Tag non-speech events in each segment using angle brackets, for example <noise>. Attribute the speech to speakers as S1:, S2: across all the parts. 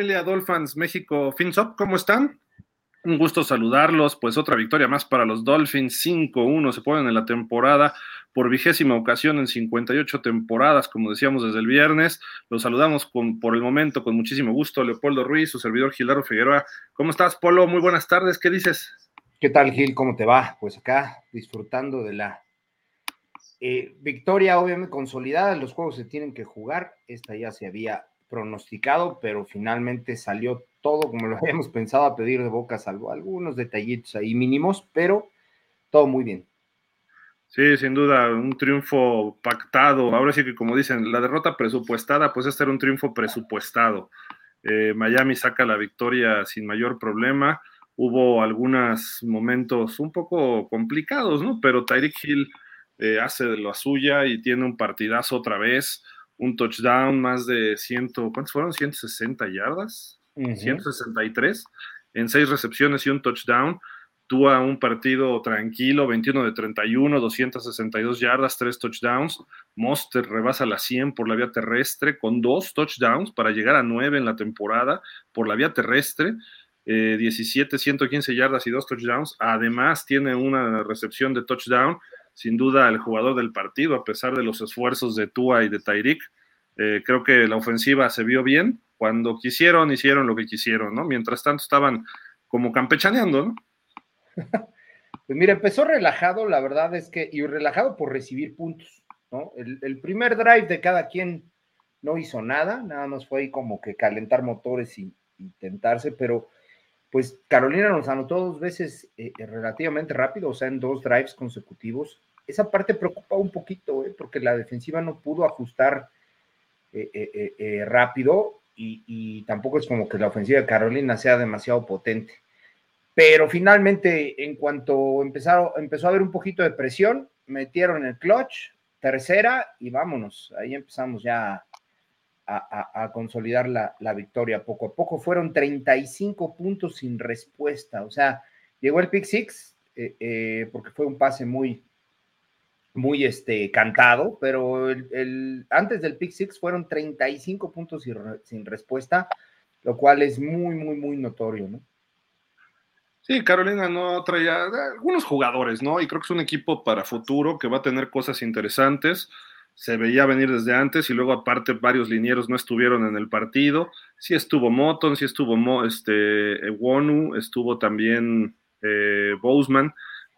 S1: familia Dolphins México FinSop? ¿Cómo están? Un gusto saludarlos, pues otra victoria más para los Dolphins, 5-1 se ponen en la temporada por vigésima ocasión en 58 temporadas, como decíamos desde el viernes. Los saludamos con, por el momento con muchísimo gusto, Leopoldo Ruiz, su servidor Gilardo Figueroa. ¿Cómo estás, Polo? Muy buenas tardes, ¿qué dices?
S2: ¿Qué tal, Gil? ¿Cómo te va? Pues acá disfrutando de la eh, victoria, obviamente consolidada, los juegos se tienen que jugar, esta ya se había pronosticado, pero finalmente salió todo como lo <laughs> habíamos pensado a pedir de boca, salvo algunos detallitos ahí mínimos, pero todo muy bien.
S1: Sí, sin duda, un triunfo pactado. Ahora sí que como dicen, la derrota presupuestada, pues este era un triunfo presupuestado. Eh, Miami saca la victoria sin mayor problema. Hubo algunos momentos un poco complicados, ¿no? Pero Tyreek Hill eh, hace de la suya y tiene un partidazo otra vez un touchdown, más de 100, ¿cuántos fueron? 160 yardas, 163 en seis recepciones y un touchdown. Tuvo un partido tranquilo, 21 de 31, 262 yardas, tres touchdowns. Monster rebasa la 100 por la vía terrestre con dos touchdowns para llegar a 9 en la temporada por la vía terrestre. 17, eh, 115 yardas y dos touchdowns. Además, tiene una recepción de touchdown sin duda el jugador del partido, a pesar de los esfuerzos de Tua y de Tyreek. Eh, creo que la ofensiva se vio bien. Cuando quisieron, hicieron lo que quisieron, ¿no? Mientras tanto estaban como campechaneando, ¿no? <laughs>
S2: Pues mira, empezó relajado, la verdad es que, y relajado por recibir puntos, ¿no? El, primer drive de cada quien no hizo nada, nada más fue ahí como que calentar motores y, tentarse, pero pues Carolina nos anotó dos veces eh, relativamente rápido, o sea, en dos drives consecutivos esa parte preocupa un poquito, ¿eh? porque la defensiva no pudo ajustar eh, eh, rápido y, tampoco es como que la ofensiva de Carolina sea demasiado potente. Pero finalmente, en cuanto empezaron, empezó a haber un poquito de presión, metieron el clutch, tercera y vámonos. Ahí empezamos ya a, consolidar la, victoria poco a poco. Fueron 35 puntos sin respuesta. O sea, llegó el pick six, porque fue un pase muy, muy este, cantado, pero el, antes del pick six fueron 35 puntos sin, respuesta, lo cual es muy, muy, muy notorio, ¿no?
S1: Sí, Carolina no traía algunos jugadores, ¿no? Y creo que es un equipo para futuro que va a tener cosas interesantes. Se veía venir desde antes y luego aparte varios linieros no estuvieron en el partido. Sí estuvo Moton, sí estuvo este, Wonu, estuvo también eh,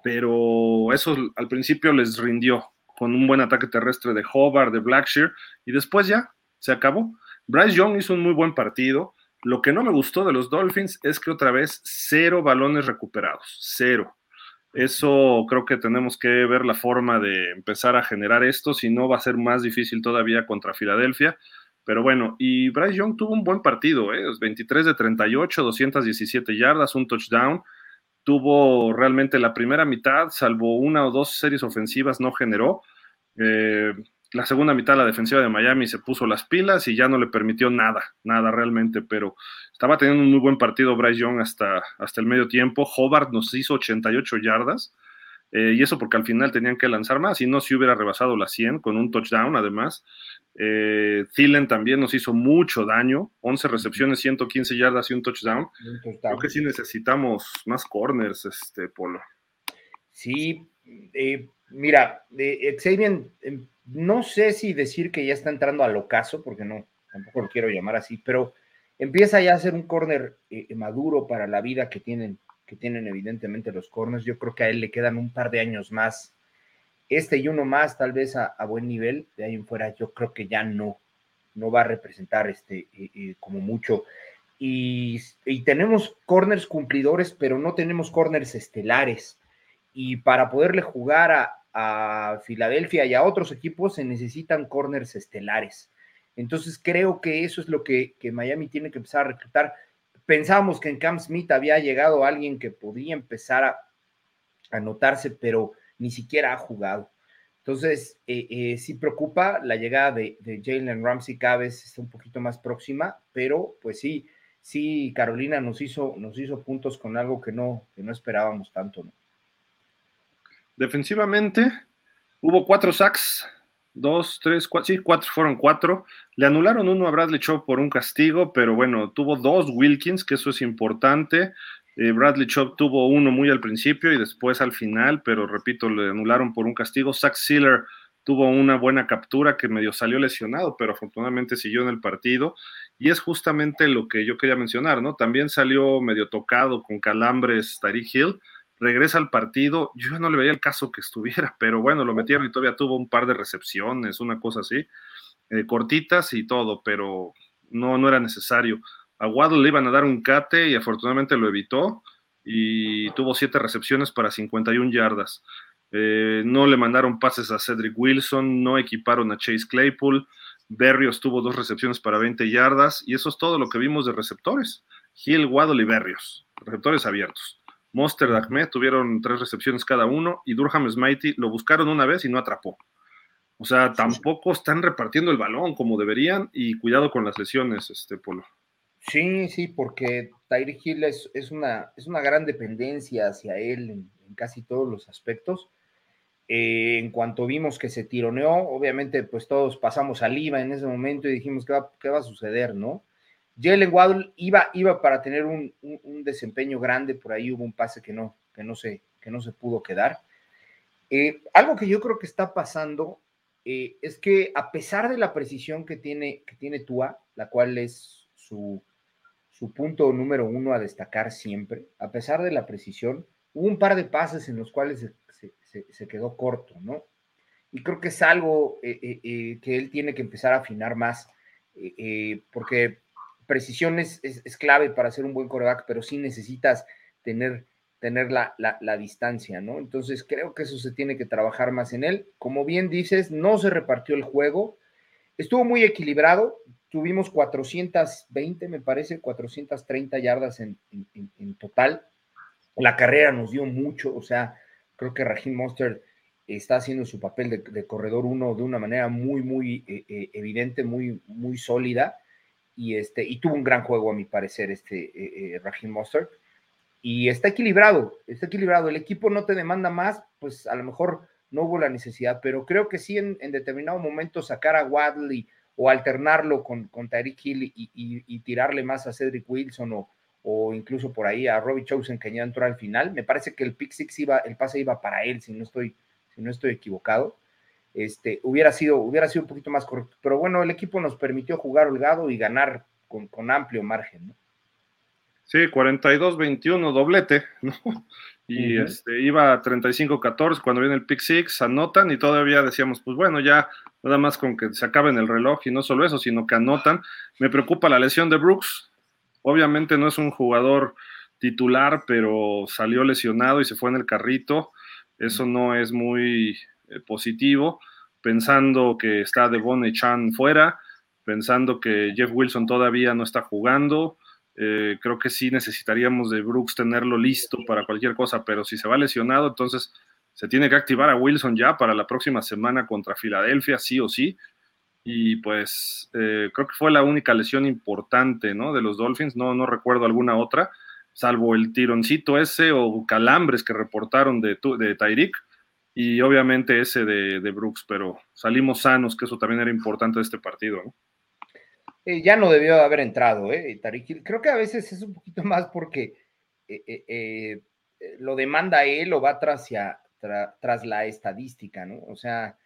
S1: pero eso al principio les rindió con un buen ataque terrestre de Hobart, de Blackshear, y después ya se acabó. Bryce Young hizo un muy buen partido. Lo que no me gustó de los Dolphins es que otra vez cero balones recuperados, cero. Eso creo que tenemos que ver la forma de empezar a generar esto, si no va a ser más difícil todavía contra Filadelfia. Pero bueno, y Bryce Young tuvo un buen partido, ¿eh? 23 de 38, 217 yardas, un touchdown tuvo realmente la primera mitad, salvo una o dos series ofensivas, no generó. Eh, la segunda mitad la defensiva de Miami se puso las pilas y ya no le permitió nada, nada realmente, pero estaba teniendo un muy buen partido Bryce Young hasta, hasta el medio tiempo. Hobart nos hizo 88 yardas, eh, y eso porque al final tenían que lanzar más, y no se hubiera rebasado la 100 con un touchdown además. Eh, Thielen también nos hizo mucho daño, 11 recepciones, 115 yardas y un touchdown. Creo que sí necesitamos más corners, este Polo.
S2: Sí, eh, mira, eh, Xavier, em, no sé si decir que ya está entrando al ocaso, porque no, tampoco lo quiero llamar así, pero empieza ya a ser un corner maduro para la vida que tienen, que tienen evidentemente los corners. Yo creo que a él le quedan un par de años más este y uno más tal vez a, buen nivel, de ahí en fuera yo creo que ya no, no va a representar este eh, eh, como mucho. Y, tenemos corners cumplidores, pero no tenemos corners estelares. Y para poderle jugar a, Filadelfia y a otros equipos se necesitan corners estelares. Entonces creo que eso es lo que, Miami tiene que empezar a reclutar. Pensábamos que en Cam Smith había llegado alguien que podía empezar a, a notarse, pero ni siquiera ha jugado. Entonces, eh, eh, sí preocupa la llegada de, Jalen Ramsey cada vez está un poquito más próxima, pero pues sí, sí, Carolina nos hizo, nos hizo puntos con algo que no, que no esperábamos tanto.
S1: Defensivamente, hubo cuatro sacks dos, tres, cuatro, sí, cuatro, fueron cuatro. Le anularon uno a Bradley Chubb por un castigo, pero bueno, tuvo dos Wilkins, que eso es importante. Eh, Bradley Chubb tuvo uno muy al principio y después al final, pero repito, le anularon por un castigo. Zach Sealer tuvo una buena captura que medio salió lesionado, pero afortunadamente siguió en el partido. Y es justamente lo que yo quería mencionar, ¿no? También salió medio tocado con calambres Tariq Hill, regresa al partido. Yo no le veía el caso que estuviera, <laughs> pero bueno, lo metieron y todavía tuvo un par de recepciones, una cosa así, eh, cortitas y todo, pero no, no era necesario. A Waddle le iban a dar un cate y afortunadamente lo evitó y tuvo siete recepciones para 51 yardas. Eh, no le mandaron pases a Cedric Wilson, no equiparon a Chase Claypool. Berrios tuvo dos recepciones para 20 yardas y eso es todo lo que vimos de receptores. Hill, Waddle y Berrios, receptores abiertos. Monster y Ahmed tuvieron tres recepciones cada uno y Durham Smitey lo buscaron una vez y no atrapó. O sea, tampoco están repartiendo el balón como deberían y cuidado con las lesiones, este Polo.
S2: Sí, sí, porque Tyreek Hill es, una, es una gran dependencia hacia él en, casi todos los aspectos. Eh, en cuanto vimos que se tironeó, obviamente, pues todos pasamos saliva en ese momento y dijimos, ¿qué va, qué va a suceder, no? Jalen Waddle iba, iba para tener un, desempeño grande, por ahí hubo un pase que no, que no, se, que no se pudo quedar. Eh, algo que yo creo que está pasando eh, es que a pesar de la precisión que tiene, que tiene Tua, la cual es su, su punto número uno a destacar siempre, a pesar de la precisión, hubo un par de pases en los cuales se, quedó corto, ¿no? Y creo que es algo eh, eh, que él tiene que empezar a afinar más, porque precisión es, clave para ser un buen coreback, pero sí necesitas tener, tener la, la, distancia, ¿no? Entonces creo que eso se tiene que trabajar más en él. Como bien dices, no se repartió el juego, estuvo muy equilibrado, tuvimos 420, me parece, 430 yardas en, total. La carrera nos dio mucho, o sea, creo que Raheem Monster está haciendo su papel de, corredor uno de una manera muy, muy eh, eh, evidente, muy, muy sólida. Y, este, y tuvo un gran juego, a mi parecer, este eh, Raheem Monster. Y está equilibrado, está equilibrado. El equipo no te demanda más, pues a lo mejor no hubo la necesidad, pero creo que sí en, determinado momento sacar a Wadley o alternarlo con, con Tyreek Hill y, tirarle más a Cedric Wilson o, o incluso por ahí a Robbie Chosen que ya entró al final. Me parece que el pick six iba, el pase iba para él, si no estoy, si no estoy equivocado. Este, hubiera sido, hubiera sido un poquito más correcto. Pero bueno, el equipo nos permitió jugar holgado y ganar con, con amplio margen, ¿no?
S1: Sí, 42-21, doblete, ¿no? <laughs> Y este, iba a 35-14 cuando viene el pick six, anotan y todavía decíamos, pues bueno, ya nada más con que se acaben el reloj y no solo eso, sino que anotan. Me preocupa la lesión de Brooks. Obviamente no es un jugador titular, pero salió lesionado y se fue en el carrito. Eso no es muy positivo. Pensando que está Devon Chan fuera, pensando que Jeff Wilson todavía no está jugando. Eh, creo que sí necesitaríamos de Brooks tenerlo listo para cualquier cosa, pero si se va lesionado, entonces se tiene que activar a Wilson ya para la próxima semana contra Filadelfia, sí o sí. Y pues eh, creo que fue la única lesión importante ¿no? de los Dolphins, no, no recuerdo alguna otra, salvo el tironcito ese o calambres que reportaron de, de Tyreek y obviamente ese de, de, Brooks, pero salimos sanos, que eso también era importante de este partido. ¿no?
S2: Eh, ya no debió haber entrado, ¿eh? Tyreek Creo que a veces es un poquito <laughs> más porque eh, lo demanda él o va tras, tras la estadística, ¿no? O sea,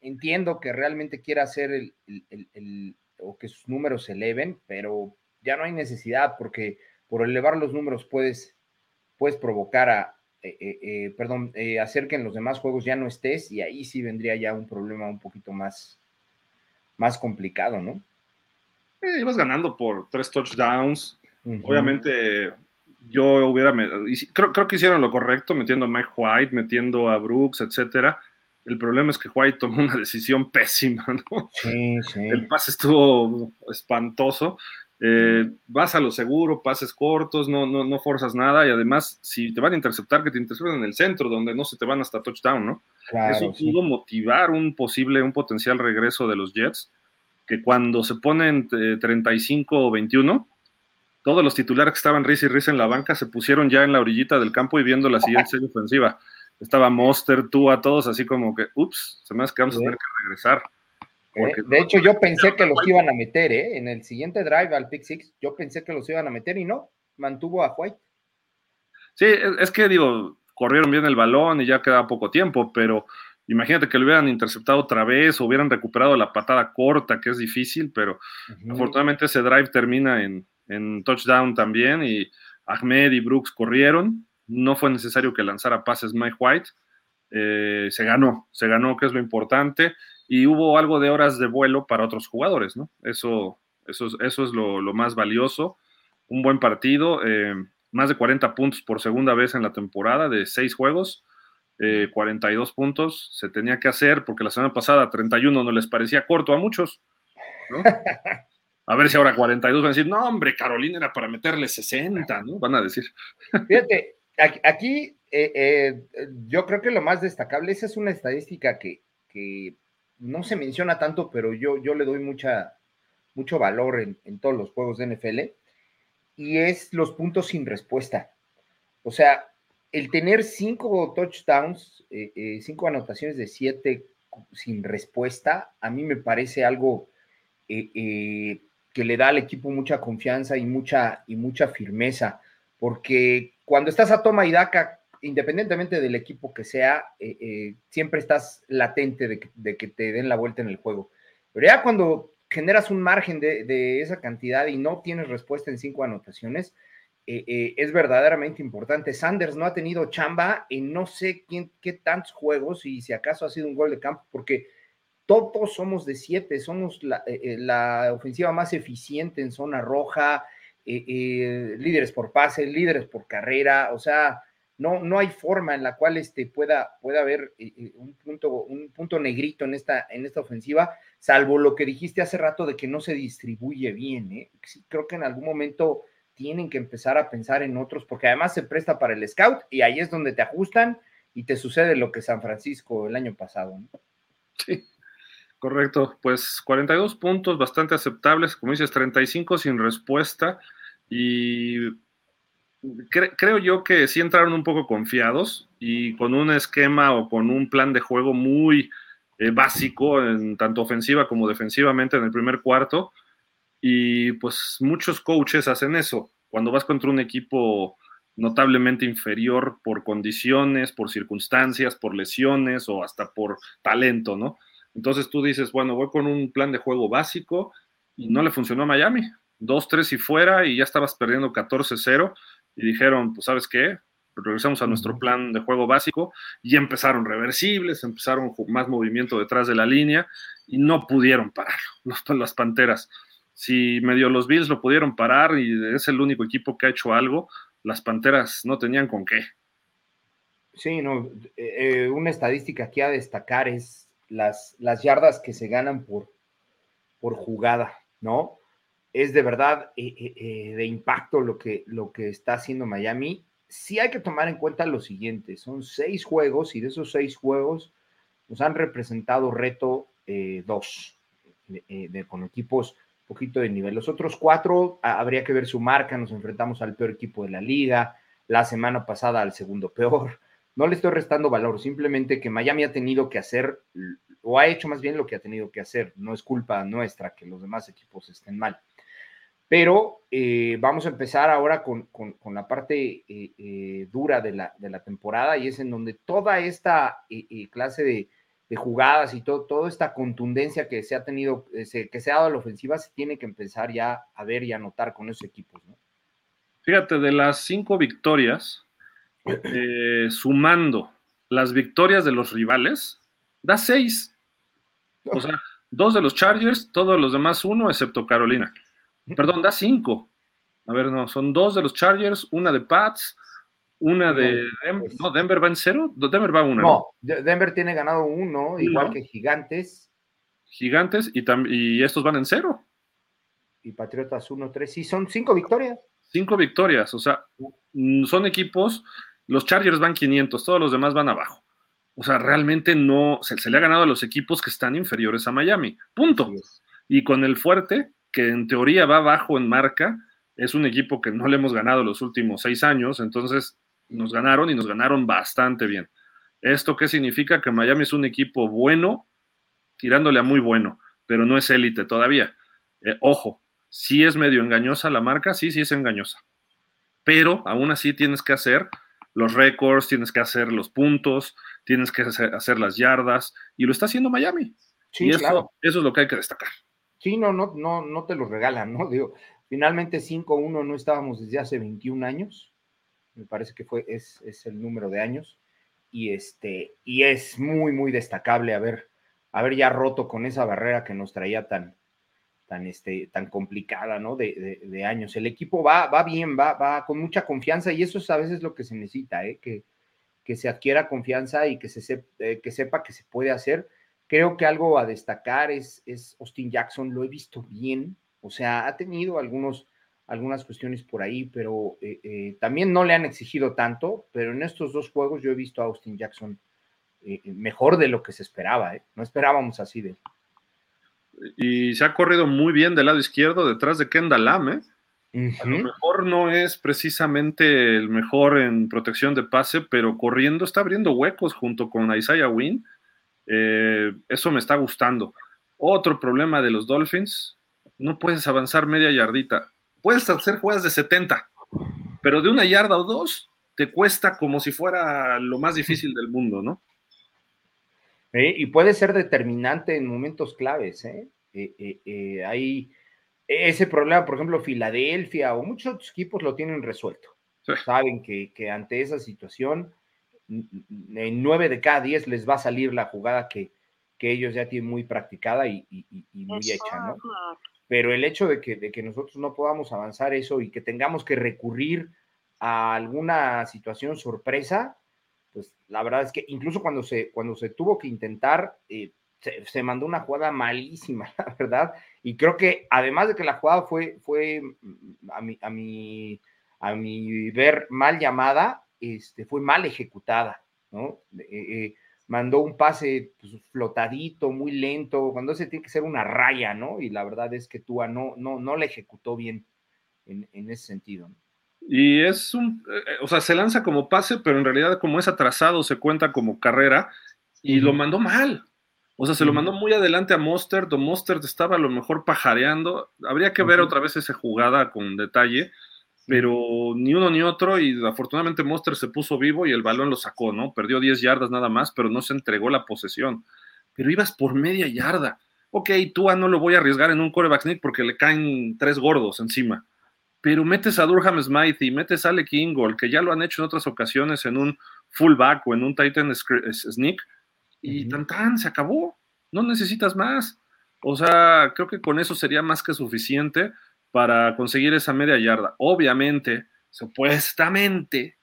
S2: entiendo que realmente quiera hacer el, o que sus números se eleven, pero ya no hay necesidad porque por elevar los números puedes, puedes provocar a, eh, eh, eh, perdón, hacer que en los demás juegos ya no estés y ahí sí vendría ya un problema un poquito más, más complicado, ¿no?
S1: ibas ganando por tres touchdowns. Obviamente yo hubiera, creo, creo que hicieron lo correcto metiendo a Mike White, metiendo a Brooks, etcétera el problema es que White tomó una decisión <laughs> pésima, ¿no? Sí, sí. El pase estuvo espantoso. Eh, vas a lo seguro, pases cortos, no, no, no forzas nada y además si te van a interceptar, que te intercepten en el centro, donde no se te van hasta touchdown, ¿no? Eso pudo motivar un posible, un potencial regreso de los Jets, que cuando se ponen 35 o 21, todos los titulares que estaban risa y risa en la banca se pusieron ya en la orillita del campo y viendo la siguiente serie ofensiva estaba Monster, tú, a todos así como que, ups, se me hace que vamos a tener que regresar.
S2: ¿Eh? de hecho, yo pensé que los iban a meter, ¿eh? En el siguiente drive al pick six, yo pensé que los iban a meter y no, mantuvo a White.
S1: Sí, es, que digo, corrieron bien el balón y ya queda poco tiempo, pero imagínate que lo hubieran interceptado otra vez o hubieran recuperado la patada corta, que es difícil, pero afortunadamente ese drive termina en, touchdown también y Ahmed y Brooks corrieron, no fue necesario que lanzara pases Mike White, eh, se ganó, se ganó, que es lo importante, y hubo algo de horas de vuelo para otros jugadores, ¿no? Eso, eso, eso es lo, más valioso, un buen partido, eh, más de 40 puntos por segunda vez en la temporada de seis juegos, 42 eh, puntos se tenía que hacer porque la semana pasada 31 no les parecía corto a muchos. <laughs> A ver si ahora 42 van a decir, no, hombre, Carolina era para meterle 60, ¿no? Van a decir. <laughs>
S2: Fíjate, aquí eh, eh, yo creo que lo más destacable, esa es una estadística que, no se menciona tanto, pero yo, yo le doy mucha, mucho valor en, todos los juegos de NFL, y es los puntos sin respuesta. O sea, el tener cinco touchdowns, eh, eh, cinco anotaciones de siete sin respuesta, a mí me parece algo eh, que le da al equipo mucha confianza y mucha, y mucha firmeza, porque cuando estás a toma y daca, independientemente del equipo que sea, siempre estás latente de que, te den la vuelta en el juego. Pero ya cuando generas un margen de, esa cantidad y no tienes respuesta en cinco anotaciones, eh, eh, es verdaderamente importante. Sanders no ha tenido chamba en no sé quién, qué tantos juegos y si acaso ha sido un gol de campo, porque todos somos de siete, somos la, eh, ofensiva más eficiente en zona roja, líderes por pase, líderes por carrera, o sea, no, no hay forma en la cual este pueda, pueda haber un, punto, un punto negrito en esta, en esta ofensiva, salvo lo que dijiste hace rato de que no se distribuye bien. creo que en algún momento tienen que empezar a pensar en otros, porque además se presta para el scout y ahí es donde te ajustan y te sucede lo que San Francisco el año pasado.
S1: Sí, correcto. Pues 42 puntos bastante aceptables, como dices, 35 sin respuesta y creo yo que sí entraron un poco confiados y con un esquema o con un plan de juego muy eh, básico, en tanto ofensiva como defensivamente en el primer cuarto y pues muchos coaches hacen eso. Cuando vas contra un equipo notablemente inferior por condiciones, por circunstancias, por lesiones o hasta por talento, ¿no? Entonces tú dices, bueno, voy con un plan de juego básico y no le funcionó a Miami. Dos, tres y fuera y ya estabas perdiendo 14-0 y dijeron, pues sabes qué, regresamos a nuestro plan de juego básico y empezaron reversibles, empezaron más movimiento detrás de la línea y no pudieron pararlo, <laughs> las Panteras. Si medio los Bills lo pudieron parar y es el único equipo que ha hecho algo, las Panteras no tenían con qué.
S2: Sí, no, eh, una estadística aquí a destacar es las, las yardas que se ganan por, por jugada, ¿no? Es de verdad eh, eh, de impacto lo que, lo que está haciendo Miami. Sí hay que tomar en cuenta lo siguiente, son seis juegos y de esos seis juegos nos han representado reto dos, con equipos poquito de nivel. Los otros cuatro habría que ver su marca, nos enfrentamos al peor equipo de la liga, la semana pasada al segundo peor. No le estoy restando valor, simplemente que Miami ha tenido que hacer, o ha hecho más bien lo que ha tenido que hacer. No es culpa nuestra que los demás equipos estén mal. Pero eh, vamos a empezar ahora con, la parte eh, eh, dura de la, de la, temporada y es en donde toda esta clase de, jugadas y todo, toda esta contundencia que se ha tenido, eh, que se ha dado a la ofensiva, se tiene que empezar ya a ver y a notar con esos equipos, ¿no?
S1: Fíjate, de las cinco victorias, sumando las victorias de los rivales, da seis. O sea, dos de los Chargers, todos los demás uno, excepto Carolina. Perdón, da cinco. A ver, no, son dos de los Chargers, una de Pats, una de Denver, pues no, Denver va en cero, Denver va una.
S2: No, Denver tiene ganado uno, igual que Gigantes.
S1: Gigantes y, y estos van en cero.
S2: Y Patriotas uno, tres, sí, son cinco victorias.
S1: Cinco victorias, o sea, mm, son equipos, los Chargers van 500, todos los demás van abajo. O sea, realmente no, se, le ha ganado a los equipos que están inferiores a Miami, punto. Y con el fuerte, que en teoría va abajo en marca, es un equipo que no le hemos ganado los últimos seis años, entonces nos ganaron y nos ganaron bastante bien. ¿Esto qué significa? Que Miami es un equipo bueno, tirándole a muy bueno, pero no es élite todavía. Eh, ojo, si es medio engañosa la marca, sí, sí es engañosa. Pero aún así tienes que hacer los récords, tienes que hacer los puntos, tienes que hacer, las yardas, y lo está haciendo Miami. Sí, eso, claro. Eso es lo que hay que destacar.
S2: Sí, no, no, no, no te lo regalan, ¿no? <laughs> Digo, finalmente 5-1 no estábamos desde hace 21 años. Me parece que fue, es, es, el número de años. Y este, y es muy, muy destacable haber, haber ya roto con esa barrera que nos traía tan, tan, este, tan complicada, ¿no? De, de, años. El equipo va, va bien, va, va con mucha confianza y eso es a veces lo que se necesita, ¿eh? Que, que se adquiera confianza y que, se eh, que sepa que se puede hacer. Creo que algo a destacar es, es Austin Jackson, lo he visto bien, o sea, ha tenido algunos, algunas cuestiones por ahí, pero eh, eh, también no le han exigido tanto, pero en estos dos juegos yo he visto a Austin Jackson mejor de lo que se esperaba, no esperábamos así de él.
S1: Y se ha corrido muy bien del lado izquierdo detrás de Kendall Lam, A lo mejor no es precisamente el mejor en protección de pase, pero corriendo está abriendo huecos junto con Isaiah Wynn. Eh, eso me está gustando. Otro problema de los Dolphins, no puedes avanzar media yardita. Puedes hacer jugadas de 70, pero de una yarda o dos te cuesta como si fuera lo más difícil del mundo, ¿no?
S2: y puede ser determinante en momentos claves, ¿eh? eh, eh hay ese problema, por ejemplo, Filadelfia o muchos otros equipos lo tienen resuelto. Saben que, ante esa situación, en nueve de cada diez les va a salir la jugada que, ellos ya tienen muy practicada y, muy hecha, ¿no? Pero el hecho de que, de que nosotros no podamos avanzar eso y que tengamos que recurrir a alguna situación sorpresa, pues la verdad es que incluso cuando se, cuando se tuvo que intentar, eh, se, mandó una jugada malísima, <laughs> la verdad. Y creo que además de que la jugada fue, fue mm, a, mi, a, mi, a mi ver mal llamada, este, fue mal ejecutada, ¿no? Eh, eh, mandó un pase pues, flotadito, muy lento, cuando ese tiene que ser una raya, ¿no? Y la verdad es que Tua no, no, no le ejecutó bien en, en ese sentido.
S1: Y es un, eh, o sea, se lanza como pase, pero en realidad como es atrasado se cuenta como carrera y lo mandó mal. O sea, se lo mandó muy adelante a Mostert, o Mostert estaba a lo mejor pajareando. Habría que ver otra vez esa jugada con detalle, pero ni uno ni otro, y afortunadamente Mostert se puso vivo y el balón lo sacó, ¿no? Perdió 10 yardas nada más, pero no se entregó la posesión. Pero ibas por media yarda. Ok, tú no lo voy a arriesgar en un coreback sneak porque le caen tres gordos encima. Pero metes a Durham Smythe y metes a Alec Ingold, que ya lo han hecho en otras ocasiones en un fullback o en un Titan sneak, y tan tan, se acabó, no necesitas más. O sea, creo que con eso sería más que suficiente para conseguir esa media yarda. Obviamente, supuestamente,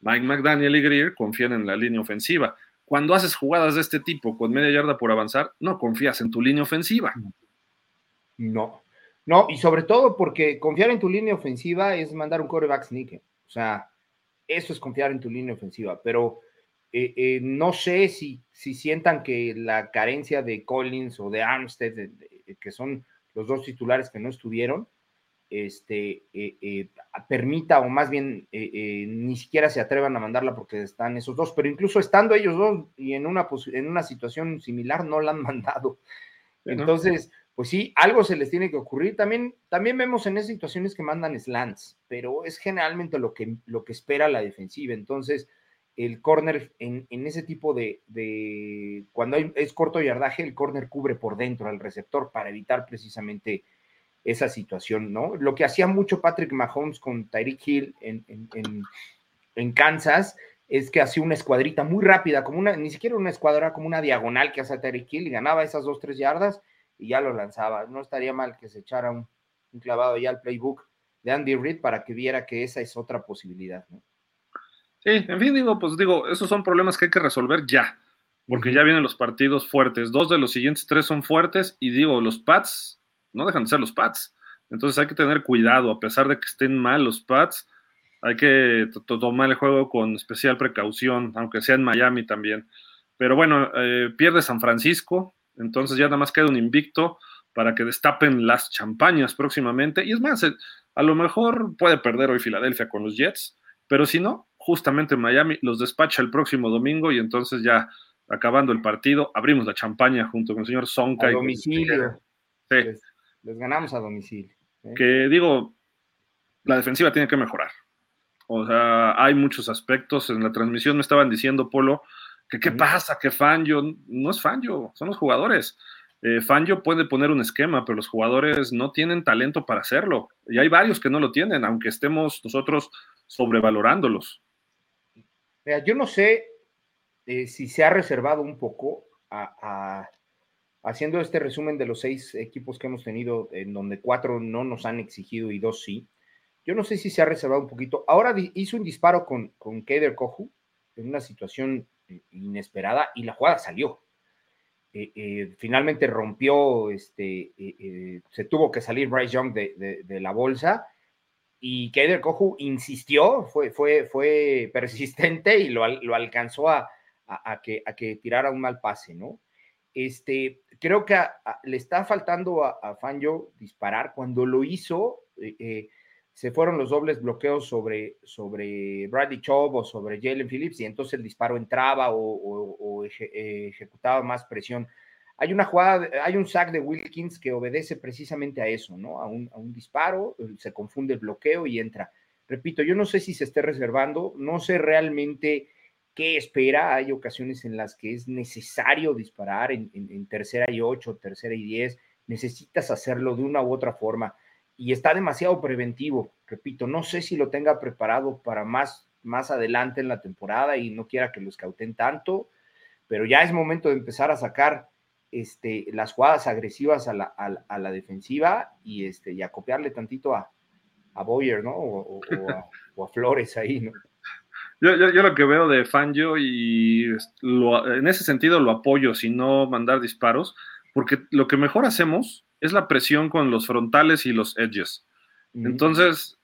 S1: Mike McDaniel y Greer confían en la línea ofensiva. Cuando haces jugadas de este tipo con media yarda por avanzar, no confías en tu línea ofensiva.
S2: No, no, y sobre todo porque confiar en tu línea ofensiva es mandar un quarterback sneak. O sea, eso es confiar en tu línea ofensiva. Pero eh, eh, no sé si, si sientan que la carencia de Collins o de Armstead, que son los dos titulares que no estuvieron, este, eh, permita o más bien ni siquiera se atrevan a mandarla porque están esos dos, pero incluso estando ellos dos y en una, en una situación similar no la han <laughs> mandado. Entonces, pues sí, algo se les tiene que ocurrir. También, también vemos en esas situaciones que mandan slants, pero es generalmente lo que, lo que espera la defensiva. Entonces, el corner en, ese tipo de, cuando es corto yardaje, el corner cubre por dentro al receptor para evitar precisamente esa situación, ¿no? Lo que hacía mucho Patrick Mahomes con Tyreek Hill en, en, Kansas es que hacía una escuadrita muy rápida, como una, ni siquiera una escuadra, como una diagonal que hace Tyreek Hill y ganaba esas dos, tres yardas y ya lo lanzaba. No estaría mal que se echara un, un clavado ya al playbook de Andy Reid para que viera que esa es otra posibilidad, ¿no?
S1: Sí, en fin, digo, pues digo, esos son problemas que hay que resolver ya, porque ya vienen los partidos fuertes. Dos de los siguientes tres son fuertes y digo, los Pats no dejan de ser los Pats. Entonces hay que tener cuidado, a pesar de que estén mal los Pats, hay que tomar el juego con especial precaución, aunque sea en Miami también. Pero bueno, eh, pierde San Francisco, entonces ya nada más queda un invicto para que destapen las champañas próximamente. Y es más, eh, a lo mejor puede perder hoy Filadelfia con los Jets, pero si no, justamente en Miami, los despacha el próximo domingo y entonces ya acabando el partido, abrimos la champaña junto con el señor Sonka.
S2: A domicilio. Sí. Les, ganamos a domicilio.
S1: ¿eh? Que digo, la defensiva tiene que mejorar. O sea, hay muchos aspectos. En la transmisión me estaban diciendo, Polo, que qué pasa, que Fangio, no es Fangio, son los jugadores. Eh, Fangio puede poner un esquema, pero los jugadores no tienen talento para hacerlo. Y hay varios que no lo tienen, aunque estemos nosotros sobrevalorándolos.
S2: Mira, yo no sé eh, si se ha reservado un poco a, haciendo este resumen de los seis equipos que hemos tenido, en donde cuatro no nos han exigido y dos sí. Yo no sé si se ha reservado un poquito. Ahora hizo un disparo con, con Keder Kohu en una situación eh, inesperada y la jugada salió. Eh, finalmente rompió, este, se tuvo que salir Bryce Young de, la bolsa y Keder Kohu insistió, fue, fue, fue persistente y lo, lo alcanzó a, a, que, a que tirara un mal pase, ¿no? Este, creo que le está faltando a, a Fangio disparar. Cuando lo hizo, eh, eh, se fueron los dobles bloqueos sobre, sobre Bradley Chubb o sobre Jalen Phillips y entonces el disparo entraba o, eh, ejecutaba más presión. Hay una jugada, hay un sack de Wilkins que obedece precisamente a eso, ¿no? A un, a un disparo, se confunde el bloqueo y entra. Repito, yo no sé si se esté reservando, no sé realmente qué espera. Hay ocasiones en las que es necesario disparar en, tercera y ocho, tercera y diez. Necesitas hacerlo de una u otra forma. Y está demasiado preventivo. Repito, no sé si lo tenga preparado para más, más adelante en la temporada y no quiera que lo escauten tanto, pero ya es momento de empezar a sacar este, las jugadas agresivas a la, a, la defensiva y, este, y a copiarle tantito a, a Boyer, ¿no? O, o <laughs> a Flores ahí, ¿no?
S1: Yo, lo que veo de Fangio y en ese sentido lo apoyo, si no mandar disparos, porque lo que mejor hacemos es la presión con los frontales y los edges. Entonces,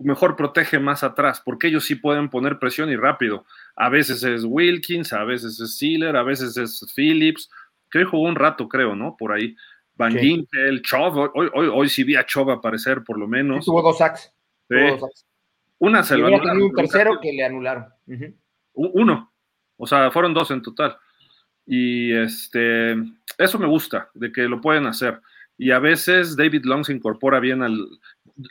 S1: mejor protege más atrás, porque ellos sí pueden poner presión y rápido. A veces es Wilkins, a veces es Sealer, a veces es Phillips, que hoy jugó un rato, creo, ¿no? Por ahí. Van Ginkel, Chov, hoy, hoy, hoy, sí vi a Chov aparecer, por lo menos.
S2: tuvo dos sacks. Tuvo dos sacks.
S1: Una se lo
S2: anularon. un tercero que le anularon.
S1: Uno. O sea, fueron dos en total. Y este, eso me gusta, de que lo pueden hacer. Y a veces David Long se incorpora bien al.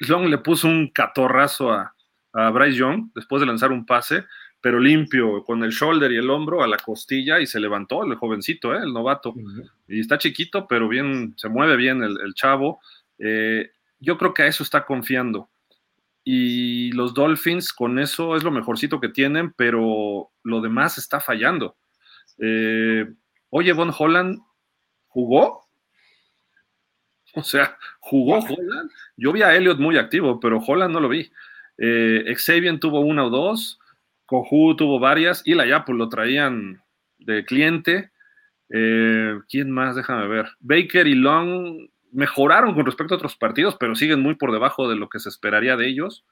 S1: Long le puso un catorrazo a, a Bryce Young después de lanzar un pase, pero limpio, con el shoulder y el hombro a la costilla y se levantó el jovencito, ¿eh? el novato. Y está chiquito, pero bien, se mueve bien el, chavo. Eh, yo creo que a eso está confiando y los Dolphins con eso es lo mejorcito que tienen, pero lo demás está fallando. Eh, oye, Von Holland jugó. O sea, jugó Holland. Yo vi a Elliot muy activo, pero Holland no lo vi. Eh, Xavier tuvo una o dos, Kohu tuvo varias, y la ya pues lo traían de cliente. Eh, ¿Quién más? Déjame ver. Baker y Long mejoraron con respecto a otros partidos, pero siguen muy por debajo de lo que se esperaría de ellos.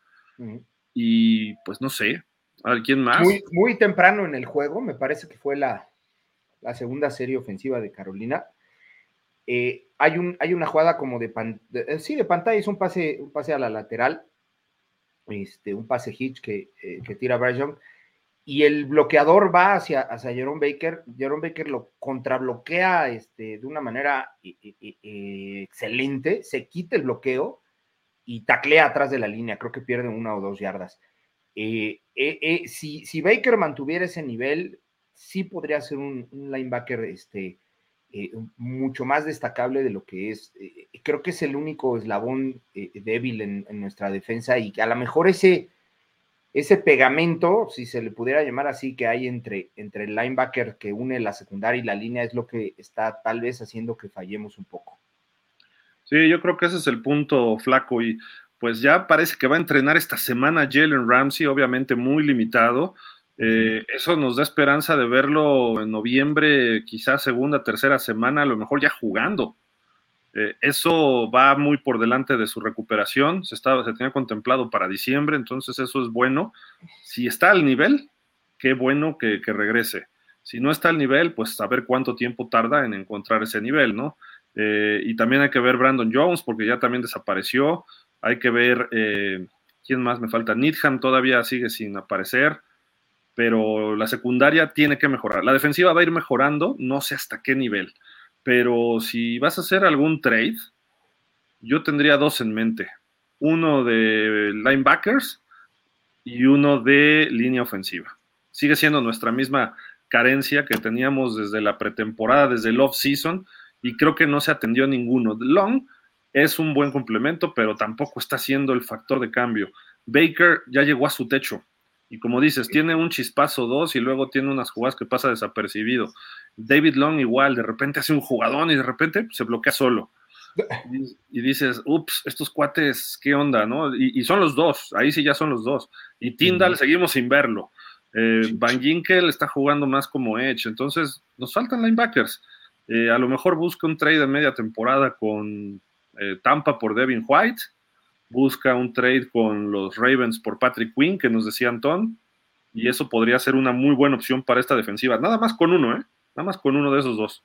S1: Y pues no sé, a quién más.
S2: Muy, temprano en el juego, me parece que fue la, segunda serie ofensiva de Carolina. Eh, hay, un, hay una jugada como de, eh, sí, de pantalla, es un pase, un pase a la lateral, este, un pase hitch que, eh, que tira Bryce y el bloqueador va hacia, hacia Jerome Baker, Jerome Baker lo contrabloquea este, de una manera eh, eh, eh, excelente, se quita el bloqueo y taclea atrás de la línea, creo que pierde una o dos yardas. si, Baker mantuviera ese nivel, sí podría ser un, linebacker este, mucho más destacable de lo que es. creo que es el único eslabón débil en, en, nuestra defensa y que a lo mejor ese ese pegamento, si se le pudiera llamar así, que hay entre, entre el linebacker que une la secundaria y la línea, es lo que está tal vez haciendo que fallemos un poco.
S1: Sí, yo creo que ese es el punto flaco y pues ya parece que va a entrenar esta semana Jalen Ramsey, obviamente muy limitado. Eh, eso nos da esperanza de verlo en noviembre, quizás segunda, tercera semana, a lo mejor ya jugando. Eh, eso va muy por delante de su recuperación, se, estaba, tenía contemplado para diciembre, entonces eso es bueno. Si está al nivel, qué bueno que, regrese. Si no está al nivel, pues saber cuánto tiempo tarda en encontrar ese nivel, ¿no? Eh, y también hay que ver Brandon Jones, porque ya también desapareció. Hay que ver eh, ¿Quién más me falta? Needham todavía sigue sin aparecer, pero la secundaria tiene que mejorar. La defensiva va a ir mejorando, no sé hasta qué nivel, pero si vas a hacer algún trade, yo tendría dos en mente. Uno de linebackers y uno de línea ofensiva. Sigue siendo nuestra misma carencia que teníamos desde la pretemporada, desde el off-season, y creo que no se atendió ninguno. Long es un buen complemento, pero tampoco está siendo el factor de cambio. Baker ya llegó a su techo. Y como dices, tiene un chispazo dos y luego tiene unas jugadas que pasa desapercibido. David Long igual, de repente hace un jugadón y de repente se bloquea solo. <laughs> Y, dices, ups, estos cuates, ¿qué onda? ¿no? Y, son los dos, ahí sí ya son los dos. Y Tyndall seguimos sin verlo. Eh, Van Ginkel está jugando más como Edge, entonces nos faltan linebackers. Eh, a lo mejor busca un trade de media temporada con eh, Tampa por Devin White, busca un trade con los Ravens por Patrick Quinn, que nos decía Anton, y eso podría ser una muy buena opción para esta defensiva. Nada más con uno, ¿eh? Nada más con uno de esos dos.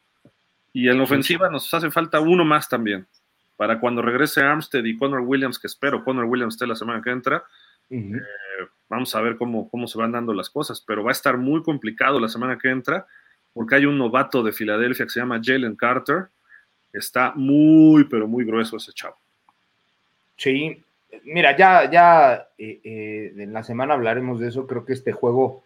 S1: Y en la ofensiva nos hace falta uno más también. Para cuando regrese Armstead y Connor Williams, que espero Connor Williams esté la semana que entra, eh, vamos a ver cómo, cómo se van dando las cosas. Pero va a estar muy complicado la semana que entra, porque hay un novato de Filadelfia que se llama Jalen Carter, Está muy, pero muy grueso ese chavo.
S2: Sí, mira, ya, ya eh, eh, en la semana hablaremos de eso. Creo que este juego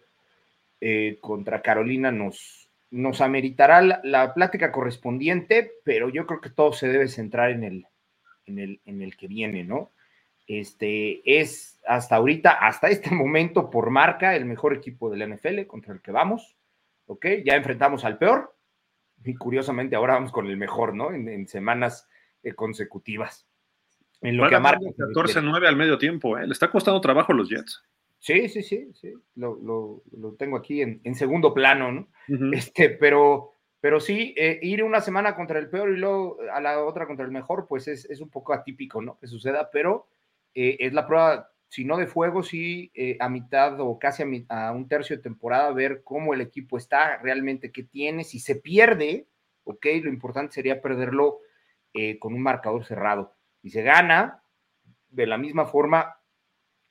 S2: eh, contra Carolina nos, nos ameritará la, plática correspondiente, pero yo creo que todo se debe centrar en el, en el, en el que viene, ¿no? Este es hasta ahorita, hasta este momento, por marca, el mejor equipo del NFL contra el que vamos. ¿Ok? Ya enfrentamos al peor, y curiosamente ahora vamos con el mejor, ¿no? En, semanas consecutivas.
S1: En lo que marca 14-9 al medio tiempo, ¿eh? Le está costando trabajo los Jets.
S2: Sí, sí, sí, sí. Lo, tengo aquí en, segundo plano, ¿no? Este, pero, pero sí, eh, ir una semana contra el peor y luego a la otra contra el mejor, pues es, un poco atípico, ¿no? Que suceda, pero eh, es la prueba, si no de fuego, sí a mitad o casi a, a, un tercio de temporada, ver cómo el equipo está realmente, qué tiene, si se pierde, ok, lo importante sería perderlo eh, con un marcador cerrado. Si se gana, de la misma forma,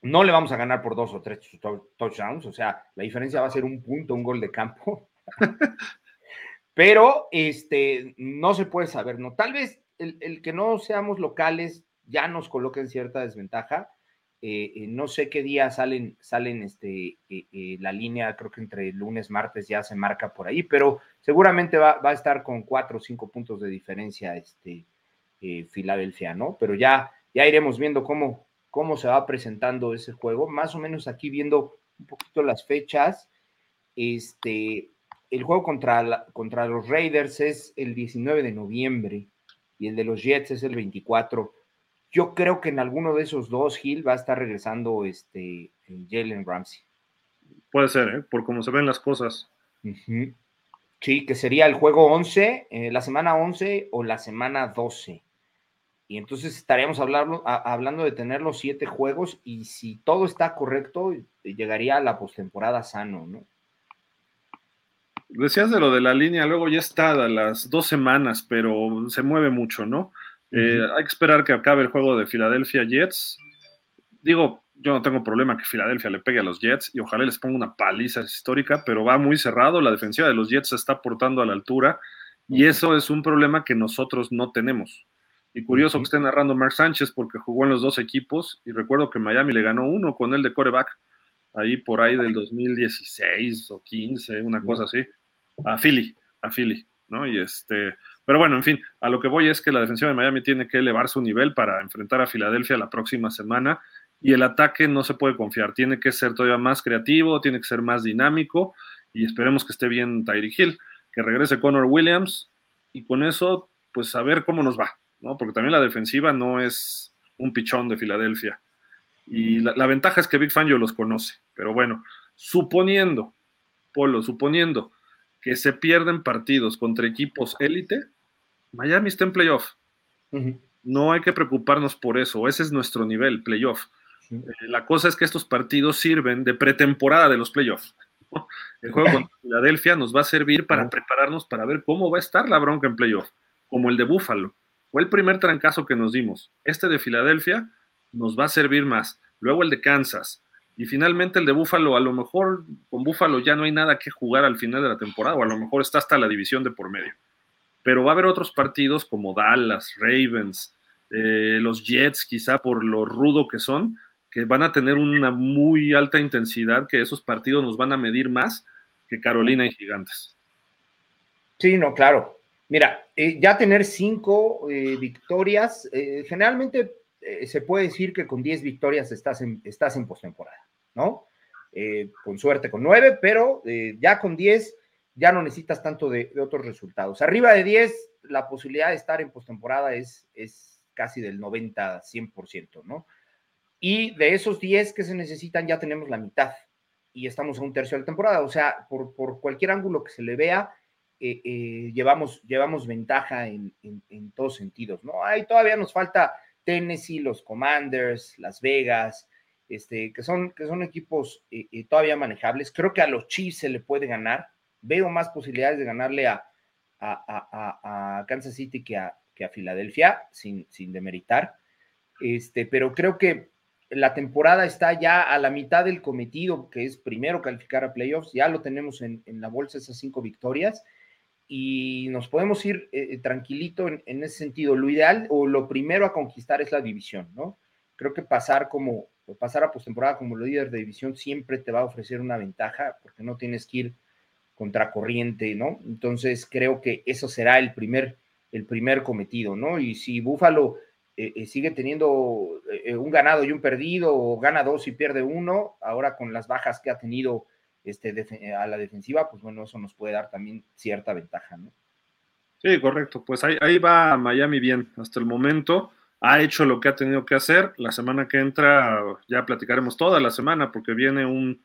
S2: no le vamos a ganar por dos o tres touchdowns, o sea, la diferencia va a ser un punto, un gol de campo. <laughs> Pero este, no se puede saber, ¿no? Tal vez el, el que no seamos locales ya nos coloque en cierta desventaja, eh, eh, no sé qué día salen, salen este, eh, la línea, creo que entre lunes, martes ya se marca por ahí, pero seguramente va, a estar con cuatro o cinco puntos de diferencia este, Filadelfia, ¿no? Pero ya, ya iremos viendo cómo, cómo se va presentando ese juego, más o menos aquí viendo un poquito las fechas, este, el juego contra, contra los Raiders es el 19 de noviembre y el de los Jets es el 24 yo creo que en alguno de esos dos, Hill va a estar regresando este, Jalen Ramsey.
S1: Puede ser, ¿eh? por cómo se ven las cosas.
S2: Sí, que sería el juego 11, eh, la semana 11 o la semana 12. Y entonces estaríamos hablando, hablando de tener los siete juegos y si todo está correcto, llegaría a la postemporada sano, ¿no?
S1: Decías de lo de la línea, luego ya está a las dos semanas, pero se mueve mucho, ¿no? Eh, hay que esperar que acabe el juego de Filadelfia Jets. Digo, yo no tengo problema que Filadelfia le pegue a los Jets y ojalá les ponga una paliza histórica, pero va muy cerrado. La defensiva de los Jets se está portando a la altura y eso es un problema que nosotros no tenemos. Y curioso que esté narrando Mark Sánchez porque jugó en los dos equipos y recuerdo que Miami le ganó uno con él de coreback, ahí por ahí del 2016 o 15, una cosa así, a Philly, a Philly, ¿no? Y este, pero bueno, en fin, a lo que voy es que la defensiva de Miami tiene que elevar su nivel para enfrentar a Filadelfia la próxima semana y el ataque no se puede confiar, tiene que ser todavía más creativo, tiene que ser más dinámico y esperemos que esté bien Tyreek Hill, que regrese Connor Williams y con eso, pues a ver cómo nos va, ¿no? Porque también la defensiva no es un pichón de Filadelfia. Y la, la ventaja es que Big Fan yo los conoce, pero bueno, suponiendo, Polo, suponiendo que se pierden partidos contra equipos élite, Miami está en playoff. No hay que preocuparnos por eso, ese es nuestro nivel, playoff. Eh, la cosa es que estos partidos sirven de pretemporada de los playoffs. El juego contra <laughs> Filadelfia nos va a servir para prepararnos para ver cómo va a estar la bronca en playoff, como el de Buffalo. Fue el primer trancazo que nos dimos. Este de Filadelfia nos va a servir más. luego el de Kansas, y finalmente el de Buffalo, a lo mejor con Buffalo ya no hay nada que jugar al final de la temporada, o a lo mejor está hasta la división de por medio. Pero va a haber otros partidos como Dallas, Ravens, eh, los Jets, quizá por lo rudo que son, que van a tener una muy alta intensidad, que esos partidos nos van a medir más que Carolina y Gigantes.
S2: Sí, no, claro. Mira, eh, ya tener cinco eh, victorias, generalmente se puede decir que con diez victorias estás en, estás en postemporada, ¿no? con suerte con nueve, pero ya con diez ya no necesitas tanto de, otros resultados. Arriba de diez, la posibilidad de estar en postemporada es, es casi del 90, 100%, ¿no? Y de esos 10 que se necesitan ya tenemos la mitad y estamos a un tercio de la temporada. O sea, por cualquier ángulo que se le vea, eh, eh, llevamos, llevamos ventaja en, en, todos sentidos, ¿no? Ahí todavía nos falta Tennessee, los Commanders, Las Vegas, este, que, son, que son equipos eh, todavía manejables. Creo que a los Chiefs se le puede ganar. Veo más posibilidades de ganarle a, a, a Kansas City que a, que a Filadelfia, sin, sin demeritar. Este, pero creo que la temporada está ya a la mitad del cometido, que es primero calificar a playoffs. Ya lo tenemos en, la bolsa, esas cinco victorias. Y nos podemos ir eh, tranquilito en, ese sentido. Lo ideal o lo primero a conquistar es la división, ¿no? Creo que pasar como pasar a postemporada como líder de división siempre te va a ofrecer una ventaja porque no tienes que ir contracorriente, ¿no? Entonces creo que eso será el primer el primer cometido, ¿no? Y si Búfalo eh, eh, sigue teniendo un ganado y un perdido, o gana dos y pierde uno, ahora con las bajas que ha tenido este, a la defensiva, pues bueno, eso nos puede dar también cierta ventaja, ¿no?
S1: Sí, correcto. Pues ahí, ahí va Miami bien hasta el momento. Ha hecho lo que ha tenido que hacer. La semana que entra ya platicaremos toda la semana porque viene un,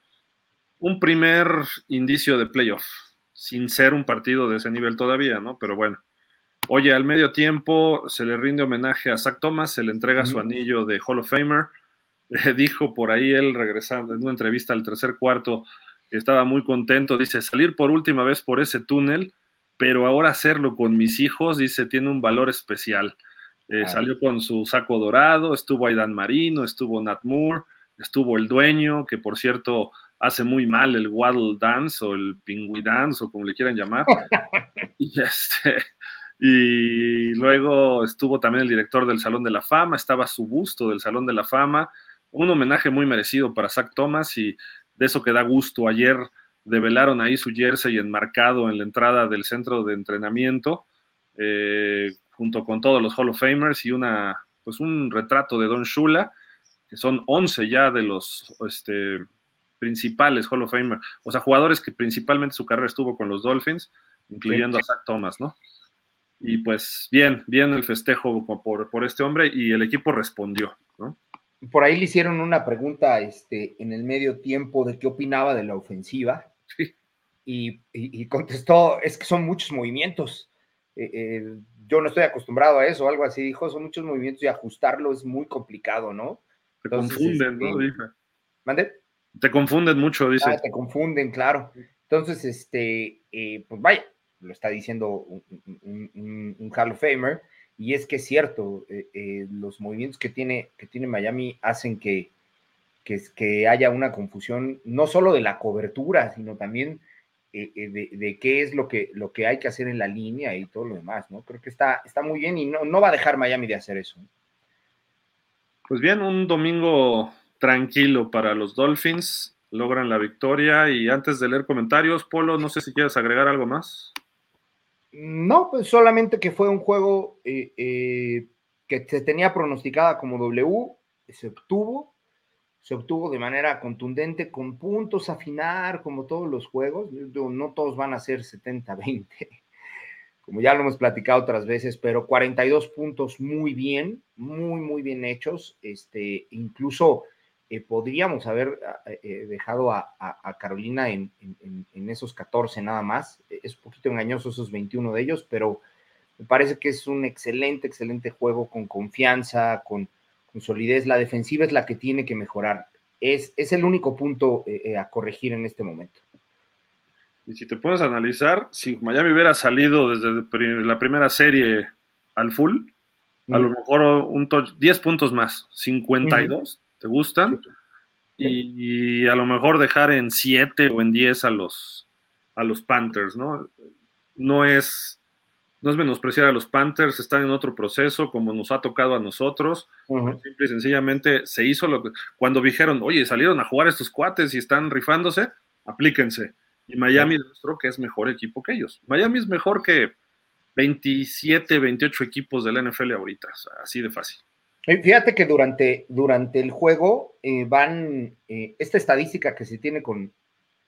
S1: un primer indicio de playoff, sin ser un partido de ese nivel todavía, ¿no? Pero bueno, Oye, al medio tiempo se le rinde homenaje a Zach Thomas, se le entrega su anillo de Hall of Famer. <laughs> dijo por ahí él, regresando en una entrevista al tercer cuarto, estaba muy contento. Dice, salir por última vez por ese túnel, pero ahora hacerlo con mis hijos, dice, tiene un valor especial. Eh, salió con su saco dorado, estuvo Aidan Marino, estuvo Nat Moore, estuvo el dueño, que por cierto hace muy mal el Waddle Dance o el Pingüi Dance o como le quieran llamar. <laughs> y este y luego estuvo también el director del Salón de la Fama, estaba su busto del Salón de la Fama, un homenaje muy merecido para Zach Thomas y de eso que da gusto. Ayer develaron ahí su jersey enmarcado en la entrada del centro de entrenamiento, eh, junto con todos los Hall of Famers y una, pues un retrato de Don Shula, que son 11 ya de los este, principales Hall of Famers, o sea, jugadores que principalmente su carrera estuvo con los Dolphins, incluyendo a Zach Thomas, ¿no? Y pues bien, bien el festejo por, por este hombre y el equipo respondió, ¿no?
S2: Por ahí le hicieron una pregunta este, en el medio tiempo de qué opinaba de la ofensiva. Y, contestó, es que son muchos movimientos. Eh, eh, yo no estoy acostumbrado a eso, algo así. Dijo, son muchos movimientos y ajustarlo es muy complicado, ¿no?
S1: Te confunden, ¿no? Este,
S2: ¿Mande?
S1: Te confunden mucho, dice. Ah,
S2: te confunden, claro. Entonces, este, eh, pues vaya, lo está diciendo un, Hall of Famer, y es que es cierto, eh, eh, los movimientos que tiene, que tiene Miami hacen que, que, haya una confusión, no solo de la cobertura, sino también eh, de, qué es lo que, lo que hay que hacer en la línea y todo lo demás, ¿no? Creo que está, está muy bien y no, no va a dejar Miami de hacer eso.
S1: Pues bien, un domingo tranquilo para los Dolphins, logran la victoria y antes de leer comentarios, Polo, no sé si quieres agregar algo más.
S2: No, pues solamente que fue un juego eh, eh, que se tenía pronosticada como W, se obtuvo, se obtuvo de manera contundente, con puntos a afinar, como todos los juegos. No todos van a ser 70-20, <laughs> como ya lo hemos platicado otras veces, pero 42 puntos muy bien, muy, muy bien hechos. Este, incluso eh, podríamos haber eh, eh, dejado a, Carolina en, esos 14 nada más. Es un poquito engañoso esos 21 de ellos, pero me parece que es un excelente, excelente juego con confianza, con, solidez. La defensiva es la que tiene que mejorar. Es, es el único punto a corregir en este momento.
S1: Y si te puedes analizar, si Miami hubiera salido desde la primera serie al full, a lo mejor un 10 puntos más, 52 ¿Te gustan? Y, a lo mejor dejar en 7 o en 10 a los, a los Panthers, ¿no? No es, no es menospreciar a los Panthers, están en otro proceso como nos ha tocado a nosotros. Simple y sencillamente se hizo lo que. Cuando dijeron, oye, salieron a jugar estos cuates y están rifándose, aplíquense. Y Miami demostró que es mejor equipo que ellos. Miami es mejor que 27, 28 equipos del NFL ahorita, así de fácil.
S2: Fíjate que durante, durante el juego eh, van, eh, esta estadística que se tiene con,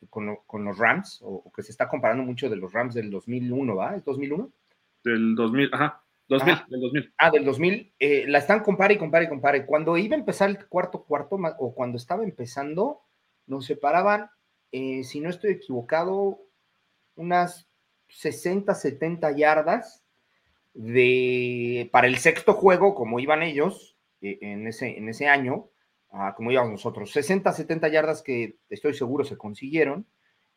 S2: con, los Rams, o, que se está comparando mucho de los Rams del 2001, ¿va? ¿Es 2001?
S1: Del 2000, ajá, 2000, del 2000.
S2: Ah, del 2000, eh, la están compare y compare y compare. Cuando iba a empezar el cuarto cuarto, o cuando estaba empezando, nos separaban, si no estoy equivocado, unas 60, 70 yardas de, para el sexto juego, como iban ellos eh, en, ese, en ese año, ah, como íbamos nosotros. 60, 70 yardas que estoy seguro se consiguieron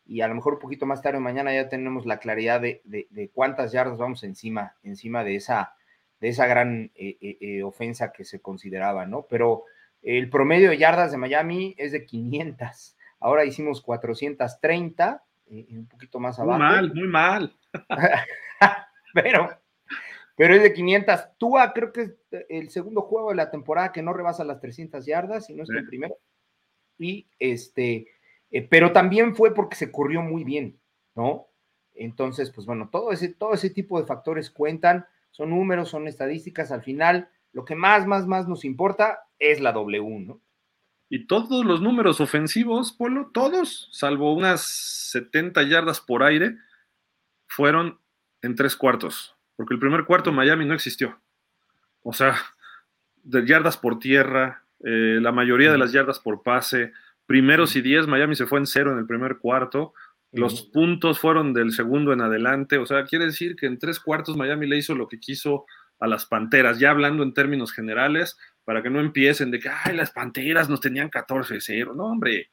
S2: y a lo mejor un poquito más tarde mañana ya tenemos la claridad de, cuántas yardas vamos encima, encima de esa, de esa gran eh, eh, ofensa que se consideraba, ¿no? Pero el promedio de yardas de Miami es de 500. Ahora hicimos 430, un poquito más abajo.
S1: Muy mal, muy mal. <laughs>
S2: pero, pero es de 500. Tua creo que es el segundo juego de la temporada que no rebasa las 300 yardas, y no es el primero. Y este, eh, pero también fue porque se corrió muy bien, ¿no? Entonces, pues bueno, todo ese, todo ese tipo de factores cuentan, son números, son estadísticas. Al final, lo que más, más, más nos importa es la W, ¿no?
S1: Y todos los números ofensivos, Polo, todos, salvo unas 70 yardas por aire, fueron en tres cuartos porque el primer cuarto Miami no existió. O sea, de yardas por tierra, eh, la mayoría de las yardas por pase, primeros y diez, Miami se fue en cero en el primer cuarto, los puntos fueron del segundo en adelante, o sea, quiere decir que en tres cuartos Miami le hizo lo que quiso a las Panteras, ya hablando en términos generales, para que no empiecen de que, ay, las Panteras nos tenían 14-0, no, hombre,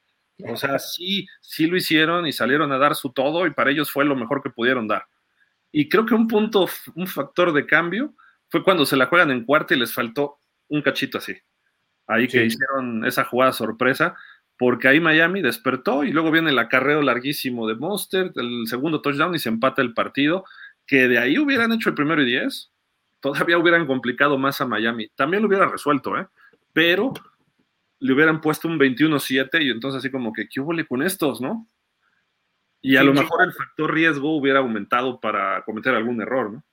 S1: o sea, sí, sí lo hicieron y salieron a dar su todo y para ellos fue lo mejor que pudieron dar. Y creo que un punto, un factor de cambio fue cuando se la juegan en cuarta y les faltó un cachito así. Ahí que hicieron esa jugada sorpresa, porque ahí Miami despertó y luego viene el acarreo larguísimo de Monster, el segundo touchdown y se empata el partido, que de ahí hubieran hecho el primero y diez, todavía hubieran complicado más a Miami. También lo hubiera resuelto, ¿eh? Pero le hubieran puesto un 21-7 y entonces así como que, ¿qué hubo con estos, no? Y a lo mejor el factor riesgo hubiera aumentado para cometer algún error, ¿no?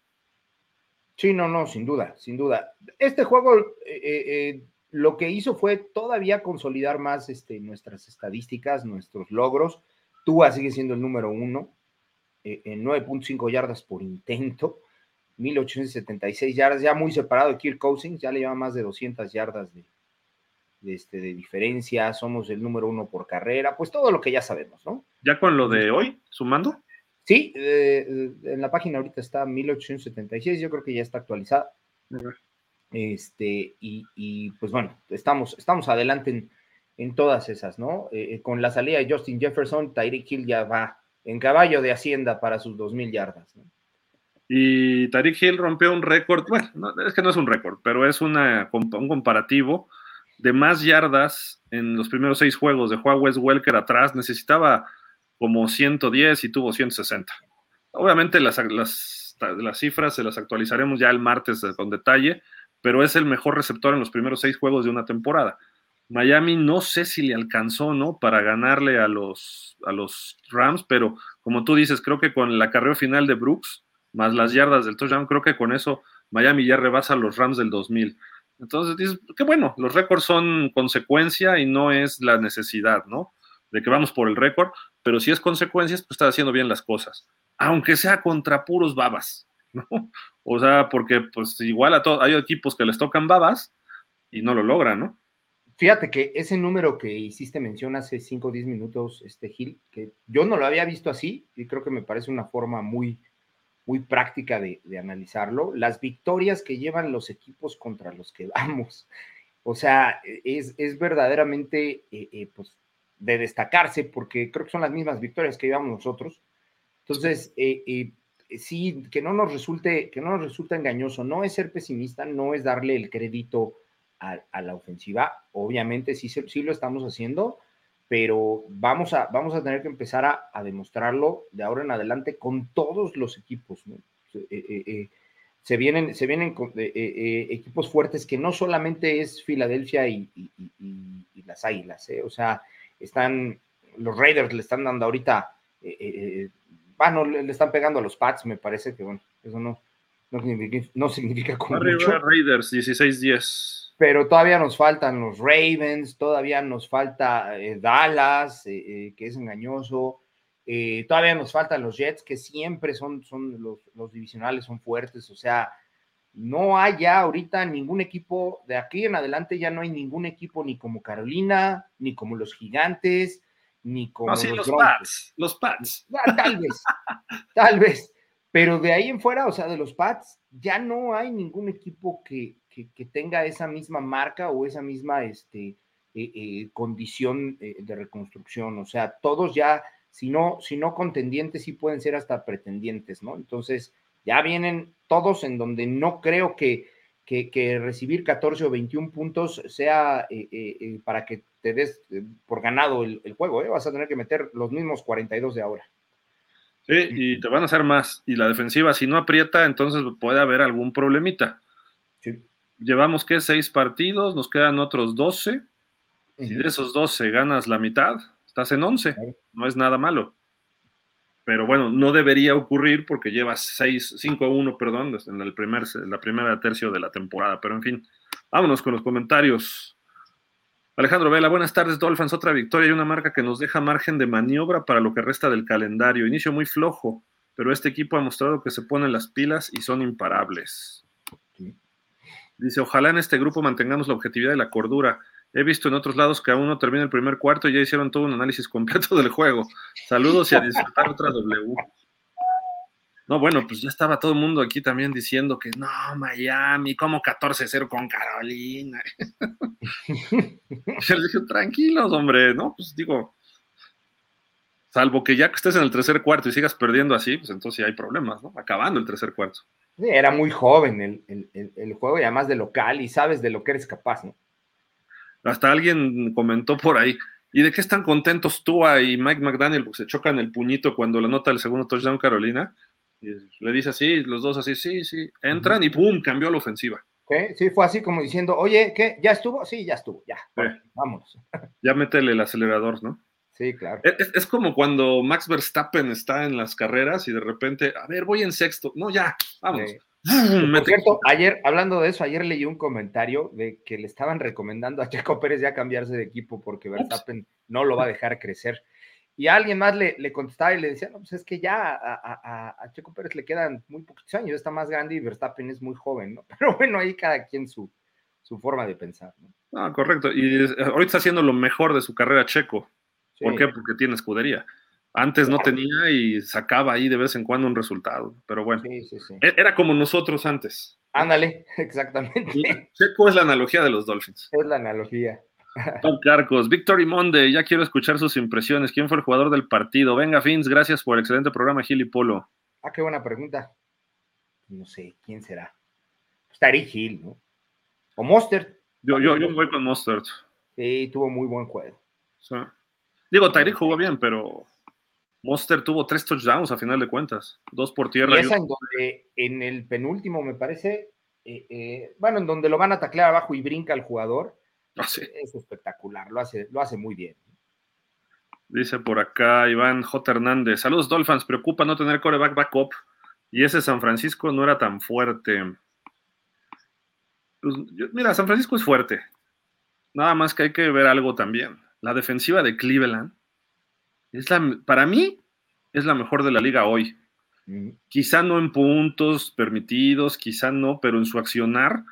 S2: Sí, no, no, sin duda, sin duda. Este juego eh, eh, eh, lo que hizo fue todavía consolidar más este, nuestras estadísticas, nuestros logros. Tua sigue siendo el número uno, en 9.5 yardas por intento, 1876 yardas, ya muy separado de Kirk Cousins, ya le lleva más de 200 yardas de, este, de diferencia, somos el número uno por carrera, pues todo lo que ya sabemos, ¿no?
S1: ¿Ya con lo de hoy, sumando?
S2: Sí, eh, en la página ahorita está 1876, yo creo que ya está actualizada. Este, y, pues bueno, estamos, estamos adelante en, todas esas, ¿no? Eh, eh, con la salida de Justin Jefferson, Tyreek Hill ya va en caballo de Hacienda para sus 2.000 yardas, ¿no?
S1: Y Tyreek Hill rompió un récord, bueno, es que no es un récord, pero es una, un comparativo de más yardas en los primeros seis juegos de Juan Wes Welker atrás, necesitaba como 110 y tuvo 160. Obviamente las, las, las, cifras se las actualizaremos ya el martes con detalle, pero es el mejor receptor en los primeros seis juegos de una temporada. Miami no sé si le alcanzó, ¿no? Para ganarle a los, a los Rams, pero como tú dices, creo que con la carrera final de Brooks, más las yardas del touchdown, creo que con eso Miami ya rebasa a los Rams del 2000. Entonces dices, qué bueno, los récords son consecuencia y no es la necesidad, ¿no? De que vamos por el récord, pero si es consecuencia, pues estás haciendo bien las cosas, aunque sea contra puros babas, <laughs> ¿no? O sea, porque pues igual a todos, hay equipos que les tocan babas y no lo logran, ¿no?
S2: Fíjate que ese número que hiciste mención hace 5 o 10 minutos, este Gil, que yo no lo había visto así y creo que me parece una forma muy, muy práctica de, analizarlo, las victorias que llevan los equipos contra los que <laughs> vamos. O sea, es, verdaderamente eh, eh, pues, de destacarse porque creo que son las mismas victorias que llevamos nosotros. Entonces, eh, sí, que no nos resulte, que no nos resulta engañoso, no es ser pesimista, no es darle el crédito a, la ofensiva. Obviamente sí, sí lo estamos haciendo, pero vamos a, vamos a tener que empezar a, demostrarlo de ahora en adelante con todos los equipos. Eh, eh, eh, se vienen, se vienen equipos fuertes que no solamente es Filadelfia y, las Águilas, o sea, están los Raiders le están dando ahorita, bueno, le, están pegando a los Pats, me parece que bueno, eso no, no significa, no significa
S1: como Raiders 16-10
S2: pero todavía nos faltan los Ravens, todavía nos falta eh, Dallas, eh, eh, que es engañoso, todavía nos faltan los Jets, que siempre son, son los, divisionales, son fuertes, o sea, no hay ya ahorita ningún equipo, de aquí en adelante ya no hay ningún equipo ni como Carolina, ni como los Gigantes, ni como
S1: los, los Pats, los Pats.
S2: Ah, tal vez, tal vez, pero de ahí en fuera, o sea, de los Pats, ya no hay ningún equipo que, que, tenga esa misma marca o esa misma este, eh, eh, condición eh, de reconstrucción. O sea, todos ya, si no, si no contendientes, sí pueden ser hasta pretendientes, ¿no? Entonces, ya vienen todos en donde no creo que, que, recibir 14 o 21 puntos sea para que te des por ganado el, el juego, ¿eh? Vas a tener que meter los mismos 42 de ahora.
S1: Sí, y te van a hacer más. Y la defensiva, si no aprieta, entonces puede haber algún problemita. Sí llevamos que seis partidos, nos quedan otros 12. Si de esos 12 ganas la mitad, estás en 11. No es nada malo. Pero bueno, no debería ocurrir porque llevas 6, 5 1, perdón, en el primer, la primera tercio de la temporada. Pero en fin, vámonos con los comentarios. Alejandro Vela, buenas tardes, Dolphins. Otra victoria y una marca que nos deja margen de maniobra para lo que resta del calendario. Inicio muy flojo, pero este equipo ha mostrado que se ponen las pilas y son imparables. Dice, ojalá en este grupo mantengamos la objetividad y la cordura. He visto en otros lados que aún no termina el primer cuarto y ya hicieron todo un análisis completo del juego. Saludos y a disfrutar otra W. No, bueno, pues ya estaba todo el mundo aquí también diciendo que no, Miami, como 14-0 con Carolina. <laughs> Yo les dije, tranquilos, hombre, ¿no? Pues digo, salvo que ya que estés en el tercer cuarto y sigas perdiendo así, pues entonces hay problemas, ¿no? Acabando el tercer cuarto
S2: era muy joven el, juego y además de local y sabes de lo que eres capaz, ¿no?
S1: Hasta alguien comentó por ahí, ¿y de qué están contentos tú y Mike McDaniel? Porque se chocan el puñito cuando le nota el segundo touchdown Carolina. Y le dice así, los dos así, sí, sí, entran y ¡pum! cambió la ofensiva.
S2: Sí, fue así como diciendo, oye, ¿qué? ¿Ya estuvo? Sí, ya estuvo, ya, vámonos. <laughs>
S1: Ya métele el acelerador, ¿no?
S2: Sí, claro.
S1: Es, como cuando Max Verstappen está en las carreras y de repente, a ver, voy en sexto. No, ya, vamos. <laughs>
S2: Por cierto, ayer, hablando de eso, ayer leí un comentario de que le estaban recomendando a Checo Pérez ya cambiarse de equipo porque Verstappen no lo va a dejar crecer. Y alguien más le, le, contestaba y le decía, no, pues es que ya a, Checo Pérez le quedan muy poquitos años, está más grande y Verstappen es muy joven, ¿no? <laughs> Pero bueno, ahí cada quien su, su forma de pensar, ¿no?
S1: Ah, correcto. Y ahorita está haciendo lo mejor de su carrera Checo. ¿Por qué? Porque tiene escudería. Antes no tenía y sacaba ahí de vez en cuando un resultado. Pero bueno, e-, era como nosotros antes.
S2: Ándale, <laughs> exactamente.
S1: Checo es la analogía de los Dolphins.
S2: Es la analogía. <laughs>
S1: Tom Carcos, Victory Monde, ya quiero escuchar sus impresiones. ¿Quién fue el jugador del partido? Venga, Fins, gracias por el excelente programa, Gil y Polo.
S2: Ah, qué buena pregunta. No sé, ¿quién será? Pues Hill, ¿no? O Mostert.
S1: Yo, yo, yo voy con Mostert.
S2: Sí, tuvo muy buen juego. Sí.
S1: Digo, Tyreek jugó bien, pero Monster tuvo tres touchdowns a final de cuentas, dos por tierra.
S2: Y esa en donde en el penúltimo, me parece, eh, eh, bueno, en donde lo van a taclear abajo y brinca el jugador, ah, es espectacular, lo hace, lo hace muy bien.
S1: Dice por acá Iván J. Hernández, saludos Dolphins, preocupa no tener coreback backup y ese San Francisco no era tan fuerte. Pues, mira, San Francisco es fuerte, nada más que hay que ver algo también la defensiva de Cleveland es la, para mí es la mejor de la liga hoy. Quizá no en puntos permitidos, quizá no, pero en su accionar,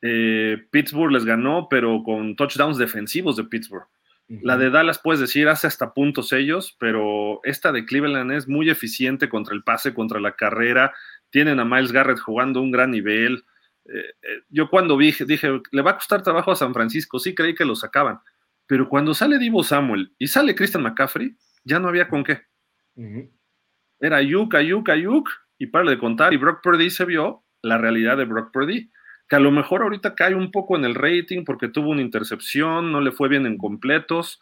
S1: eh, Pittsburgh les ganó, pero con touchdowns defensivos de Pittsburgh. La de Dallas, puedes decir, hace hasta puntos ellos, pero esta de Cleveland es muy eficiente contra el pase, contra la carrera. Tienen a Miles Garrett jugando un gran nivel. Eh, eh, yo cuando vi, dije, le va a costar trabajo a San Francisco, sí creí que lo sacaban pero cuando sale Divo Samuel y sale Christian McCaffrey, ya no había con qué. Era Ayuk, Ayuk, Ayuk, y para de contar. Y Brock Purdy se vio la realidad de Brock Purdy. que a lo mejor ahorita cae un poco en el rating porque tuvo una intercepción, no le fue bien en completos,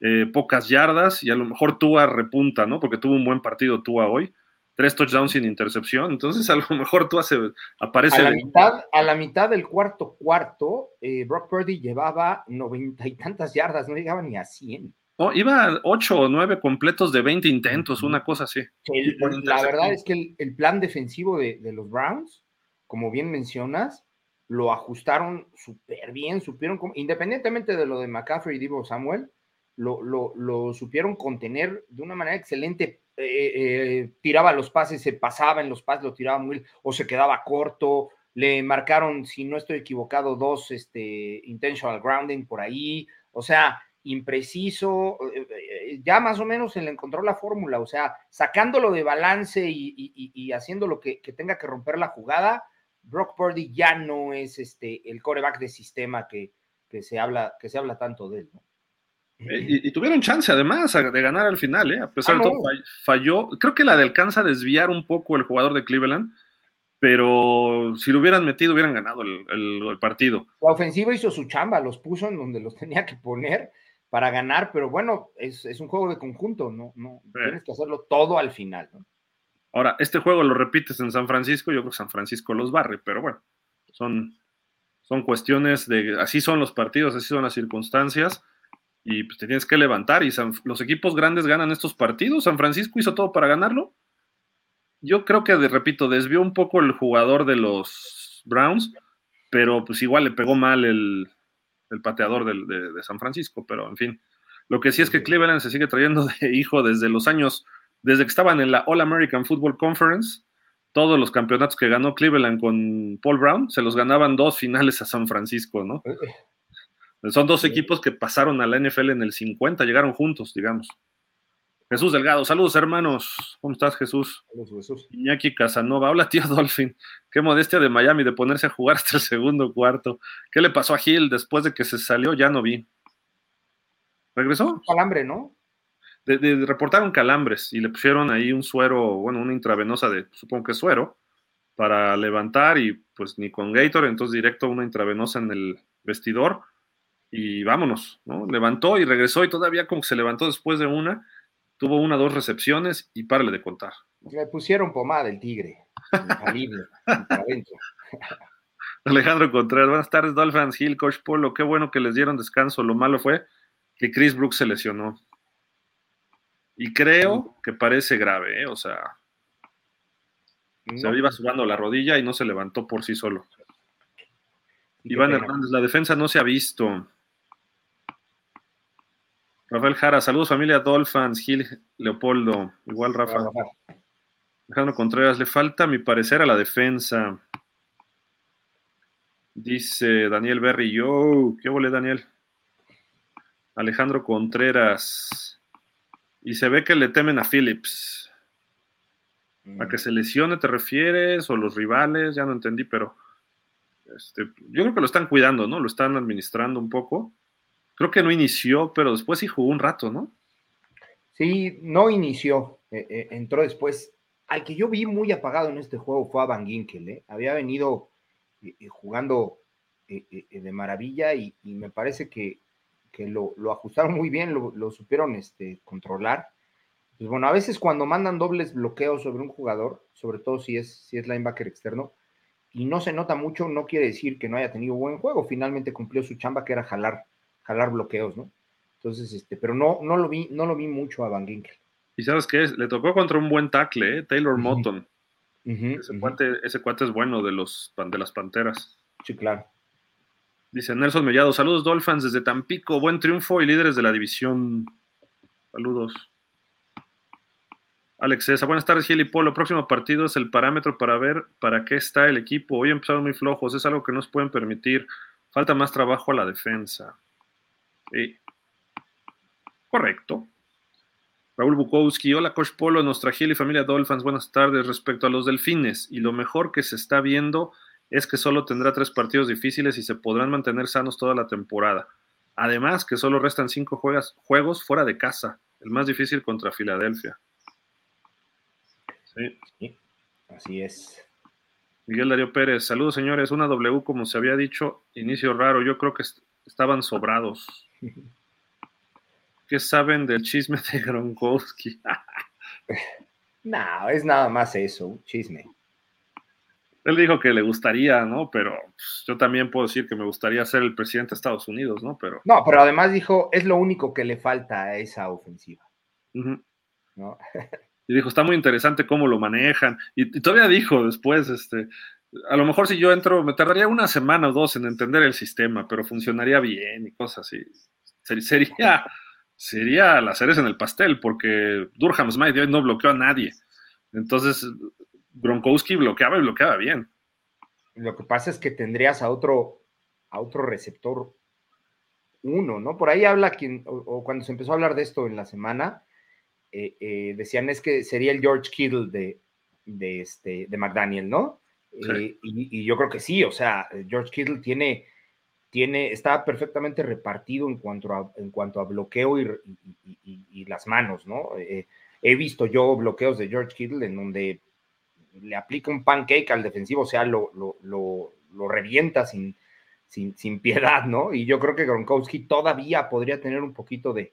S1: eh, pocas yardas y a lo mejor Tua repunta, ¿no? Porque tuvo un buen partido Tua hoy, tres touchdowns sin intercepción, entonces <laughs> a lo mejor Tua se aparece.
S2: A la, mitad, a la mitad del cuarto cuarto, eh, Brock Purdy llevaba noventa y tantas yardas, no llegaba ni a cien.
S1: Oh, iba a 8 o 9 completos de 20 intentos, una cosa así.
S2: la verdad es que el, plan defensivo de, de, los Browns, como bien mencionas, lo ajustaron súper bien, supieron, independientemente de lo de McCaffrey y Divo Samuel, lo, lo, supieron contener de una manera excelente. Eh, eh, tiraba los pases, se pasaba en los pases, lo tiraba muy, o se quedaba corto. Le marcaron, si no estoy equivocado, dos este, intentional grounding por ahí. O sea, impreciso. Eh, ya más o menos se le encontró la fórmula. O sea, sacándolo de balance y, haciendo lo que, que tenga que romper la jugada Brock Purdy ya no es este, el coreback de sistema que, se habla, que se habla tanto de él.
S1: Eh, y, tuvieron chance además de ganar al final, ¿eh? a pesar ah, de todo, falló. Creo que la de alcanza a desviar un poco el jugador de Cleveland, pero si lo hubieran metido hubieran ganado el, partido.
S2: La ofensiva hizo su chamba, los puso en donde los <laughs> tenía que poner para ganar, pero bueno, es, un juego de conjunto, ¿no? no Tienes que hacerlo todo al final. ¿no?
S1: Ahora, este juego lo repites en San Francisco, yo creo que San Francisco los barre, pero bueno, son, son cuestiones de, así son los partidos, así son las circunstancias, y pues te tienes que levantar, y los equipos grandes ganan estos partidos, San Francisco hizo todo para ganarlo. Yo creo que, repito, desvió un poco el jugador de los Browns, pero pues igual le pegó mal el, pateador de, de San Francisco, pero en fin. Lo que sí es que Cleveland se sigue trayendo de hijo desde los años desde que estaban en la All American Football Conference, todos los campeonatos que ganó Cleveland con Paul Brown, se los ganaban dos finales a San Francisco, ¿no? Son dos equipos que pasaron a la NFL en el 50, llegaron juntos, digamos. Jesús Delgado, saludos hermanos. ¿Cómo estás, Jesús?
S2: Saludos, Jesús.
S1: Iñaki Casanova, hola tío Dolphin. Qué modestia de Miami de ponerse a jugar <laughs> hasta el segundo cuarto. ¿Qué le pasó a Gil después de que se salió? Ya no vi. ¿Regresó?
S2: Calambre, ¿no?
S1: de, reportaron calambres y le pusieron ahí un suero, bueno, una intravenosa de, supongo que suero, para levantar y pues ni con Gator, entonces directo una intravenosa en el vestidor y vámonos, ¿no? Levantó y regresó y todavía como que se levantó después de una, tuvo una, dos recepciones y párale de contar.
S2: Le pusieron pomada el tigre, <laughs>
S1: Alejandro Contreras, buenas tardes, Dolphins Hill, Coach Polo, qué bueno que les dieron descanso, lo malo fue que Chris Brooks se lesionó. Y creo que parece grave, ¿eh? o sea, se iba subando la rodilla y no se levantó por sí solo. Iván Hernández, la defensa no se ha visto. Rafael Jara, saludos familia Dolphins, Gil Leopoldo, igual Rafa. Alejandro Contreras, le falta a mi parecer a la defensa. Dice Daniel Berry, yo, ¿qué volé Daniel? Alejandro Contreras, y se ve que le temen a Phillips. ¿A mm. que se lesione te refieres? ¿O los rivales? Ya no entendí, pero este, yo creo que lo están cuidando, ¿no? Lo están administrando un poco. Creo que no inició, pero después sí jugó un rato, ¿no?
S2: Sí, no inició, eh, eh, entró después. Al que yo vi muy apagado en este juego fue a Van Ginkel, ¿eh? Había venido jugando de maravilla y, me parece que que lo, ajustaron muy bien, lo, supieron este, controlar. Pues bueno, a veces cuando mandan dobles bloqueos sobre un jugador, sobre todo si es, si es linebacker externo, y no se nota mucho, no quiere decir que no haya tenido buen juego. Finalmente cumplió su chamba, que era jalar, jalar bloqueos, ¿no? Entonces, este, pero no, no lo vi, no lo vi mucho a Van Ginkel.
S1: Y sabes qué, le tocó contra un buen tackle, ¿eh? Taylor Moton. ese, cuate, ese, cuate, es bueno de los de las panteras.
S2: Sí, claro.
S1: Dice Nelson Mellado, saludos Dolphins desde Tampico, buen triunfo y líderes de la división. Saludos. Alex César, buenas tardes Gil y Polo. Próximo partido es el parámetro para ver para qué está el equipo. Hoy empezaron muy flojos, es algo que no nos pueden permitir. Falta más trabajo a la defensa. Correcto. Raúl Bukowski, hola Coach Polo, nuestra Gil y familia Dolphins, buenas tardes. Respecto a los delfines y lo mejor que se está viendo es que solo tendrá tres partidos difíciles y se podrán mantener sanos toda la temporada. Además, que solo restan cinco juegos fuera de casa, el más difícil contra Filadelfia.
S2: Sí. Así es.
S1: Miguel Darío Pérez, saludos señores, una W como se había dicho, inicio raro, yo creo que estaban sobrados. <laughs> ¿Qué saben del chisme de Gronkowski? <laughs>
S2: no, es nada más eso, chisme.
S1: Él dijo que le gustaría, ¿no? Pero pues, yo también puedo decir que me gustaría ser el presidente de Estados Unidos, ¿no? Pero...
S2: No, pero además dijo, es lo único que le falta a esa ofensiva.
S1: ¿No? <laughs> y dijo, está muy interesante cómo lo manejan. Y, todavía dijo después, este, a lo mejor si yo entro, me tardaría una semana o dos en entender el sistema, pero funcionaría bien y cosas así. Sería, sería las cereza en el pastel, porque Durham Smythe no bloqueó a nadie. Entonces, Gronkowski bloqueaba y bloqueaba bien.
S2: Lo que pasa es que tendrías a otro, a otro receptor uno, ¿no? Por ahí habla quien, o, cuando se empezó a hablar de esto en la semana, eh, eh, decían es que sería el George Kittle de, de, este, de McDaniel, ¿no? Eh, y, yo creo que sí, o sea, George Kittle tiene, tiene, está perfectamente repartido en cuanto a, en cuanto a bloqueo y, las manos, ¿no? he visto yo bloqueos de George Kittle en donde le aplica un pancake al defensivo, o sea, lo, lo, revienta sin, sin, piedad, ¿no? Y yo creo que Gronkowski todavía podría tener un poquito de,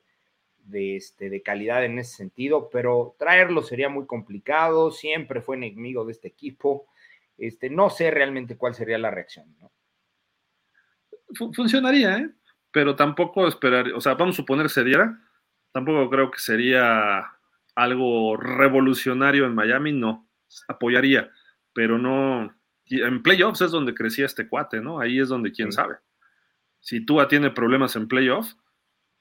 S2: este, de calidad en ese sentido, pero traerlo sería muy complicado, siempre fue enemigo de este equipo. Este, no sé realmente cuál sería la reacción, ¿no?
S1: Funcionaría, ¿eh? Pero tampoco esperar, o sea, vamos a suponer se diera, tampoco creo que sería algo revolucionario en Miami, no apoyaría, pero no. En playoffs es donde crecía este cuate, ¿no? Ahí es donde quién sabe. Si Tua tiene problemas en playoffs,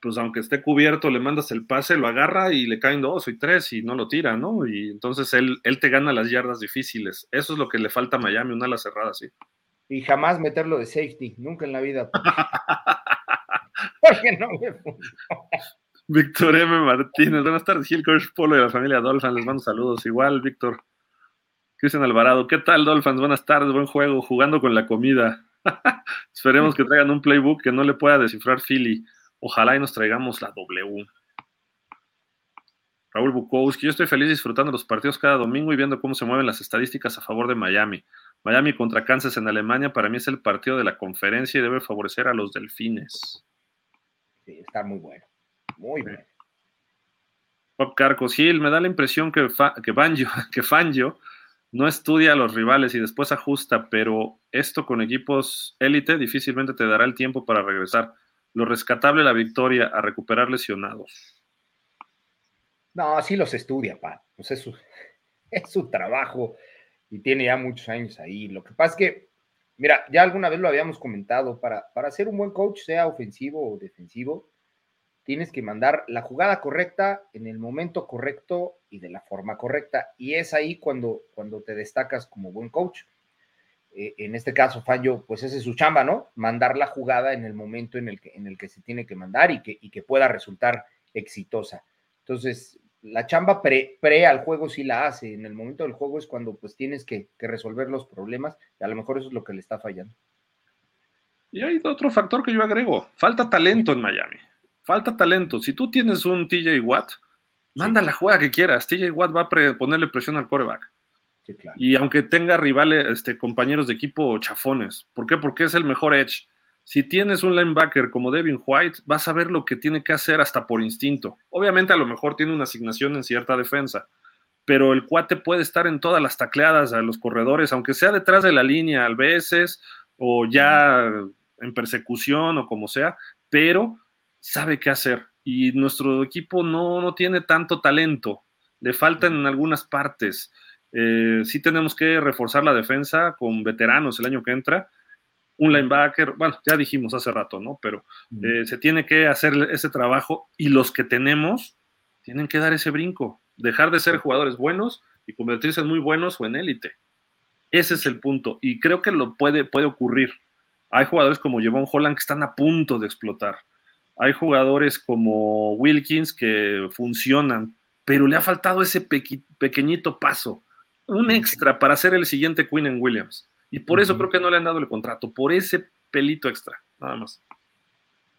S1: pues aunque esté cubierto, le mandas el pase, lo agarra y le caen dos y tres y no lo tira, ¿no? Y entonces él, él te gana las yardas difíciles. Eso es lo que le falta a Miami, una ala cerrada, sí.
S2: Y jamás meterlo de safety, nunca en la vida. <laughs> Porque no me
S1: Víctor M. Martínez, buenas tardes, Gil Coach Polo de la familia Dolphin, les mando saludos. Igual, Víctor. Cristian Alvarado, ¿qué tal, Dolphins? Buenas tardes, buen juego, jugando con la comida. <laughs> Esperemos que traigan un playbook que no le pueda descifrar Philly. Ojalá y nos traigamos la W. Raúl Bukowski, yo estoy feliz disfrutando los partidos cada domingo y viendo cómo se mueven las estadísticas a favor de Miami. Miami contra Kansas en Alemania para mí es el partido de la conferencia y debe favorecer a los delfines.
S2: Sí, está muy bueno. Muy bueno.
S1: Pop Carcos Gil, me da la impresión que, que, Banjo, <laughs> que Fangio no estudia a los rivales y después ajusta, pero esto con equipos élite difícilmente te dará el tiempo para regresar. Lo rescatable la victoria a recuperar lesionados.
S2: No, sí los estudia, pa. Pues es su, <laughs> es su trabajo y tiene ya muchos años ahí. Lo que pasa es que, mira, ya alguna vez lo habíamos comentado, para, para ser un buen coach, sea ofensivo o defensivo, tienes que mandar la jugada correcta en el momento correcto y de la forma correcta. Y es ahí cuando, cuando te destacas como buen coach. Eh, en este caso, Fallo, pues ese es su chamba, ¿no? Mandar la jugada en el momento en el que, en el que se tiene que mandar y que, y que pueda resultar exitosa. Entonces, la chamba pre, pre, al juego sí la hace. En el momento del juego es cuando pues tienes que, que resolver los problemas y a lo mejor eso es lo que le está fallando.
S1: Y hay otro factor que yo agrego, falta talento en Miami. Falta talento. Si tú tienes un TJ Watt, manda la jugada que quieras. TJ Watt va a ponerle presión al coreback. Y aunque tenga rivales, este, compañeros de equipo chafones. ¿Por qué? Porque es el mejor edge. Si tienes un linebacker como Devin White, vas a ver lo que tiene que hacer hasta por instinto. Obviamente a lo mejor tiene una asignación en cierta defensa, pero el cuate puede estar en todas las tacleadas a los corredores, aunque sea detrás de la línea a veces, o ya en persecución o como sea, pero sabe qué hacer. Y nuestro equipo no, no tiene tanto talento, le faltan en algunas partes. Eh, sí tenemos que reforzar la defensa con veteranos el año que entra. Un linebacker, bueno, ya dijimos hace rato, ¿no? Pero eh, se tiene que hacer ese trabajo y los que tenemos tienen que dar ese brinco, dejar de ser jugadores buenos y convertirse en muy buenos o en élite. Ese es el punto y creo que lo puede, puede ocurrir. Hay jugadores como Jevon Holland que están a punto de explotar. Hay jugadores como Wilkins que funcionan, pero le ha faltado ese pequeñito paso, un extra para ser el siguiente Queen en Williams. Y por eso creo que no le han dado el contrato, por ese pelito extra, nada más.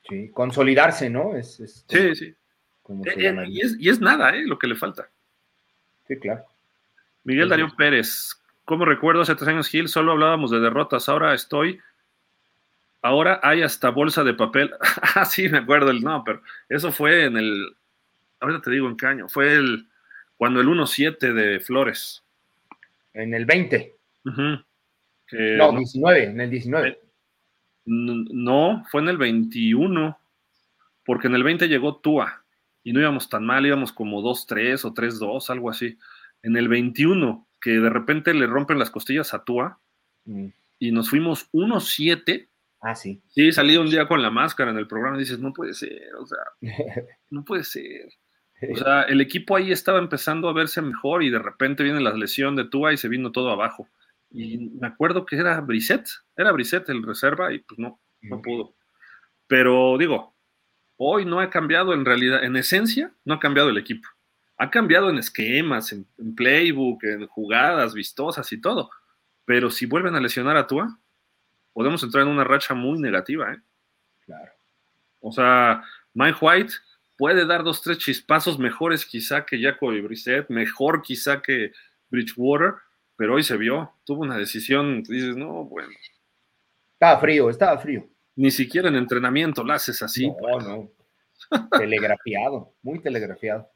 S2: Sí, consolidarse, ¿no? Es,
S1: sí, sí. Eh, eh, y, es, nada, ¿eh? Lo que le falta.
S2: Sí, claro.
S1: Miguel Darío Pérez, ¿Cómo recuerdo hace tres años, Gil? Solo hablábamos de derrotas. Ahora estoy. Ahora hay hasta bolsa de papel. <laughs> ah, sí, me acuerdo el no, pero eso fue en el. Ahorita te digo en qué año. Fue el. Cuando el 1-7 de Flores.
S2: En el 20.
S1: Ujú. Que
S2: no, 19, en el 19.
S1: N- No, fue en el 21. Porque en el 20 llegó Tua. Y no íbamos tan mal, íbamos como 2-3 o 3-2, algo así. En el 21, que de repente le rompen las costillas a Tua.
S2: Mm.
S1: y nos fuimos 1-7.
S2: Ah, sí.
S1: Sí, salí un día con la máscara en el programa y dices, no puede ser, o sea, <laughs> no puede ser. O sea, el equipo ahí estaba empezando a verse mejor y de repente viene la lesión de Tua y se vino todo abajo. Y me acuerdo que era Brissett, era Brissett el reserva y pues no, no pudo. Pero digo, hoy no ha cambiado en realidad, en esencia, no ha cambiado el equipo. Ha cambiado en esquemas, en, en playbook, en jugadas vistosas y todo. Pero si vuelven a lesionar a Tua, podemos entrar en una racha muy negativa. ¿eh?
S2: Claro.
S1: O sea, Mike White puede dar dos, tres chispazos mejores quizá que Jacoby Brissett, mejor quizá que Bridgewater, pero hoy se vio, tuvo una decisión, dices, no, bueno,
S2: Estaba frío, estaba frío.
S1: ni siquiera en entrenamiento la haces así.
S2: No, no. telegrafiado, muy telegrafiado.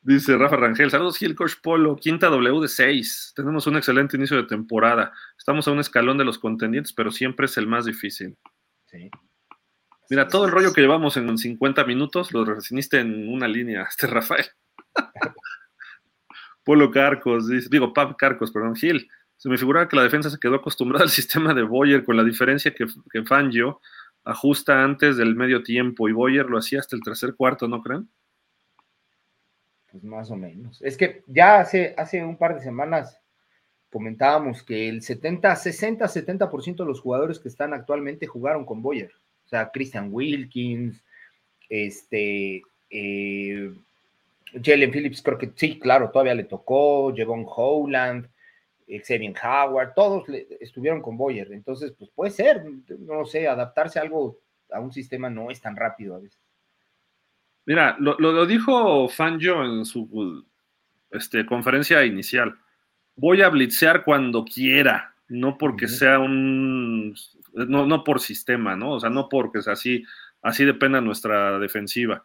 S1: Dice Rafa Rangel, saludos Gil Coach Polo, quinta W de 6. Tenemos un excelente inicio de temporada. Estamos a un escalón de los contendientes, pero siempre es el más difícil.
S2: Sí.
S1: Mira, todo el rollo que llevamos en 50 minutos lo resumiste en una línea, <laughs> este Rafael. Polo Carcos, digo, Pap Carcos, perdón, Gil. Se me figuraba que la defensa se quedó acostumbrada <laughs> al sistema de Boyer, con la diferencia que, que Fangio ajusta antes del medio tiempo y Boyer lo hacía hasta el tercer cuarto, ¿no creen?
S2: Pues más o menos. Es que ya hace, hace un par de semanas comentábamos que el 70, 60, 70% de los jugadores que están actualmente jugaron con Boyer. O sea, Christian Wilkins, este, eh, Jalen Phillips, creo que sí, claro, todavía le tocó, Jevon Howland, Xavier Howard, todos estuvieron con Boyer. Entonces, pues puede ser, no sé, adaptarse a algo, a un sistema no es tan rápido a veces.
S1: Mira, lo, lo, lo dijo Fangio en su este, conferencia inicial. Voy a blitzear cuando quiera, no porque uh -huh. sea un. No, no, por sistema, ¿no? O sea, no porque sea así, así dependa nuestra defensiva.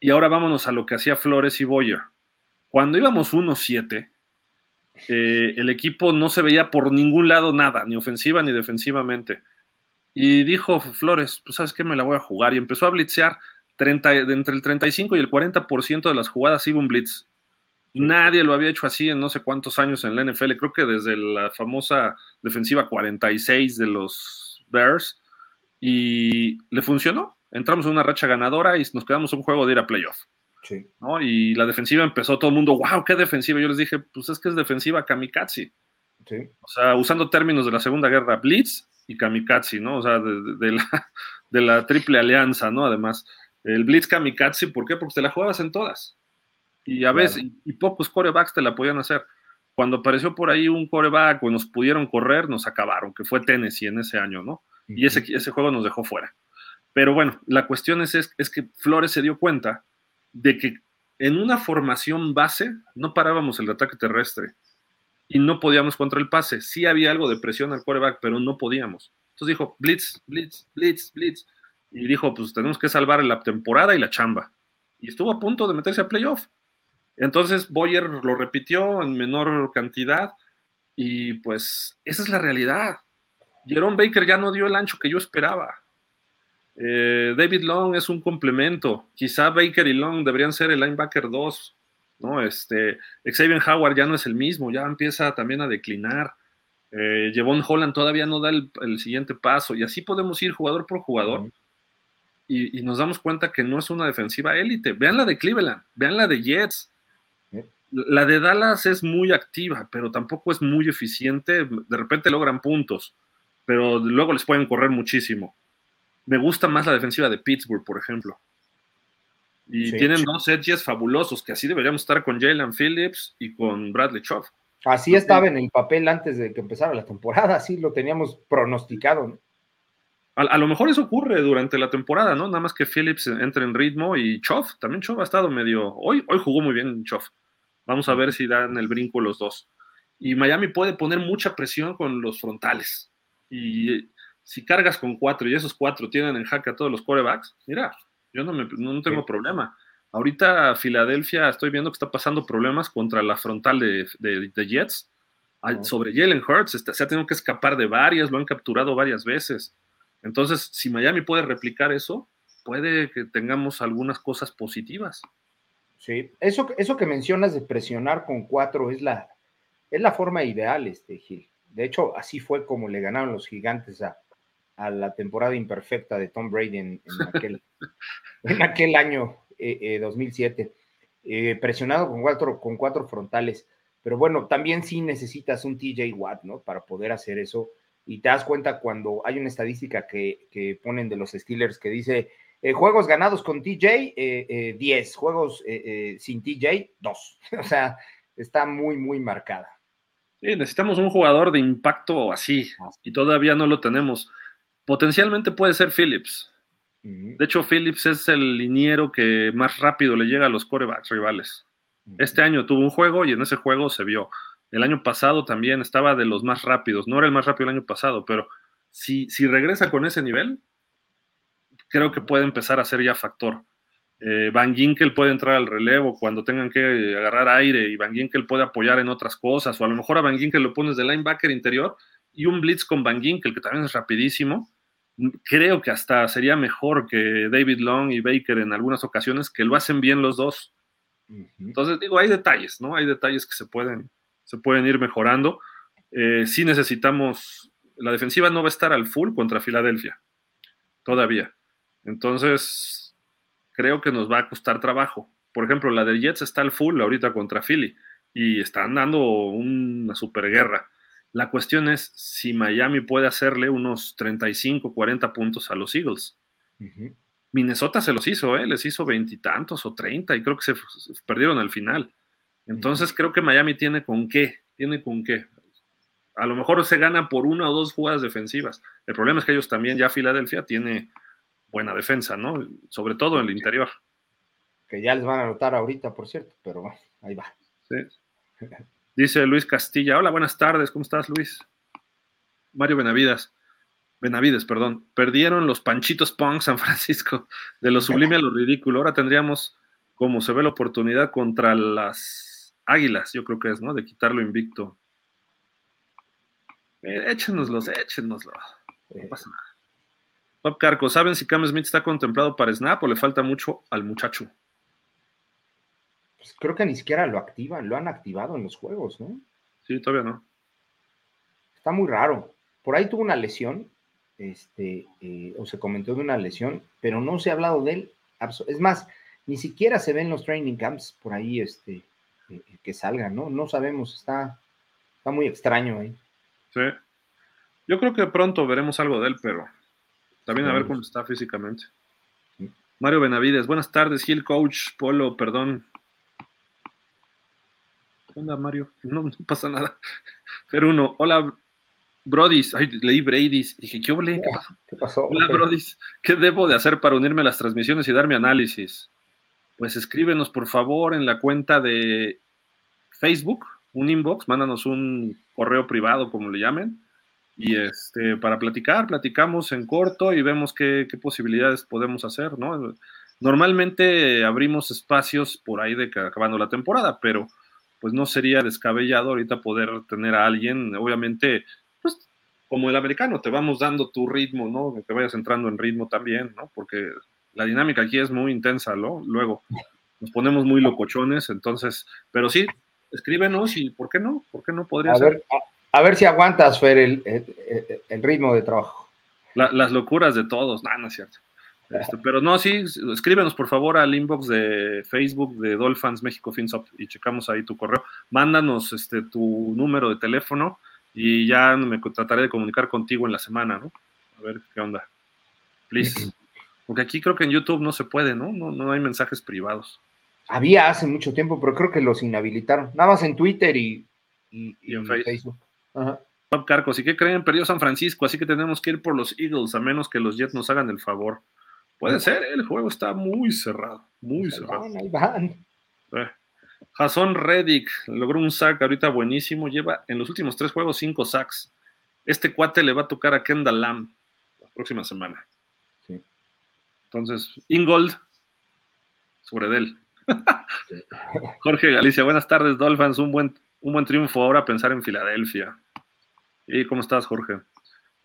S1: Y ahora vámonos a lo que hacía Flores y Boyer. Cuando íbamos 1-7, eh, el equipo no se veía por ningún lado nada, ni ofensiva ni defensivamente. Y dijo Flores, pues sabes qué, me la voy a jugar. Y empezó a blitzear 30, de entre el 35 y el 40% de las jugadas iba un blitz. Nadie lo había hecho así en no sé cuántos años en la NFL. Creo que desde la famosa defensiva 46 de los Bears. Y le funcionó. Entramos en una racha ganadora y nos quedamos un juego de ir a playoff.
S2: Sí.
S1: ¿no? Y la defensiva empezó todo el mundo, wow, qué defensiva. Yo les dije, pues es que es defensiva kamikaze.
S2: Sí.
S1: O sea, usando términos de la Segunda Guerra, blitz y kamikaze, ¿no? O sea, de, de, de, la, de la triple alianza, ¿no? Además, el blitz kamikaze, ¿por qué? Porque te la jugabas en todas. Y a claro. veces, y, y, pocos corebacks te la podían hacer. Cuando apareció por ahí un coreback o nos pudieron correr, nos acabaron, que fue Tennessee en ese año, ¿no? Uh -huh. Y ese, ese juego nos dejó fuera. Pero bueno, la cuestión es, es, es que Flores se dio cuenta de que en una formación base no parábamos el ataque terrestre y no podíamos contra el pase. Sí había algo de presión al quarterback, pero no podíamos. Entonces dijo, blitz, blitz, blitz, blitz. Y dijo, pues tenemos que salvar la temporada y la chamba. Y estuvo a punto de meterse a playoff. Entonces Boyer lo repitió en menor cantidad y pues esa es la realidad. Jerome Baker ya no dio el ancho que yo esperaba. Eh, David Long es un complemento. Quizá Baker y Long deberían ser el linebacker 2. ¿no? Este, Xavier Howard ya no es el mismo, ya empieza también a declinar. Eh, Jevon Holland todavía no da el, el, siguiente paso. Y así podemos ir jugador por jugador. Uh -huh. y, y, nos damos cuenta que no es una defensiva élite. Vean la de Cleveland, vean la de Jets. La de Dallas es muy activa, pero tampoco es muy eficiente. De repente logran puntos, pero luego les pueden correr muchísimo me gusta más la defensiva de Pittsburgh, por ejemplo. Y sí, tienen sí. dos edges fabulosos, que así deberíamos estar con Jalen Phillips y con Bradley Chubb.
S2: Así estaba en el papel antes de que empezara la temporada, así lo teníamos pronosticado. ¿no?
S1: A, a, lo mejor eso ocurre durante la temporada, ¿no? Nada más que Phillips entre en ritmo y Chubb, también Chubb ha estado medio, hoy, hoy jugó muy bien Chubb. Vamos a ver si dan el brinco los dos. y Miami puede poner mucha presión con los frontales. Y si cargas con cuatro y esos cuatro tienen en jaque a todos los corebacks, mira, yo no, me, no tengo problema. Ahorita Filadelfia estoy viendo que está pasando problemas contra la frontal de, de, Jets. Sobre Jalen Hurts se ha tenido que escapar de varias, lo han capturado varias veces. Entonces, si Miami puede replicar eso, puede que tengamos algunas cosas positivas.
S2: Sí, eso, eso que mencionas de presionar con cuatro es la, es la forma ideal, este Gil. De hecho, así fue como le ganaron los gigantes a, a la temporada imperfecta de Tom Brady en, aquel, <laughs> en aquel, año 2007, eh, eh, eh, presionado con cuatro, con cuatro frontales. Pero bueno, también sí necesitas un TJ Watt, ¿no? Para poder hacer eso. Y te das cuenta cuando hay una estadística que, que ponen de los Steelers que dice juegos ganados con TJ, 10, juegos sin TJ, 2. <laughs> o sea, está muy, muy marcada.
S1: Sí, necesitamos un jugador de impacto así, y todavía no lo tenemos. Potencialmente puede ser Phillips. De hecho, Phillips es el liniero que más rápido le llega a los corebacks rivales. Este año tuvo un juego y en ese juego se vio. El año pasado también estaba de los más rápidos. No era el más rápido el año pasado, pero si, si regresa con ese nivel, creo que puede empezar a ser ya factor. Eh, Van Ginkel puede entrar al relevo cuando tengan que agarrar aire y Van Ginkel puede apoyar en otras cosas, o a lo mejor a Van Ginkel lo pones de linebacker interior y un blitz con Van Ginkel, que también es rapidísimo, creo que hasta sería mejor que David Long y Baker en algunas ocasiones, que lo hacen bien los dos. Entonces, digo, hay detalles, ¿no? Hay detalles que se pueden, se pueden ir mejorando. Eh, sí necesitamos, la defensiva no va a estar al full contra Filadelfia, todavía. Entonces, creo que nos va a costar trabajo. Por ejemplo, la de Jets está al full ahorita contra Philly y están dando una super guerra. La cuestión es si Miami puede hacerle unos 35, 40 puntos a los Eagles. Minnesota se los hizo, ¿eh? les hizo veintitantos o treinta y creo que se, perdieron al final. Entonces creo que Miami tiene con qué, tiene con qué. A lo mejor se gana por una o dos jugadas defensivas. El problema es que ellos también, ya Filadelfia tiene buena defensa, ¿no? Sobre todo en el interior.
S2: Que ya les van a anotar ahorita, por cierto, pero bueno, ahí va. Sí.
S1: Dice Luis Castilla, hola, buenas tardes, ¿cómo estás Luis? Mario Benavides, Benavides, perdón, perdieron los Panchitos Punk San Francisco, de lo sublime a lo ridículo, ahora tendríamos, como se ve la oportunidad, contra las Águilas, yo creo que es, ¿no? De quitarlo invicto. Eh, échenoslos, échenoslo, no pasa nada. Bob Carco, ¿saben si Cam Smith está contemplado para Snap o le falta mucho al muchacho?
S2: Pues, creo que ni siquiera lo activan, lo han activado en los juegos, ¿no?
S1: Sí, todavía no.
S2: Está muy raro. Por ahí tuvo una lesión, este, eh, o se comentó de una lesión, pero no se ha hablado de él. Es más, ni siquiera se ven los training camps por ahí este, eh, que salgan, ¿no? No sabemos, está, está muy extraño ahí.
S1: Sí. Yo creo que pronto veremos algo de él, pero también a ver cómo está físicamente. Mario Benavides, buenas tardes, Gil Coach, Polo, perdón, ¿Qué onda, Mario? <laughs> No, pasa nada. Pero uno, hola, Brodis. Ay, leí Bradys. Dije, ¿qué? ¿Qué pasó? ¿Qué pasó? Hola, Brodis. ¿Qué debo de hacer para unirme a las transmisiones y dar mi análisis? Pues escríbenos, por favor, en la cuenta de Facebook, un inbox, mándanos un correo privado, como le llamen. Y este, para platicar, platicamos en corto y vemos qué, qué posibilidades podemos hacer, ¿no? Normalmente abrimos espacios por ahí de acabando la temporada, pero pues no sería descabellado ahorita poder tener a alguien, obviamente, pues como el americano, te vamos dando tu ritmo, ¿no? Que te vayas entrando en ritmo también, ¿no? Porque la dinámica aquí es muy intensa, ¿no? Luego nos ponemos muy locochones, entonces, pero sí, escríbenos y ¿por qué no? ¿Por qué no podría
S2: a
S1: ser?
S2: Ver, a, ver si aguantas, Fer, el, el, ritmo de trabajo.
S1: las locuras de todos, no, no es cierto. Este, pero no, sí, escríbenos por favor al inbox de Facebook de Dolphins México FinSop y checamos ahí tu correo. Mándanos este, tu número de teléfono y ya me trataré de comunicar contigo en la semana, ¿no? A ver qué onda. Please. Porque aquí creo que en YouTube no se puede, ¿no? No, no hay mensajes privados.
S2: Había hace mucho tiempo, pero creo que los inhabilitaron. Nada más en Twitter y,
S1: en Facebook. Ajá. Carcos, ¿y qué creen? Perdió San Francisco, así que tenemos que ir por los Eagles, a menos que los Jets nos hagan el favor. Puede ser, el juego está muy cerrado, muy cerrado.
S2: Ahí van.
S1: Eh, Jason Reddick logró un sack ahorita buenísimo. Lleva en los últimos tres juegos cinco sacks. Este cuate le va a tocar a Kendall Lamb la próxima semana. Sí. Entonces, Ingold sobre él. <laughs> Jorge Galicia, buenas tardes, Dolphins. Un buen, un buen triunfo ahora pensar en Filadelfia. ¿Y cómo estás, Jorge?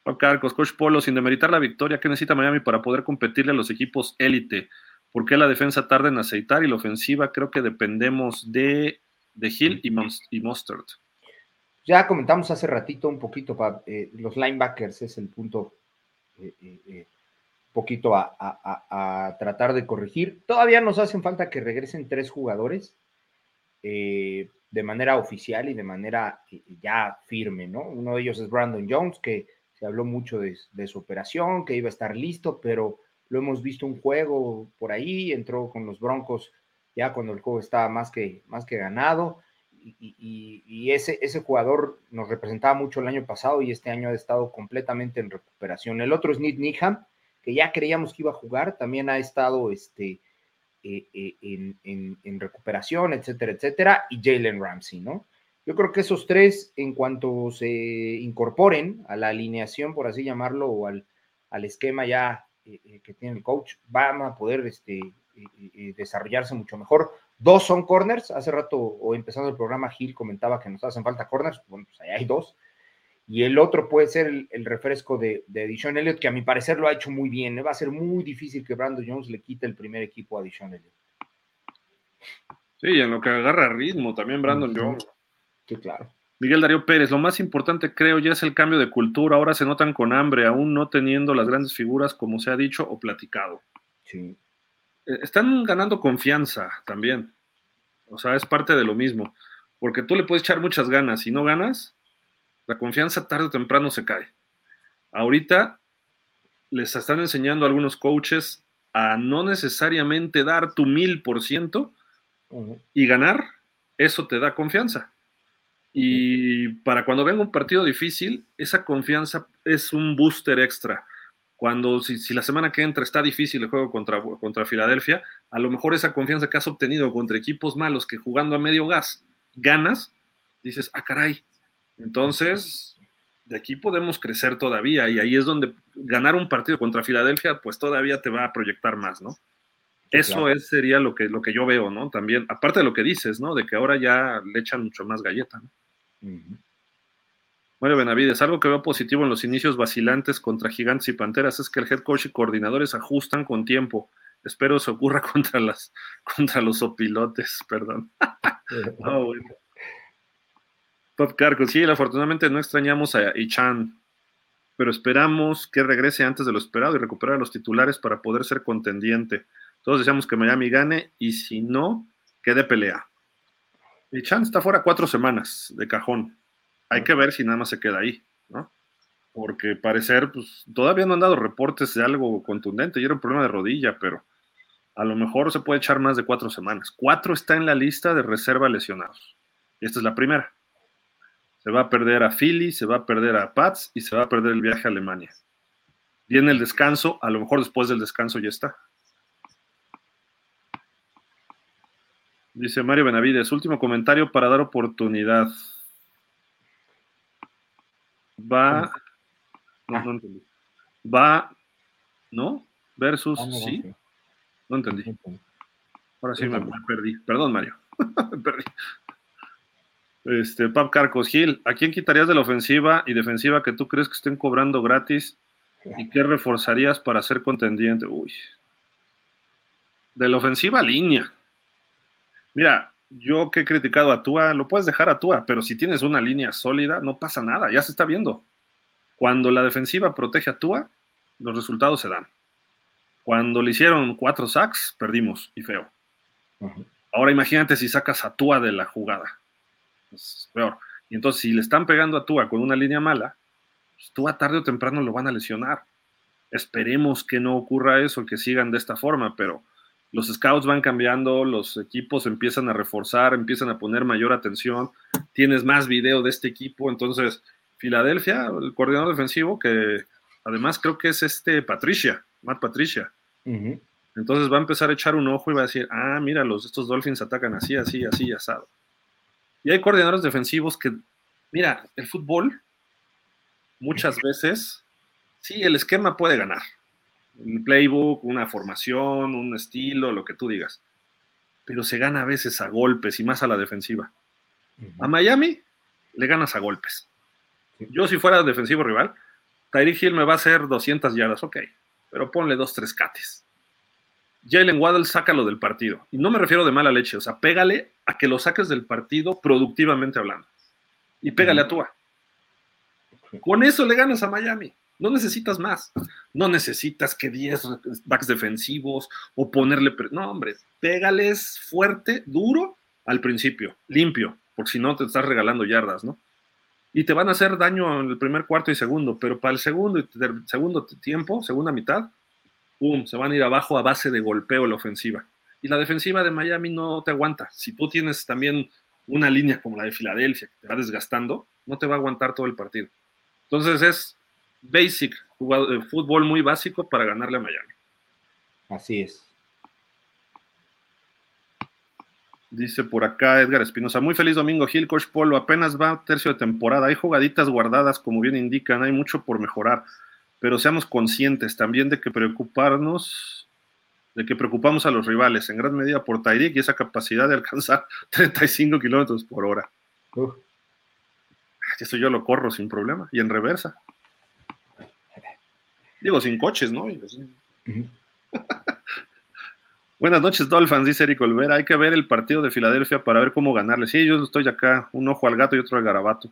S1: Juan Carcos, Coach Polo, sin demeritar la victoria, ¿qué necesita Miami para poder competirle a los equipos élite? ¿Por qué la defensa tarda en aceitar y la ofensiva creo que dependemos de, de Hill y, Mustard?
S2: Ya comentamos hace ratito un poquito, para eh, los linebackers es el punto eh, eh, poquito a, a, tratar de corregir. Todavía nos hacen falta que regresen tres jugadores de manera oficial y de manera ya firme, ¿no? Uno de ellos es Brandon Jones, que se habló mucho de, su operación, que iba a estar listo, pero lo hemos visto un juego por ahí, entró con los Broncos ya cuando el juego estaba más que, más que ganado. Y, ese, ese jugador nos representaba mucho el año pasado y este año ha estado completamente en recuperación. El otro es Nick Niham, que ya creíamos que iba a jugar, también ha estado este, eh, eh, en, recuperación, etcétera, etcétera, y Jalen Ramsey, ¿no? Yo creo que esos tres, en cuanto se incorporen a la alineación, por así llamarlo, o al, al esquema ya eh, que tiene el coach van a poder este, desarrollarse mucho mejor. Dos son corners, hace rato o empezando el programa Gil comentaba que nos hacen falta corners, bueno, pues ahí hay dos. Y el otro puede ser el, refresco de, de Dishon Elliott, que a mi parecer lo ha hecho muy bien. Va a ser muy difícil que Brandon Jones le quite el primer equipo a Dishon Elliott.
S1: Sí, en lo que agarra ritmo también Brandon Jones.
S2: Sí, claro.
S1: Miguel Darío Pérez, lo más importante creo ya es el cambio de cultura. Ahora se notan con hambre, aún no teniendo las grandes figuras como se ha dicho o platicado.
S2: Sí.
S1: Eh, están ganando confianza también. O sea, es parte de lo mismo. Porque tú le puedes echar muchas ganas. Si no ganas, la confianza tarde o temprano se cae. Ahorita les están enseñando a algunos coaches a no necesariamente dar tu mil por ciento y ganar, eso te da confianza. Y para cuando venga un partido difícil, esa confianza es un booster extra. Cuando, si, la semana que entra está difícil el juego contra, contra Filadelfia, a lo mejor esa confianza que has obtenido contra equipos malos que jugando a medio gas ganas, dices, ah, caray. Entonces, de aquí podemos crecer todavía y ahí es donde ganar un partido contra Filadelfia, pues todavía te va a proyectar más, ¿no? Eso es, sería lo que, lo que yo veo, ¿no? También, aparte de lo que dices, ¿no? De que ahora ya le echan mucho más galleta, ¿no? Mario Benavides, algo que veo positivo en los inicios vacilantes contra Gigantes y Panteras es que el head coach y coordinadores ajustan con tiempo. Espero se ocurra <laughs> contra las contra los opilotes, perdón. oh, <laughs> bueno. Top Carco, sí, afortunadamente no extrañamos a Ichan, pero esperamos que regrese antes de lo esperado y recuperar a los titulares para poder ser contendiente. Todos deseamos que Miami gane y si no, quede pelea. Y Chan está fuera cuatro semanas de cajón. Hay que ver si nada más se queda ahí, ¿no? Porque parecer, pues todavía no han dado reportes de algo contundente. Y era un problema de rodilla, pero a lo mejor se puede echar más de cuatro semanas. Cuatro está en la lista de reserva lesionados. Y esta es la primera. Se va a perder a Philly, se va a perder a Pats y se va a perder el viaje a Alemania. Viene el descanso, a lo mejor después del descanso ya está. Dice Mario Benavides, último comentario para dar oportunidad. Va. No, no entendí. Va. ¿No? Versus. Ah, sí. No entendí. Ahora sí me, perdí. Perdón, Mario. <laughs> me perdí. Este, Pap Carcos Gil, ¿a quién quitarías de la ofensiva y defensiva que tú crees que estén cobrando gratis? ¿Y qué reforzarías para ser contendiente? Uy. De la ofensiva línea. Mira, yo que he criticado a Tua, lo puedes dejar a Tua, pero si tienes una línea sólida, no pasa nada, ya se está viendo. Cuando la defensiva protege a Tua, los resultados se dan. Cuando le hicieron cuatro sacks, perdimos y feo. Ahora imagínate si sacas a Tua de la jugada. Es peor. Y entonces, si le están pegando a Tua con una línea mala, pues Tua tarde o temprano lo van a lesionar. Esperemos que no ocurra eso, que sigan de esta forma, pero los scouts van cambiando, los equipos empiezan a reforzar, empiezan a poner mayor atención, tienes más video de este equipo, entonces Filadelfia, el coordinador defensivo, que además creo que es este Patricia, Matt Patricia. Entonces va a empezar a echar un ojo y va a decir, ah, mira, los, estos Dolphins atacan así, así, así, asado. Y hay coordinadores defensivos que, mira, el fútbol muchas veces, sí, el esquema puede ganar. Un playbook, una formación, un estilo, lo que tú digas. Pero se gana a veces a golpes y más a la defensiva. A Miami le ganas a golpes. Yo si fuera defensivo rival, Tyreek Hill me va a hacer 200 yardas, ok, pero ponle dos, tres cates. Jalen Waddle, sácalo del partido. Y no me refiero de mala leche, o sea, pégale a que lo saques del partido productivamente hablando. Y pégale a Tua. Con eso le ganas a Miami. No necesitas más. No necesitas que 10 backs defensivos o ponerle. No, hombre, pégales fuerte, duro al principio, limpio, porque si no te estás regalando yardas, ¿no? Y te van a hacer daño en el primer cuarto y segundo, pero para el segundo y segundo tiempo, segunda mitad, ¡pum! Se van a ir abajo a base de golpeo la ofensiva. Y la defensiva de Miami no te aguanta. Si tú tienes también una línea como la de Filadelfia que te va desgastando, no te va a aguantar todo el partido. Entonces es basic, eh, fútbol muy básico para ganarle a Miami.
S2: Así es.
S1: Dice por acá Edgar Espinosa, muy feliz domingo, Gil, Coach Polo, apenas va tercio de temporada, hay jugaditas guardadas, como bien indican, hay mucho por mejorar pero seamos conscientes también de que preocuparnos, de que preocupamos a los rivales en gran medida por Tyreek y esa capacidad de alcanzar <laughs> 35 kilómetros por hora. Eso yo lo corro sin problema y en reversa. Digo, sin coches, ¿no? <laughs> Buenas noches, Dolphins, dice Eric Olvera. Hay que ver el partido de Filadelfia para ver cómo ganarle. Sí, yo estoy acá, un ojo al gato y otro al garabato.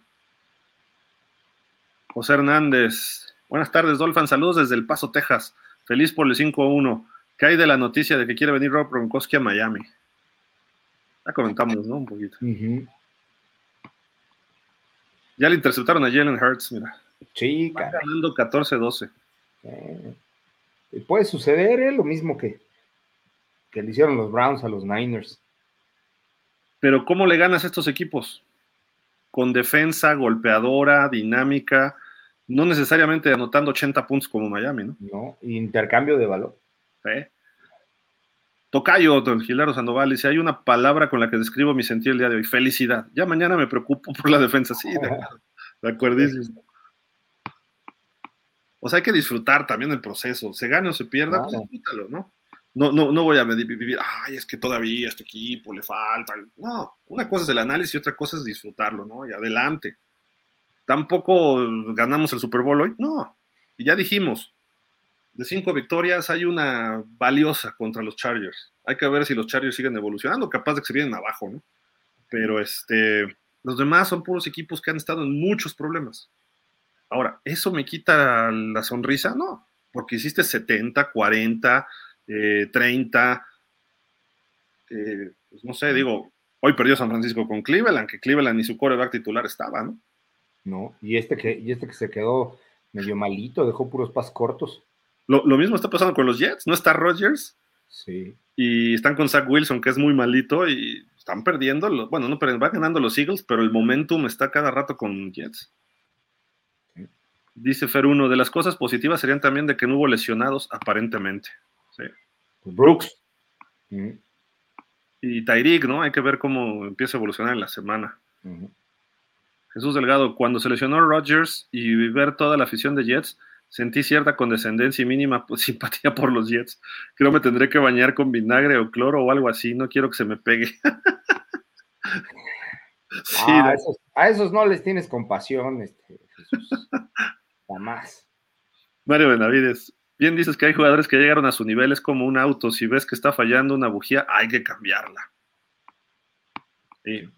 S1: José Hernández, Buenas tardes, Dolphin. Saludos desde El Paso, Texas. Feliz por el 5-1. ¿Qué hay de la noticia de que quiere venir Rob Gronkowski a Miami? Ya comentamos, ¿no? Un poquito. Ya le interceptaron a Jalen Hurts, mira.
S2: Sí,
S1: ganando 14-12.
S2: Eh, puede suceder ¿eh? lo mismo que, que le hicieron los Browns a los Niners.
S1: Pero ¿cómo le ganas a estos equipos? Con defensa golpeadora, dinámica, no necesariamente anotando 80 puntos como Miami, ¿no?
S2: No, intercambio de valor.
S1: Tocayo, don Gilaro Sandoval, dice, hay una palabra con la que describo mi sentir el día de hoy, felicidad. Ya mañana me preocupo por la defensa, sí, de, <laughs> acuerdo. O sea, hay que disfrutar también el proceso. Se gane o se pierda, pues disfrútalo, ¿no? No, no, no voy a vivir, ay, es que todavía a este equipo le falta. No, una cosa es el análisis y otra cosa es disfrutarlo, ¿no? Y adelante tampoco ganamos el Super Bowl hoy. No, y ya dijimos, de cinco victorias hay una valiosa contra los Chargers. Hay que ver si los Chargers siguen evolucionando, capaz de que se vienen abajo, ¿no? Pero este, los demás son puros equipos que han estado en muchos problemas. Ahora, ¿eso me quita la sonrisa? No, porque hiciste 70, 40, 30, pues no sé, digo, hoy perdió San Francisco con Cleveland, que Cleveland ni su coreback titular estaba, ¿no?
S2: ¿No? Y este que, y este que se quedó medio malito, dejó puros pas cortos.
S1: Lo, mismo está pasando con los Jets, ¿no está Rodgers?
S2: Sí.
S1: Y están con Zach Wilson, que es muy malito, y están perdiendo, bueno, no, pero van ganando los Eagles, pero el momentum está cada rato con Jets. Dice Fer uno, de las cosas positivas serían también de que no hubo lesionados aparentemente. Sí.
S2: Pues Brooks.
S1: Y Tyreek, ¿no? Hay que ver cómo empieza a evolucionar en la semana. Jesús Delgado, cuando seleccionó Rodgers y ver toda la afición de Jets, sentí cierta condescendencia y mínima <laughs> simpatía por los Jets. Creo me tendré que bañar con vinagre o cloro o algo así, no quiero que se me pegue. <laughs>
S2: Ah, a, esos, no les tienes compasión, este, Jesús. Jamás.
S1: Mario Benavides, bien dices que hay jugadores que llegaron a su nivel, es como un auto, si ves que está fallando una bujía, hay que cambiarla. Sí.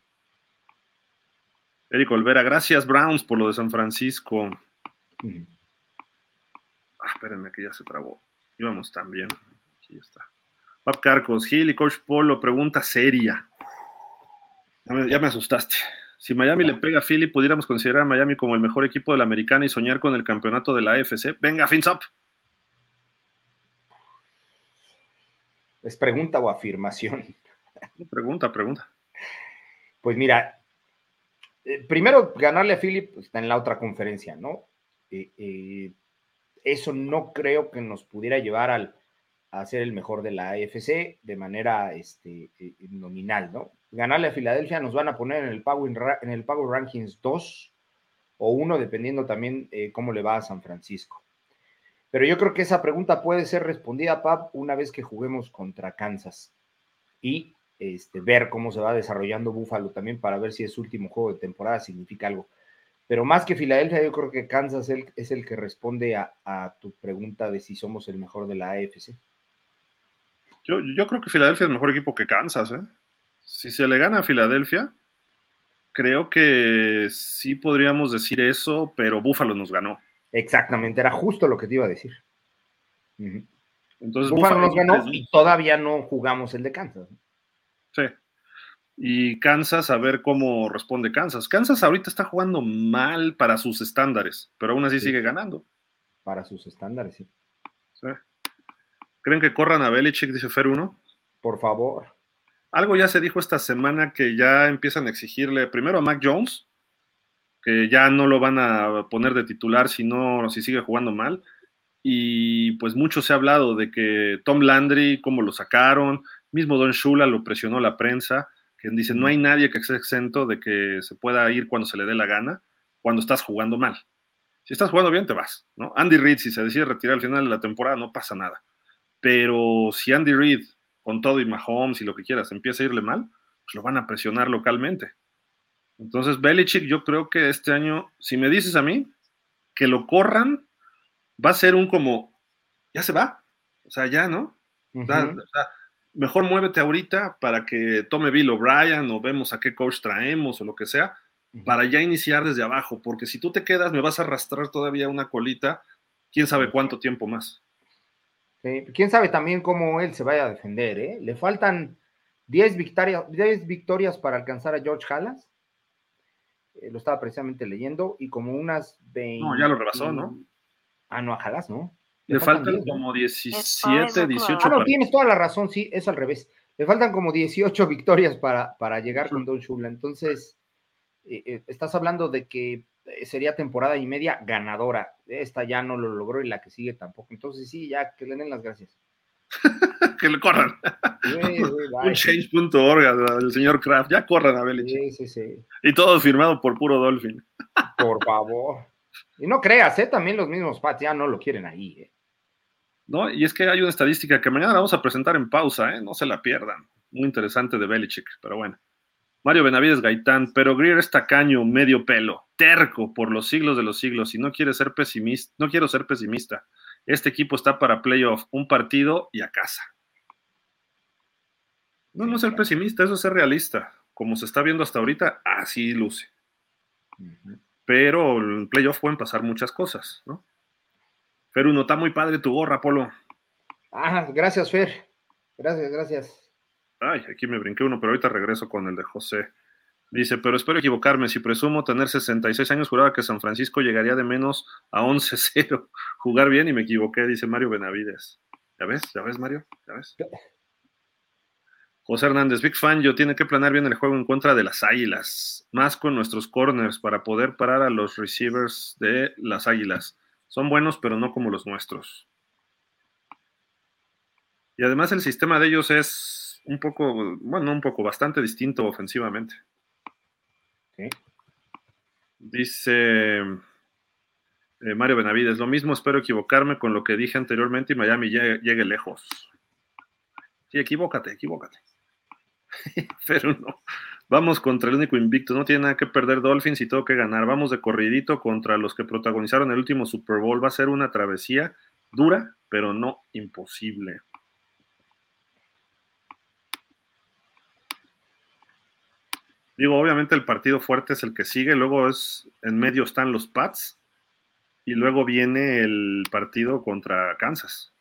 S1: Eric Olvera, gracias Browns por lo de San Francisco. Ah, espérenme que ya se trabó. Íbamos también. Aquí está. Pap Carcos, Gil y Coach Polo, pregunta seria. Ya me, asustaste. Si Miami le pega a Philly, ¿pudiéramos considerar a Miami como el mejor equipo de la americana y soñar con el campeonato de la AFC? Venga, fins up.
S2: ¿Es pregunta o afirmación?
S1: Pregunta, pregunta.
S2: Pues mira, eh, primero, ganarle a Philip está en la otra conferencia, ¿no? Eh, eh, eso no creo que nos pudiera llevar al, a ser el mejor de la AFC de manera este, nominal, ¿no? Ganarle a Filadelfia nos van a poner en el Power, en el Power Rankings 2 o 1, dependiendo también cómo le va a San Francisco. Pero yo creo que esa pregunta puede ser respondida, Pap, una vez que juguemos contra Kansas y este, ver cómo se va desarrollando Buffalo también para ver si es último juego de temporada significa algo. Pero más que Filadelfia, yo creo que Kansas es el que responde a, tu pregunta de si somos el mejor de la AFC.
S1: Yo, yo creo que Filadelfia es mejor equipo que Kansas. ¿eh? Si se le gana a Filadelfia, creo que sí podríamos decir eso, pero Buffalo nos ganó.
S2: Exactamente, era justo lo que te iba a decir. Entonces, Buffalo, nos ganó y todavía no jugamos el de Kansas.
S1: Sí. Y Kansas, a ver cómo responde Kansas. Kansas ahorita está jugando mal para sus estándares, pero aún así sigue ganando.
S2: Para sus estándares, sí. sí.
S1: ¿Creen que corran a Belichick, dice Fer 1?
S2: Por favor.
S1: Algo ya se dijo esta semana que ya empiezan a exigirle primero a Mac Jones, que ya no lo van a poner de titular si no, si sigue jugando mal. Y pues mucho se ha hablado de que Tom Landry, cómo lo sacaron, mismo Don Shula lo presionó la prensa, que dice, no hay nadie que esté exento de que se pueda ir cuando se le dé la gana, cuando estás jugando mal. Si estás jugando bien, te vas, ¿no? Andy Reid, si se decide retirar al final de la temporada, no pasa nada. Pero si Andy Reid, con todo y Mahomes y lo que quieras, empieza a irle mal, pues lo van a presionar localmente. Entonces, Belichick, yo creo que este año, si me dices a mí que lo corran, va a ser un como, ya se va. O sea, ya, ¿no? o sea, mejor muévete ahorita para que tome Bill O'Brien o vemos a qué coach traemos o lo que sea, para ya iniciar desde abajo, porque si tú te quedas me vas a arrastrar todavía una colita, quién sabe cuánto tiempo más.
S2: quién sabe también cómo él se vaya a defender, ¿eh? Le faltan 10 victorias, 10 victorias para alcanzar a George Halas. Eh, lo estaba precisamente leyendo, y como unas 20.
S1: No, ya lo rebasó, ¿no?
S2: Ah, no, a Halas, ¿no?
S1: Le, faltan, como 17, 18.
S2: Ah, no, tienes toda la razón, sí, es al revés. Le faltan como 18 victorias para, para llegar con Don Shula. Entonces, eh, eh, estás hablando de que eh, sería temporada y media ganadora. Esta ya no lo logró y la que sigue tampoco. Entonces, sí, ya que le den las gracias. <laughs>
S1: que le corran. <laughs> Un change.org el señor Kraft. Ya corran a Belichick.
S2: Sí, sí, sí.
S1: Y todo firmado por puro Dolphin.
S2: por favor. Y no creas, ¿eh? También los mismos Pats ya no lo quieren ahí, ¿eh?
S1: ¿No? Y es que hay una estadística que mañana vamos a presentar en pausa, ¿eh? No se la pierdan. Muy interesante de Belichick, pero bueno. Mario Benavides Gaitán, pero Greer es tacaño, medio pelo, terco por los siglos de los siglos y no quiere ser pesimista, no quiero ser pesimista. Este equipo está para playoff, un partido y a casa. No, no ser pesimista, eso es ser realista. Como se está viendo hasta ahorita, así luce. Pero en playoff pueden pasar muchas cosas, ¿no? Fer Uno, está muy padre tu gorra, Polo.
S2: Ah, gracias, Fer. Gracias, gracias.
S1: Ay, aquí me brinqué uno, pero ahorita regreso con el de José. Dice, pero espero equivocarme. Si presumo tener 66 años, juraba que San Francisco llegaría de menos a 11-0. <laughs> Jugar bien y me equivoqué, dice Mario Benavides. ¿Ya ves? ¿Ya ves, Mario? ¿Ya ves? José Hernández, Big Fan, yo tiene que planear bien el juego en contra de las Águilas, más con nuestros corners para poder parar a los receivers de las Águilas. Son buenos, pero no como los nuestros. Y además el sistema de ellos es un poco, bueno, un poco, bastante distinto ofensivamente. Dice eh, Mario Benavides, lo mismo espero equivocarme con lo que dije anteriormente y Miami llegue, llegue lejos. Sí, equivócate, equivócate. <laughs> pero no. Vamos contra el único invicto, no tiene nada que perder Dolphins y todo que ganar. Vamos de corridito contra los que protagonizaron el último Super Bowl. Va a ser una travesía dura, pero no imposible. Digo, obviamente el partido fuerte es el que sigue, luego es en medio están los Pats y luego viene el partido contra Kansas.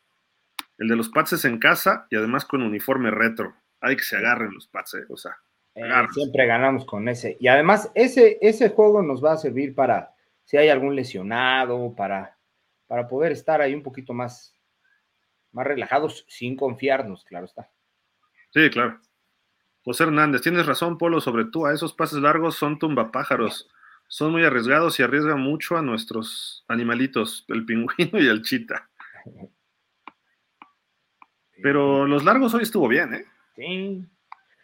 S1: El de los Pats es en casa y además con uniforme retro. Hay que se agarren los Pats, eh, o sea.
S2: Eh, siempre ganamos con ese. Y además, ese, ese juego nos va a servir para si hay algún lesionado, para, para poder estar ahí un poquito más, más relajados sin confiarnos, claro está.
S1: Sí, claro. José Hernández, tienes razón, Polo, sobre tú. A esos pases largos son tumbapájaros. Son muy arriesgados y arriesgan mucho a nuestros animalitos, el pingüino y el chita. <laughs> Pero los largos hoy estuvo bien, ¿eh?
S2: Sí.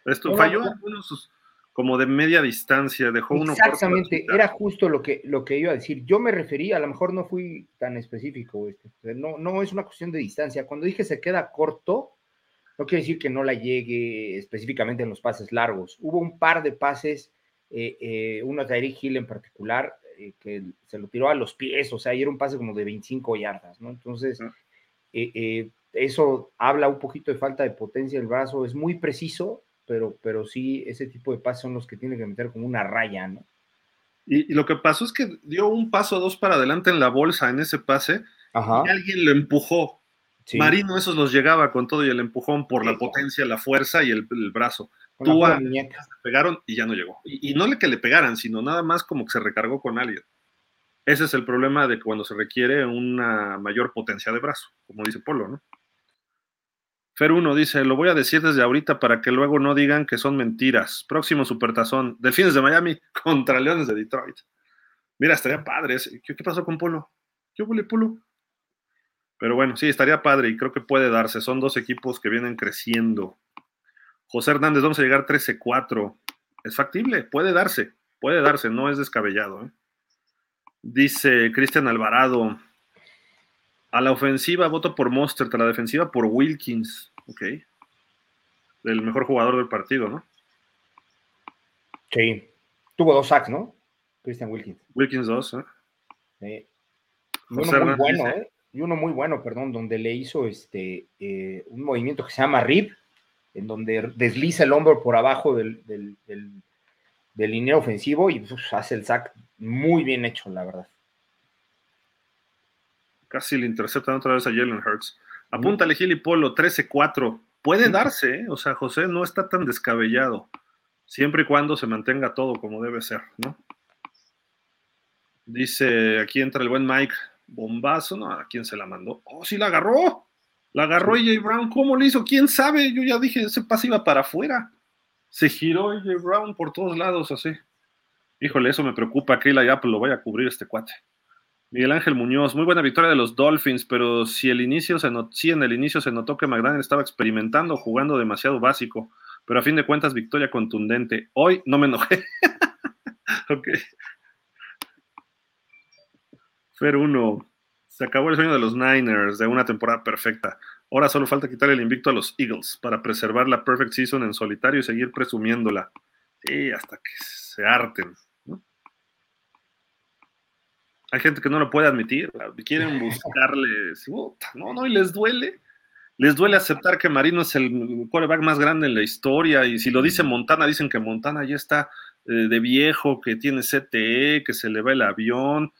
S1: Esto, falló algunos como de media distancia, dejó uno.
S2: Exactamente, era justo lo que, lo que iba a decir. Yo me refería, a lo mejor no fui tan específico, este, no, no es una cuestión de distancia. Cuando dije se queda corto, no quiere decir que no la llegue específicamente en los pases largos. Hubo un par de pases, eh, eh, uno de Tyreek Hill en particular, eh, que se lo tiró a los pies, o sea, y era un pase como de 25 yardas, ¿no? Entonces, eso habla un poquito de falta de potencia del brazo, es muy preciso, pero, pero sí, ese tipo de pases son los que tiene que meter como una raya, ¿no?
S1: Y, lo que pasó es que dio un paso o dos para adelante en la bolsa en ese pase y alguien lo empujó. Marino esos los llegaba con todo y el empujón por la potencia, la fuerza y el, brazo. Tú pegaron y ya no llegó. Y, y, no le que le pegaran, sino nada más como que se recargó con alguien. Ese es el problema de cuando se requiere una mayor potencia de brazo, como dice Polo, ¿no? Fer 1 dice, lo voy a decir desde ahorita para que luego no digan que son mentiras. Próximo supertazón, Delfines de Miami <laughs> contra Leones de Detroit. Mira, estaría padre. ¿Qué, pasó con Polo? ¿Qué huele Polo? Pero bueno, sí, estaría padre y creo que puede darse. Son dos equipos que vienen creciendo. José Hernández, vamos a llegar 13-4. Es factible, puede darse, puede darse, no es descabellado. ¿eh? Dice Cristian Alvarado, a la ofensiva voto por Monster, a la defensiva por Wilkins. Ok. El mejor jugador del partido, ¿no?
S2: Sí. Tuvo dos sacks, ¿no? Christian Wilkins.
S1: Wilkins dos, ¿eh?
S2: Sí. Y uno muy bueno, ¿eh? Y uno muy bueno, perdón, donde le hizo este eh, un movimiento que se llama RIP, en donde desliza el hombro por abajo del, del, del, ofensivo y pues, hace el sack muy bien hecho, la verdad.
S1: Casi le interceptan otra vez a Jalen Hurts. Apúntale Gil y Polo, 13-4. Puede darse, ¿eh? o sea, José no está tan descabellado, siempre y cuando se mantenga todo como debe ser, ¿no? Dice, aquí entra el buen Mike, bombazo, ¿no? ¿A quién se la mandó? Oh, sí la agarró. La agarró AJ Brown, ¿cómo le hizo? ¿Quién sabe? Yo ya dije, ese pase iba para afuera. Se giró AJ Brown por todos lados así. Híjole, eso me preocupa que la Apple lo vaya a cubrir este cuate. Miguel Ángel Muñoz, muy buena victoria de los Dolphins, pero si el inicio se en el inicio se notó que McDaniel estaba experimentando, jugando demasiado básico, pero a fin de cuentas victoria contundente. Hoy no me enojé. <laughs> ok. Fer 1. Se acabó el sueño de los Niners de una temporada perfecta. Ahora solo falta quitar el invicto a los Eagles para preservar la perfect season en solitario y seguir presumiéndola. Sí, hasta que se harten. Hay gente que no lo puede admitir, quieren <laughs> buscarle, no, no, y les duele. Les duele aceptar que Marino es el quarterback más grande en la historia, y si lo dice Montana, dicen que Montana ya está eh, de viejo, que tiene CTE, que se le va el avión,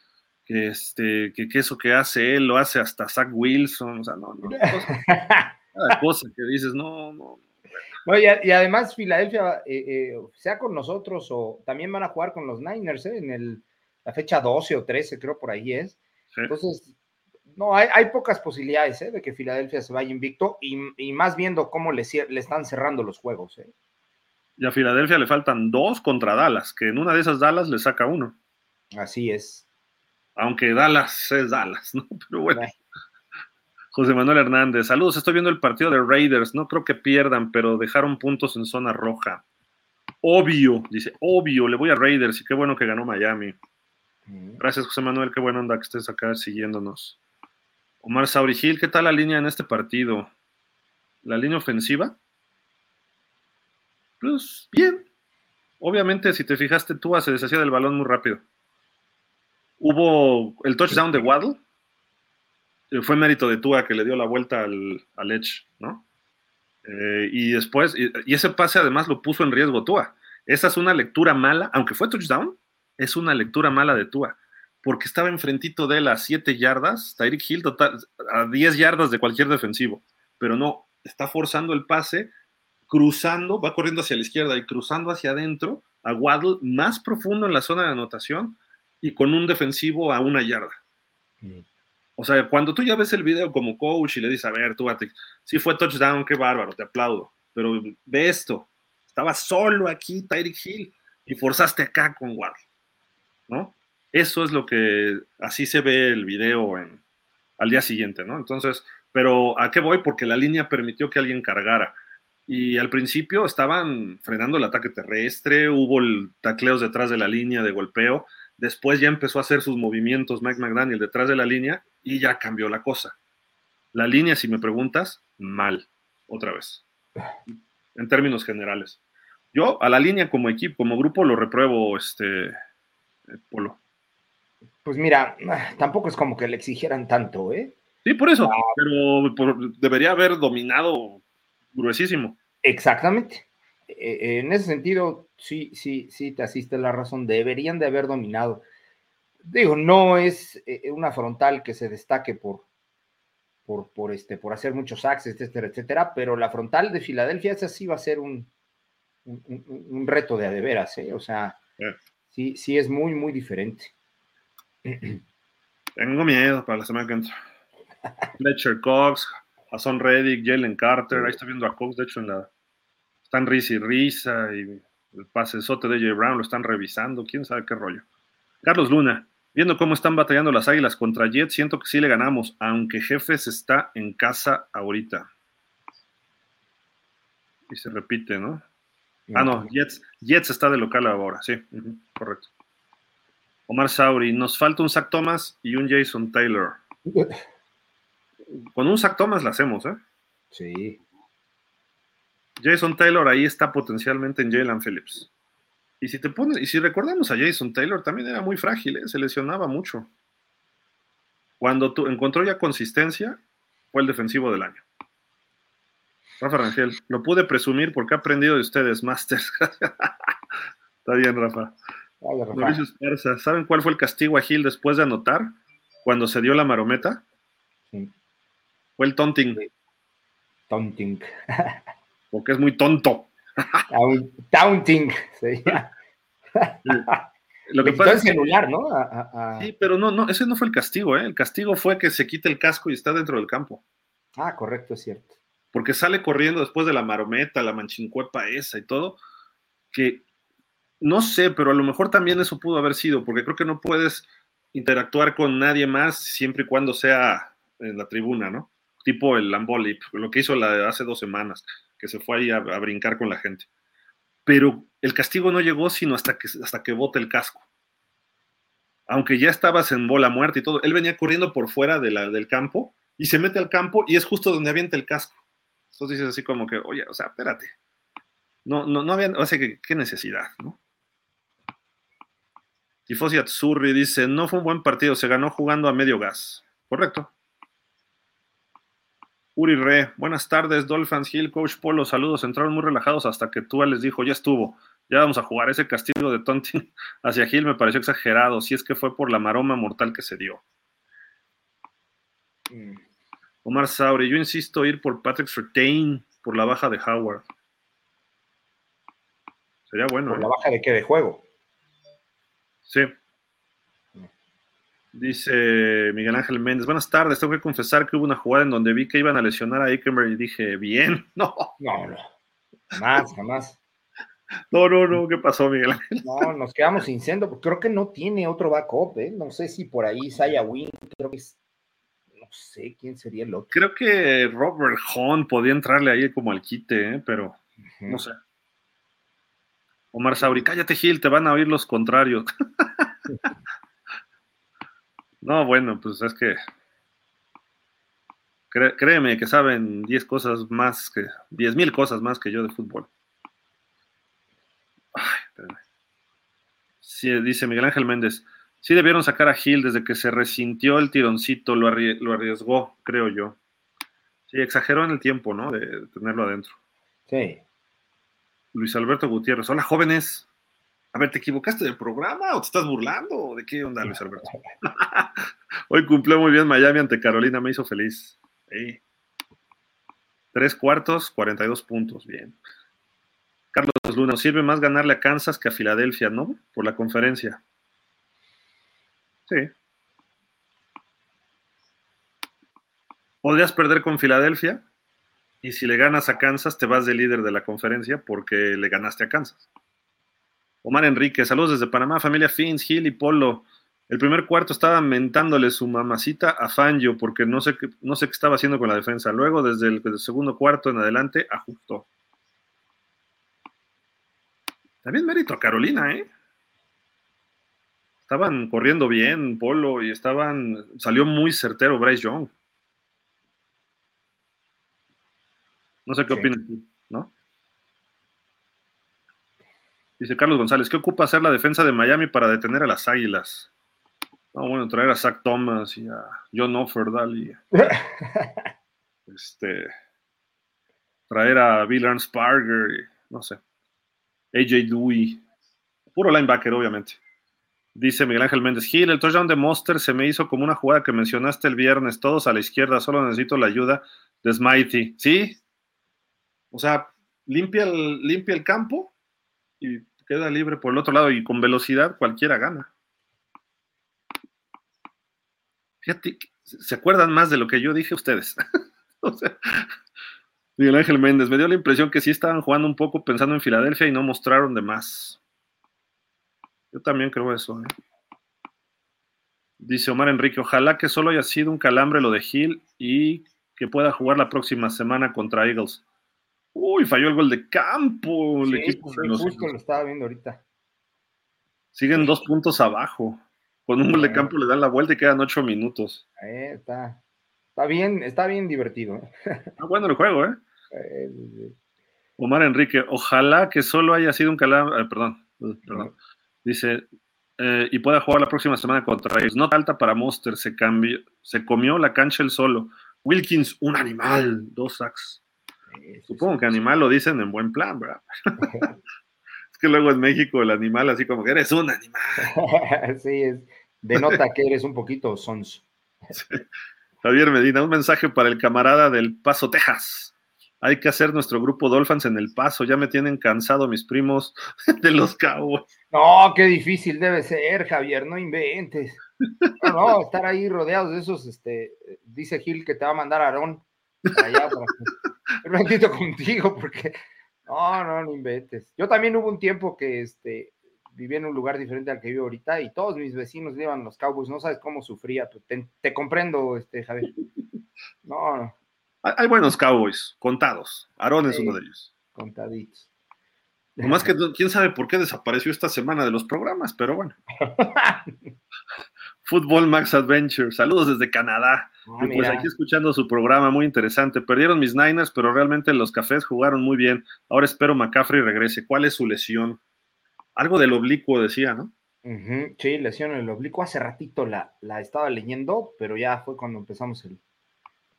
S1: que, este, que, eso que hace él lo hace hasta Zach Wilson, o sea, no, no, <laughs> cada cosa que dices, no, no.
S2: y, además Filadelfia, eh, eh, sea con nosotros o también van a jugar con los Niners en el la fecha 12 o 13, creo por ahí es. Entonces, no, hay, pocas posibilidades ¿eh? de que Filadelfia se vaya invicto y, más viendo cómo le, le, están cerrando los juegos. ¿eh?
S1: Y a Filadelfia le faltan dos contra Dallas, que en una de esas Dallas le saca uno.
S2: Así es.
S1: Aunque Dallas es Dallas, ¿no? <laughs> Pero bueno. José Manuel Hernández, saludos, estoy viendo el partido de Raiders, no creo que pierdan, pero dejaron puntos en zona roja. Obvio, dice, obvio, le voy a Raiders y qué bueno que ganó Miami. Gracias, José Manuel. Qué buena onda que estés acá siguiéndonos. Omar Saurigil, ¿qué tal la línea en este partido? ¿La línea ofensiva? Pues bien. Obviamente, si te fijaste, Tua se deshacía del balón muy rápido. Hubo el touchdown de Waddle. Eh, fue mérito de Tua que le dio la vuelta al, Edge, ¿no? Eh, y después, y, y, ese pase además lo puso en riesgo Tua. Esa es una lectura mala, aunque fue touchdown, es una lectura mala de Tua, porque estaba enfrentito de él a 7 yardas, Tyreek Hill total, a 10 yardas de cualquier defensivo, pero no, está forzando el pase, cruzando, va corriendo hacia la izquierda y cruzando hacia adentro a Waddle más profundo en la zona de anotación y con un defensivo a una yarda. Mm. O sea, cuando tú ya ves el video como coach y le dices, a ver, tú, si fue touchdown, qué bárbaro, te aplaudo, pero ve esto, estaba solo aquí Tyreek Hill y forzaste acá con Waddle. ¿No? Eso es lo que, así se ve el video al día siguiente, ¿no? Entonces, Pero ¿a qué voy? Porque la línea permitió que alguien cargara. Y al principio estaban frenando el ataque terrestre, hubo el tacleos detrás de la línea de golpeo. Después ya empezó a hacer sus movimientos Mike McDaniel detrás de la línea y ya cambió la cosa. La línea, si me preguntas, mal, otra vez, en términos generales. Yo a la línea como equipo, como grupo, lo repruebo, este, Polo.
S2: Pues mira, tampoco es como que le exigieran tanto, ¿eh?
S1: Sí, por eso, ah. pero debería haber dominado gruesísimo.
S2: Exactamente. E, e, en ese sentido, sí, sí, sí, te asiste la razón. Deberían de haber dominado. Digo, no es eh, una frontal que se destaque por, por, por, este, por hacer muchos sacks, etcétera, etcétera, pero la frontal de Filadelfia, esa sí va a ser un, un, reto de a de veras, ¿eh? O sea, sí, sí es muy, muy diferente. <clears throat>
S1: Tengo miedo para la semana que entra. Fletcher Cox, Jason Reddick, Jalen Carter, ahí estoy viendo a Cox, de hecho, en la. Están risa y risa, y el pasesote de J. Brown lo están revisando, quién sabe qué rollo. Carlos Luna, viendo cómo están batallando las águilas contra Jets, siento que sí le ganamos, aunque Jefes está en casa ahorita. Y se repite, ¿no? Ah, no, Jets, Jets está de local ahora, sí, correcto. Omar Sauri, nos falta un Zach Thomas y un Jason Taylor. Con un Zach Thomas la hacemos, ¿eh?
S2: Sí.
S1: Jason Taylor ahí está potencialmente en Jalen Phillips. Y si te pones, y si recordamos a Jason Taylor, también era muy frágil, ¿eh? se lesionaba mucho. Cuando tú encontró ya consistencia, fue el defensivo del año. Rafa Rangel, lo pude presumir porque he aprendido de ustedes, Masters. <laughs> Está bien, Rafa. ¿saben cuál fue el castigo a Gil después de anotar? Cuando se dio la marometa. Fue el taunting.
S2: Taunting. <laughs>
S1: porque es muy tonto.
S2: taunting.
S1: Lo que pasa
S2: es celular, ¿no?
S1: Sí, pero no, no, ese no fue el castigo, ¿eh? El castigo fue que se quite el casco y está dentro del campo.
S2: Ah, correcto, es cierto.
S1: Porque sale corriendo después de la marometa, la manchincuepa esa y todo, que no sé, pero a lo mejor también eso pudo haber sido, porque creo que no puedes interactuar con nadie más siempre y cuando sea en la tribuna, ¿no? Tipo el Lamboli, lo que hizo la hace dos semanas, que se fue ahí a, brincar con la gente. Pero el castigo no llegó sino hasta que, hasta que bote el casco. Aunque ya estabas en bola muerta y todo, él venía corriendo por fuera de la, del campo y se mete al campo y es justo donde avienta el casco. Entonces dices así como que, oye, o sea, espérate. No, no, no había, o sea, ¿qué, necesidad, no? Tifosi Atsurri dice, no fue un buen partido, se ganó jugando a medio gas. Correcto. Uri Re, buenas tardes, Dolphins Hill, Coach Polo, saludos, entraron muy relajados hasta que Tua les dijo, ya estuvo, ya vamos a jugar. Ese castigo de Tonti <laughs> hacia Hill me pareció exagerado, si es que fue por la maroma mortal que se dio. Mm. Omar Sauri, yo insisto ir por Patrick Surtain por la baja de Howard. Sería bueno.
S2: ¿Por la ¿eh? baja de qué? ¿De juego?
S1: Sí. Dice Miguel Ángel Méndez, buenas tardes, tengo que confesar que hubo una jugada en donde vi que iban a lesionar a Ekenberg y dije, bien, <laughs> no.
S2: No, no, jamás, jamás.
S1: No, no, no, ¿qué pasó, Miguel
S2: Ángel? No, nos quedamos sin porque creo que no tiene otro backup, ¿eh? No sé si por ahí Saya Wing, creo que es, sé quién sería el otro.
S1: Creo que Robert Hahn podía entrarle ahí como al quite, ¿eh? Pero no sé. Omar Sauri, cállate Gil, te van a oír los contrarios. <laughs> no, bueno, pues es que créeme que saben 10 cosas más que 10 mil cosas más que yo de fútbol. Ay, sí, dice Miguel Ángel Méndez, sí debieron sacar a Gil desde que se resintió el tironcito, lo, arriesgó, creo yo. Sí, exageró en el tiempo, ¿no? De tenerlo adentro.
S2: Sí.
S1: Luis Alberto Gutiérrez. Hola, jóvenes. A ver, ¿te equivocaste del programa o te estás burlando? ¿De qué onda, Luis Alberto? <laughs> Hoy cumplió muy bien Miami ante Carolina, me hizo feliz. Tres cuartos, 42 puntos, bien. Carlos Luna, sirve más ganarle a Kansas que a Filadelfia, ¿no? Por la conferencia. Sí. ¿Podrías perder con Filadelfia? Y si le ganas a Kansas, te vas de líder de la conferencia porque le ganaste a Kansas. Omar Enrique, saludos desde Panamá, familia Fins, Gil y Polo. El primer cuarto estaba mentándole su mamacita a Fangio porque no sé, qué, no sé qué estaba haciendo con la defensa. Luego, desde el segundo cuarto en adelante, ajustó. También mérito a Carolina, ¿eh? Estaban corriendo bien, Polo, y estaban. Salió muy certero Bryce Young. No sé qué sí. opinas tú, ¿no? Dice Carlos González, ¿qué ocupa hacer la defensa de Miami para detener a las águilas? No, bueno, traer a Zach Thomas y a John Offerdal y <laughs> este traer a Bill Ernst Parker y no sé. AJ Dewey. Puro linebacker, obviamente. Dice Miguel Ángel Méndez Gil, el touchdown de Monster se me hizo como una jugada que mencionaste el viernes, todos a la izquierda, solo necesito la ayuda de Smitey. ¿Sí? O sea, limpia el, limpia el campo y queda libre por el otro lado y con velocidad cualquiera gana. Fíjate, ¿se acuerdan más de lo que yo dije ustedes? <laughs> Miguel Ángel Méndez, me dio la impresión que sí estaban jugando un poco pensando en Filadelfia y no mostraron de más. Yo también creo eso. ¿eh? Dice Omar Enrique, ojalá que solo haya sido un calambre lo de Hill y que pueda jugar la próxima semana contra Eagles. Uy, falló el gol de campo.
S2: Sí, el equipo sí, los... justo lo estaba viendo ahorita.
S1: Siguen dos puntos abajo. Con un gol de campo le dan la vuelta y quedan ocho minutos.
S2: Eh, está, está bien, está bien divertido. <laughs>
S1: Está bueno el juego, ¿eh? eh Omar Enrique, ojalá que solo haya sido un calambre. Eh, perdón, perdón. Dice, eh, y pueda jugar la próxima semana contra ellos. Nota alta para Monster, se cambió, se comió la cancha el solo. Wilkins, un animal, dos sacks. Sí, Supongo sí, que animal lo dicen en buen plan, ¿verdad? <laughs> es que luego en México el animal así como que eres un animal. <laughs>
S2: sí, es, denota que eres un poquito sonso. <laughs>
S1: Javier Medina, un mensaje para el camarada del Paso, Texas. Hay que hacer nuestro grupo Dolphins en el paso. Ya me tienen cansado mis primos <laughs> de los Cowboys.
S2: No, qué difícil debe ser, Javier. No inventes. No, no, estar ahí rodeados de esos, este, dice Gil que te va a mandar Aarón allá para que <laughs> contigo, porque no, no, no inventes. Yo también hubo un tiempo que este, vivía en un lugar diferente al que vivo ahorita y todos mis vecinos le iban los Cowboys. No sabes cómo sufría. Te, te comprendo, este, Javier. No, no.
S1: Hay buenos Cowboys, contados. Aarón es sí, uno de ellos.
S2: Contaditos.
S1: Nomás que <laughs> quién sabe por qué desapareció esta semana de los programas, pero bueno. <laughs> Fútbol Max Adventure, saludos desde Canadá. Ah, y pues aquí escuchando su programa, muy interesante. Perdieron mis Niners, pero realmente los cafés jugaron muy bien. Ahora espero McCaffrey regrese. ¿Cuál es su lesión? Algo del oblicuo decía, ¿no?
S2: Uh -huh. Sí, lesión en el oblicuo. Hace ratito la, la estaba leyendo, pero ya fue cuando empezamos el,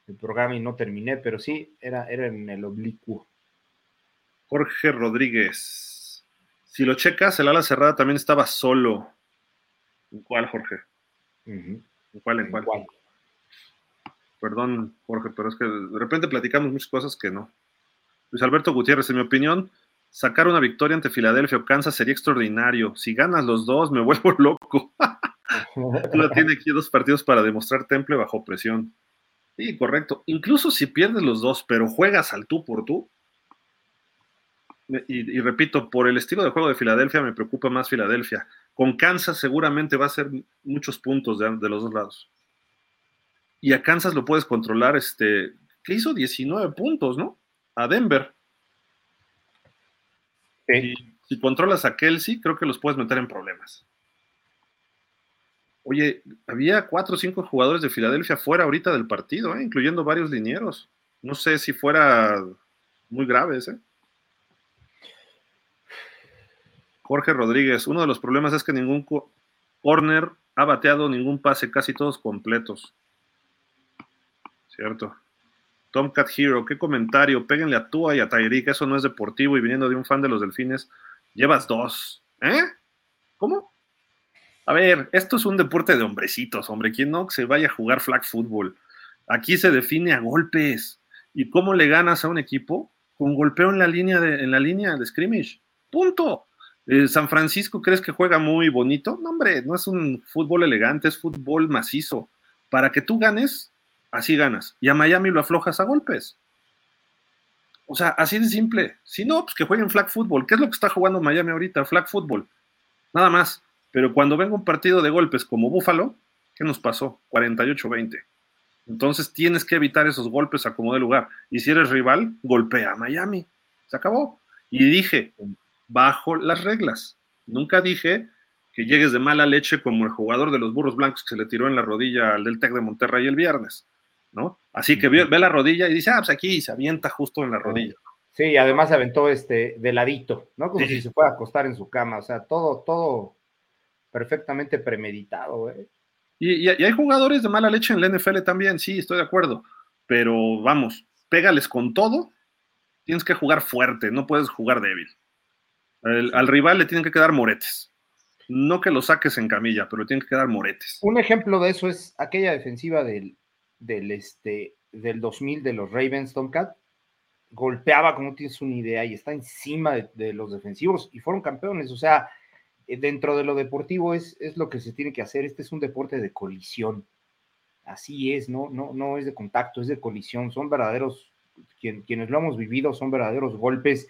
S2: el programa y no terminé, pero sí, era, era en el oblicuo.
S1: Jorge Rodríguez. Si lo checas, el ala cerrada también estaba solo. ¿En cuál, Jorge? Uh -huh. ¿En cuál? ¿En, ¿En cuál? cuál? Perdón, Jorge, pero es que de repente platicamos muchas cosas que no. Luis Alberto Gutiérrez, en mi opinión, sacar una victoria ante Filadelfia o Kansas sería extraordinario. Si ganas los dos, me vuelvo <laughs> loco. <laughs> Tú tiene aquí dos partidos para demostrar temple bajo presión. Sí, correcto. Incluso si pierdes los dos, pero juegas al tú por tú. Y, y, repito, por el estilo de juego de Filadelfia me preocupa más Filadelfia. Con Kansas seguramente va a ser muchos puntos de, de los dos lados. Y a Kansas lo puedes controlar, este, que hizo 19 puntos, ¿no? A Denver. Sí. Y si controlas a Kelsey, creo que los puedes meter en problemas. Oye, había cuatro o cinco jugadores de Filadelfia fuera ahorita del partido, ¿eh? incluyendo varios linieros. No sé si fuera muy grave ese. Jorge Rodríguez, uno de los problemas es que ningún corner ha bateado ningún pase, casi todos completos. Cierto. Tomcat Hero, qué comentario. Péguenle a Tua y a Tyreek, eso no es deportivo y viniendo de un fan de los delfines, llevas dos. ¿Eh? ¿Cómo? A ver, esto es un deporte de hombrecitos, hombre. ¿Quién no se vaya a jugar flag football? Aquí se define a golpes. ¿Y cómo le ganas a un equipo? Con golpeo en la línea de, en la línea de scrimmage. Punto. Eh, San Francisco, ¿crees que juega muy bonito? No, hombre, no es un fútbol elegante, es fútbol macizo. Para que tú ganes, así ganas. Y a Miami lo aflojas a golpes. O sea, así de simple. Si no, pues que jueguen flag football. ¿Qué es lo que está jugando Miami ahorita? Flag football. Nada más Pero cuando venga un partido de golpes como Búfalo, ¿qué nos pasó? 48-20. Entonces tienes que evitar esos golpes a como de lugar. Y si eres rival, golpea a Miami. Se acabó. Y dije, bajo las reglas. Nunca dije que llegues de mala leche como el jugador de los burros blancos que se le tiró en la rodilla al del Tec de Monterrey el viernes. ¿no? Así que ve, la rodilla y dice, ah, pues aquí se avienta justo en la rodilla.
S2: Sí, además se aventó este de ladito, ¿no? Como si se fuera a acostar en su cama. O sea, todo, todo perfectamente premeditado, ¿eh?
S1: Y, hay jugadores de mala leche en la NFL también, sí, estoy de acuerdo. Pero vamos, pégales con todo. Tienes que jugar fuerte, no puedes jugar débil. al rival le tienen que quedar moretes. No que lo saques en camilla, pero le tienen que quedar moretes.
S2: Un ejemplo de eso es aquella defensiva del, del, este, del 2000 de los Ravens, Tomcat. Golpeaba, como tienes una idea, y está encima de, de los defensivos y fueron campeones. O sea, dentro de lo deportivo es, es lo que se tiene que hacer. Este es un deporte de colisión. Así es, ¿no? No, no es de contacto, es de colisión. Son verdaderos, quienes lo hemos vivido, son verdaderos golpes.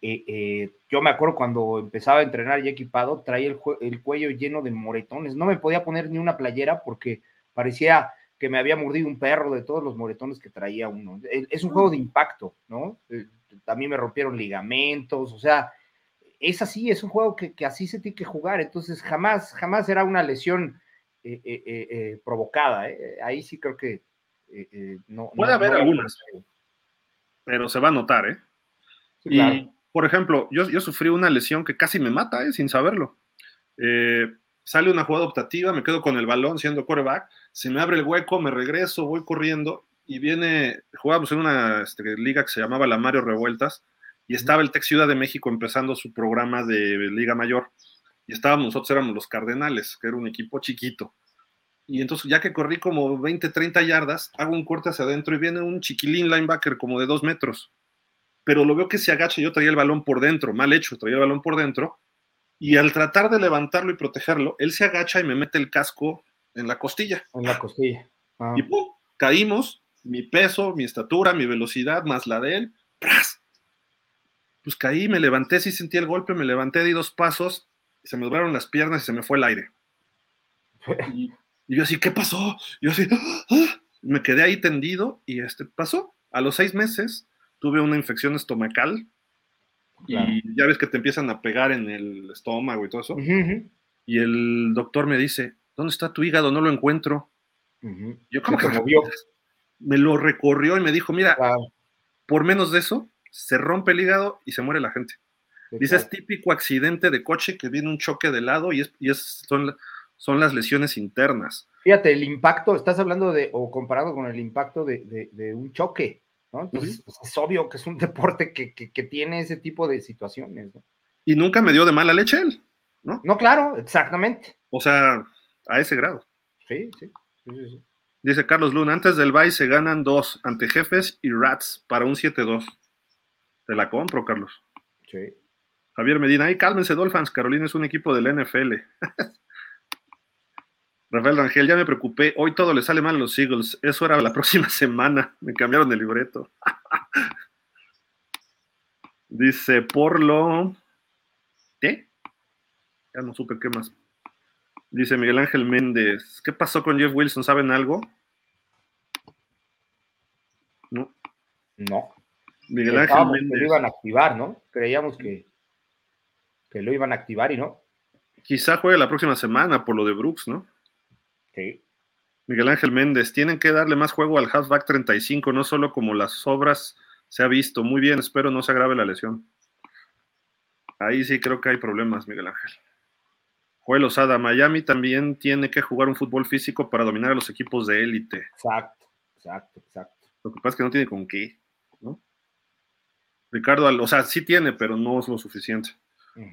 S2: Eh, eh, yo me acuerdo cuando empezaba a entrenar ya equipado, traía el, el, cuello lleno de moretones. No me podía poner ni una playera porque parecía que me había mordido un perro de todos los moretones que traía uno. Es un juego de impacto, ¿no? También me rompieron ligamentos, o sea, es así, es un juego que, así se tiene que jugar, entonces jamás, jamás será una lesión eh, eh, eh, provocada. Ahí sí creo que no.
S1: Puede haber algunas, pero se va a notar, ¿eh? y, por ejemplo, yo, yo, sufrí una lesión que casi me mata, sin saberlo. sale una jugada optativa, me quedo con el balón siendo quarterback, se me abre el hueco, me regreso, voy corriendo y viene, jugábamos en una este, liga que se llamaba la Mario Revueltas, y estaba el Tec Ciudad de México empezando su programa de Liga Mayor. Y estábamos, nosotros éramos los Cardenales, que era un equipo chiquito. Y entonces, ya que corrí como 20, 30 yardas, hago un corte hacia adentro y viene un chiquilín linebacker como de dos metros. Pero lo veo que se agacha y yo traía el balón por dentro, mal hecho, traía el balón por dentro. Y al tratar de levantarlo y protegerlo, él se agacha y me mete el casco en la costilla.
S2: En la costilla.
S1: Ah. Y pum, caímos, mi peso, mi estatura, mi velocidad, más la de él, ¡pras! Pues caí, me levanté, sí sentí el golpe, me levanté, di dos pasos, se me doblaron las piernas y se me fue el aire. Y, yo así, ¿qué pasó? Yo así, ¡ah! me quedé ahí tendido y este pasó. A los seis meses tuve una infección estomacal y ya ves que te empiezan a pegar en el estómago y todo eso. Y el doctor me dice, ¿dónde está tu hígado? No lo encuentro. Yo como que me lo recorrió y me dijo, mira, por menos de eso, se rompe el hígado y se muere la gente. Dice, es típico accidente de coche que viene un choque de lado y, es, y es, son, son las lesiones internas.
S2: Fíjate, el impacto, estás hablando de, o comparado con el impacto de, de, un choque, ¿no? Entonces, pues, es obvio que es un <laughs> deporte que, que, tiene ese tipo de situaciones, ¿no?
S1: Y nunca me dio de mala leche él, ¿no?
S2: No, claro, exactamente.
S1: O sea, a ese grado.
S2: Sí, sí. sí,
S1: Dice Carlos Luna, antes del bye se ganan dos ante jefes y rats para un 7-2. Te la compro, Carlos.
S2: Sí.
S1: Javier Medina, ay, cálmense, Dolphins. Carolina es un equipo del NFL. <laughs> Rafael Rangel, ya me preocupé. Hoy todo le sale mal a los Eagles. Eso era la <laughs> próxima semana. Me cambiaron el libreto. <laughs> Dice Porlo. ¿Qué? Ya no supe qué más. Dice Miguel Ángel Méndez. ¿Qué pasó con Jeff Wilson? ¿Saben algo?
S2: No. No.
S1: Miguel Ángel Méndez.
S2: Que lo iban a activar, ¿no? Creíamos que, que lo iban a activar y no.
S1: Quizá juegue la próxima semana por lo de Brooks, ¿no?
S2: Sí.
S1: Miguel Ángel Méndez, tienen que darle más juego al halfback 35, no solo como las obras se ha visto. Muy bien, espero no se agrave la lesión. Ahí sí creo que hay problemas, Miguel Ángel. Joel Osada, Miami también tiene que jugar un fútbol físico para dominar a los equipos de élite.
S2: Exacto, exacto, exacto.
S1: Lo que pasa es que no tiene con qué. Ricardo, o sea, sí tiene, pero no es lo suficiente.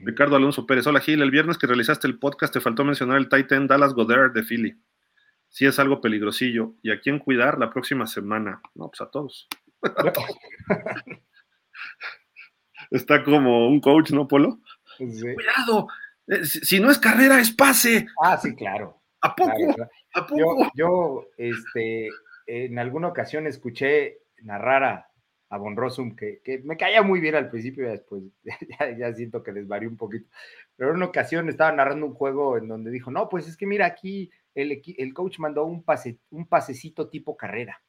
S1: Ricardo Alonso Pérez, hola Gil, el viernes que realizaste el podcast te faltó mencionar el Titan Dallas Goddard de Philly. Sí es algo peligrosillo. ¿Y a quién cuidar la próxima semana? No, pues a todos. <laughs> Está como un coach, ¿no, Polo? Cuidado, eh, si no es carrera, es pase.
S2: Ah, sí, claro.
S1: ¿A poco? ¿A poco?
S2: Yo, yo, este, en alguna ocasión escuché narrar a a Von Rossum, que, me caía muy bien al principio y después <laughs> ya, siento que desvarió un poquito. Pero en una ocasión estaba narrando un juego en donde dijo, no, pues es que mira, aquí el, el coach mandó un, pase, un pasecito tipo carrera.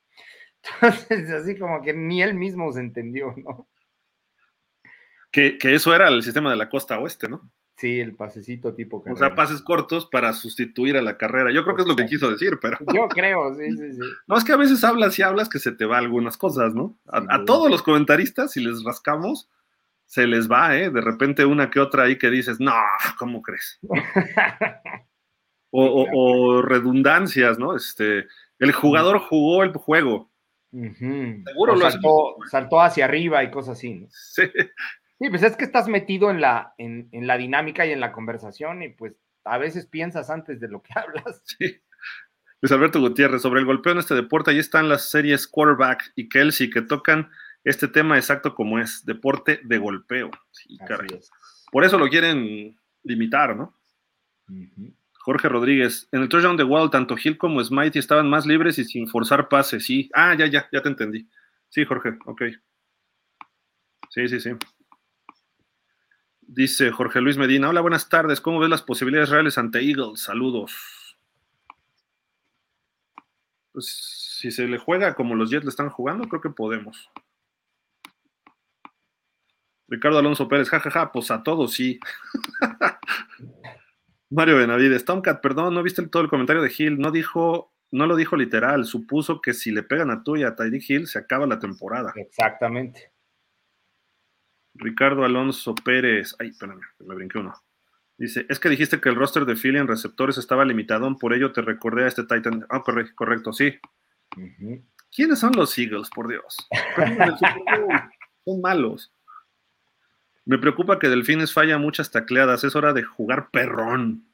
S2: <laughs> Entonces, así como que ni él mismo se entendió, ¿no?
S1: Que, que eso era el sistema de la costa oeste, ¿no?
S2: Sí, el pasecito tipo
S1: carrera. O sea, pases cortos para sustituir a la carrera. Yo creo que es lo que quiso decir, pero.
S2: Yo creo, sí, sí, sí. <laughs>
S1: No, es que a veces hablas y hablas que se te va algunas cosas, ¿no? A, todos los comentaristas, si les rascamos, se les va, ¿eh? De repente una que otra ahí que dices, no, ¿cómo crees? <laughs> o, redundancias, ¿no? Este, el jugador jugó el juego.
S2: Seguro lo saltó, saltó hacia arriba y cosas así, ¿no?
S1: Sí.
S2: Sí, pues es que estás metido en la, en, la dinámica y en la conversación y pues a veces piensas antes de lo que <laughs> hablas.
S1: Sí. Luis Alberto Gutiérrez, sobre el golpeo en este deporte, ahí están las series Quarterback y Kelsey que tocan este tema exacto como es, deporte de golpeo. Sí, Por eso lo quieren limitar, ¿no? Jorge Rodríguez, en el touchdown de Wall, tanto Hill como Smite estaban más libres y sin forzar pases, sí. Ah, ya, ya, ya te entendí. Sí, Jorge, ok. Sí, sí, sí. Dice Jorge Luis Medina, hola, buenas tardes. ¿Cómo ves las posibilidades reales ante Eagles? Saludos. Pues si se le juega como los Jets le están jugando, creo que podemos. Ricardo Alonso Pérez, jajaja, pues a todos sí. <laughs> Mario Benavides, Tomcat, perdón, no viste todo el comentario de Hill, no dijo, no lo dijo literal, supuso que si le pegan a tú y a Tyreek Hill se acaba la temporada.
S2: Exactamente.
S1: Ricardo Alonso Pérez. Ay, espérame, me brinqué uno. Dice, es que dijiste que el roster de Philly en receptores estaba limitado, por ello te recordé a este Titan. Ah, correcto, correcto, sí. ¿Quiénes son los Eagles, por Dios? son malos. Me preocupa que Delfines falla muchas tacleadas, es hora de jugar perrón.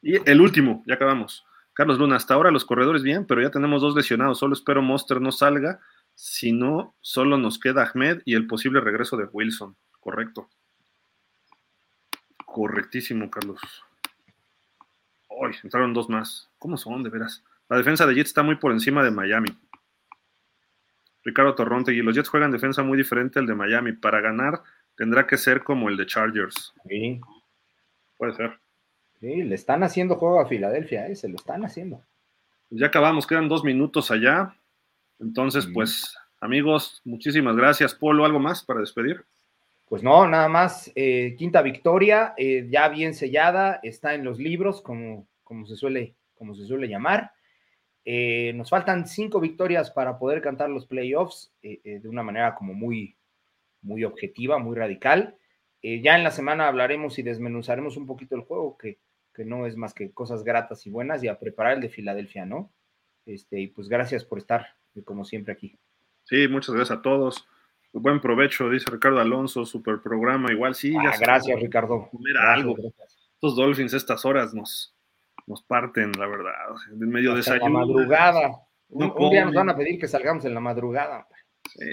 S1: Y el último, ya acabamos. Carlos Luna, hasta ahora los corredores bien, pero ya tenemos dos lesionados, solo espero Monster no salga si no, solo nos queda Ahmed y el posible regreso de Wilson. Correcto. Correctísimo, Carlos. Hoy entraron dos más. ¿Cómo son, de veras? La defensa de Jets está muy por encima de Miami. Ricardo Torronte, y los Jets juegan defensa muy diferente al de Miami. Para ganar tendrá que ser como el de Chargers.
S2: Sí.
S1: Puede ser.
S2: Sí, le están haciendo juego a Filadelfia, ¿eh? se lo están haciendo.
S1: Ya acabamos, quedan dos minutos allá. Entonces, pues, amigos, muchísimas gracias. Polo, ¿algo más para despedir?
S2: Pues no, nada más. Eh, quinta victoria, eh, ya bien sellada, está en los libros, como, como, se, suele, como se suele llamar. Eh, nos faltan cinco victorias para poder cantar los playoffs de una manera como muy, muy objetiva, muy radical. ya en la semana hablaremos y desmenuzaremos un poquito el juego, que, que no es más que cosas gratas y buenas, y a preparar el de Filadelfia, ¿no? Este, y pues gracias por estar como siempre aquí.
S1: Sí, muchas gracias a todos. Buen provecho, dice Ricardo Alonso, super programa. Igual sí.
S2: Ah, gracias, Ricardo.
S1: Mira algo. Estos Dolphins, estas horas nos, nos parten, la verdad. En medio de esa
S2: La madrugada. un, día nos van a pedir que salgamos en la madrugada.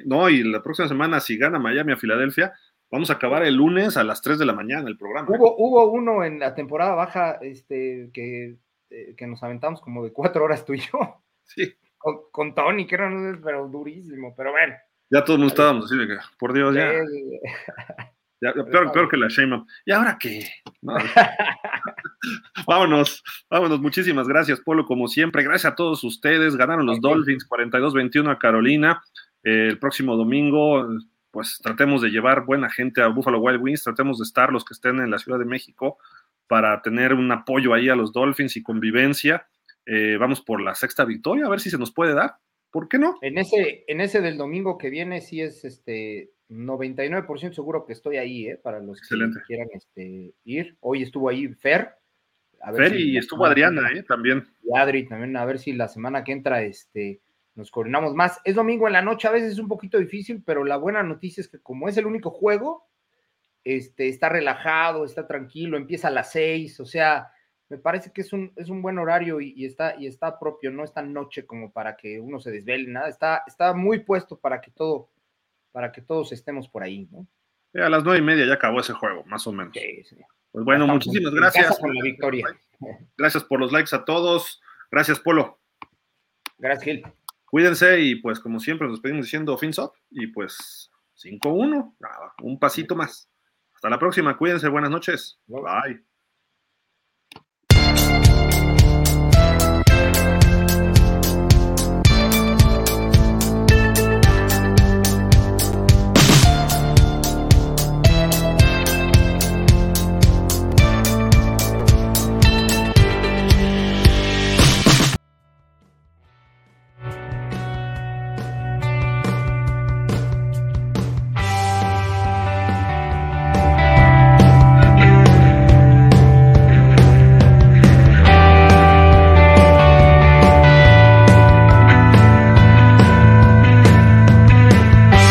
S1: no, y la próxima semana, si gana Miami a Filadelfia, vamos a acabar el lunes a las 3 de la mañana el programa.
S2: Hubo, hubo uno en la temporada baja este, que, eh, que nos aventamos como de cuatro horas tú y yo.
S1: Sí
S2: con, Tony, que era pero durísimo, pero bueno.
S1: Ya todos nos estábamos así de por Dios, ya. ya <laughs> peor, que la Shame ¿Y ahora qué? <laughs> vámonos, vámonos. Muchísimas gracias, Polo, como siempre. Gracias a todos ustedes. Ganaron los Dolphins 42-21 a Carolina. el próximo domingo, pues tratemos de llevar buena gente a Buffalo Wild Wings. Tratemos de estar los que estén en la Ciudad de México para tener un apoyo ahí a los Dolphins y convivencia. Eh, vamos por la sexta victoria, a ver si se nos puede dar. ¿Por qué no?
S2: En ese, en ese del domingo que viene, sí es este 99% seguro que estoy ahí, ¿eh? Para los que quieran este, ir. Hoy estuvo ahí Fer.
S1: Fer y estuvo Adriana, ¿eh? También.
S2: Y Adri también, a ver si la semana que entra este, nos coordinamos más. Es domingo en la noche, a veces es un poquito difícil, pero la buena noticia es que como es el único juego, este, está relajado, está tranquilo, empieza a las seis, o sea, me parece que es un, es un buen horario y, está, y está propio, no es tan noche como para que uno se desvele, nada, está, está muy puesto para que todo, para que todos estemos por ahí, ¿no?
S1: a las nueve y media ya acabó ese juego, más o menos. Pues bueno, muchísimas gracias.
S2: Por la victoria. <laughs>
S1: Gracias por los likes a todos. Gracias, Polo.
S2: Gracias, Gil.
S1: Cuídense y pues como siempre nos pedimos diciendo fins up y pues 5-1, un pasito más. Hasta la próxima, cuídense, buenas noches. Bye.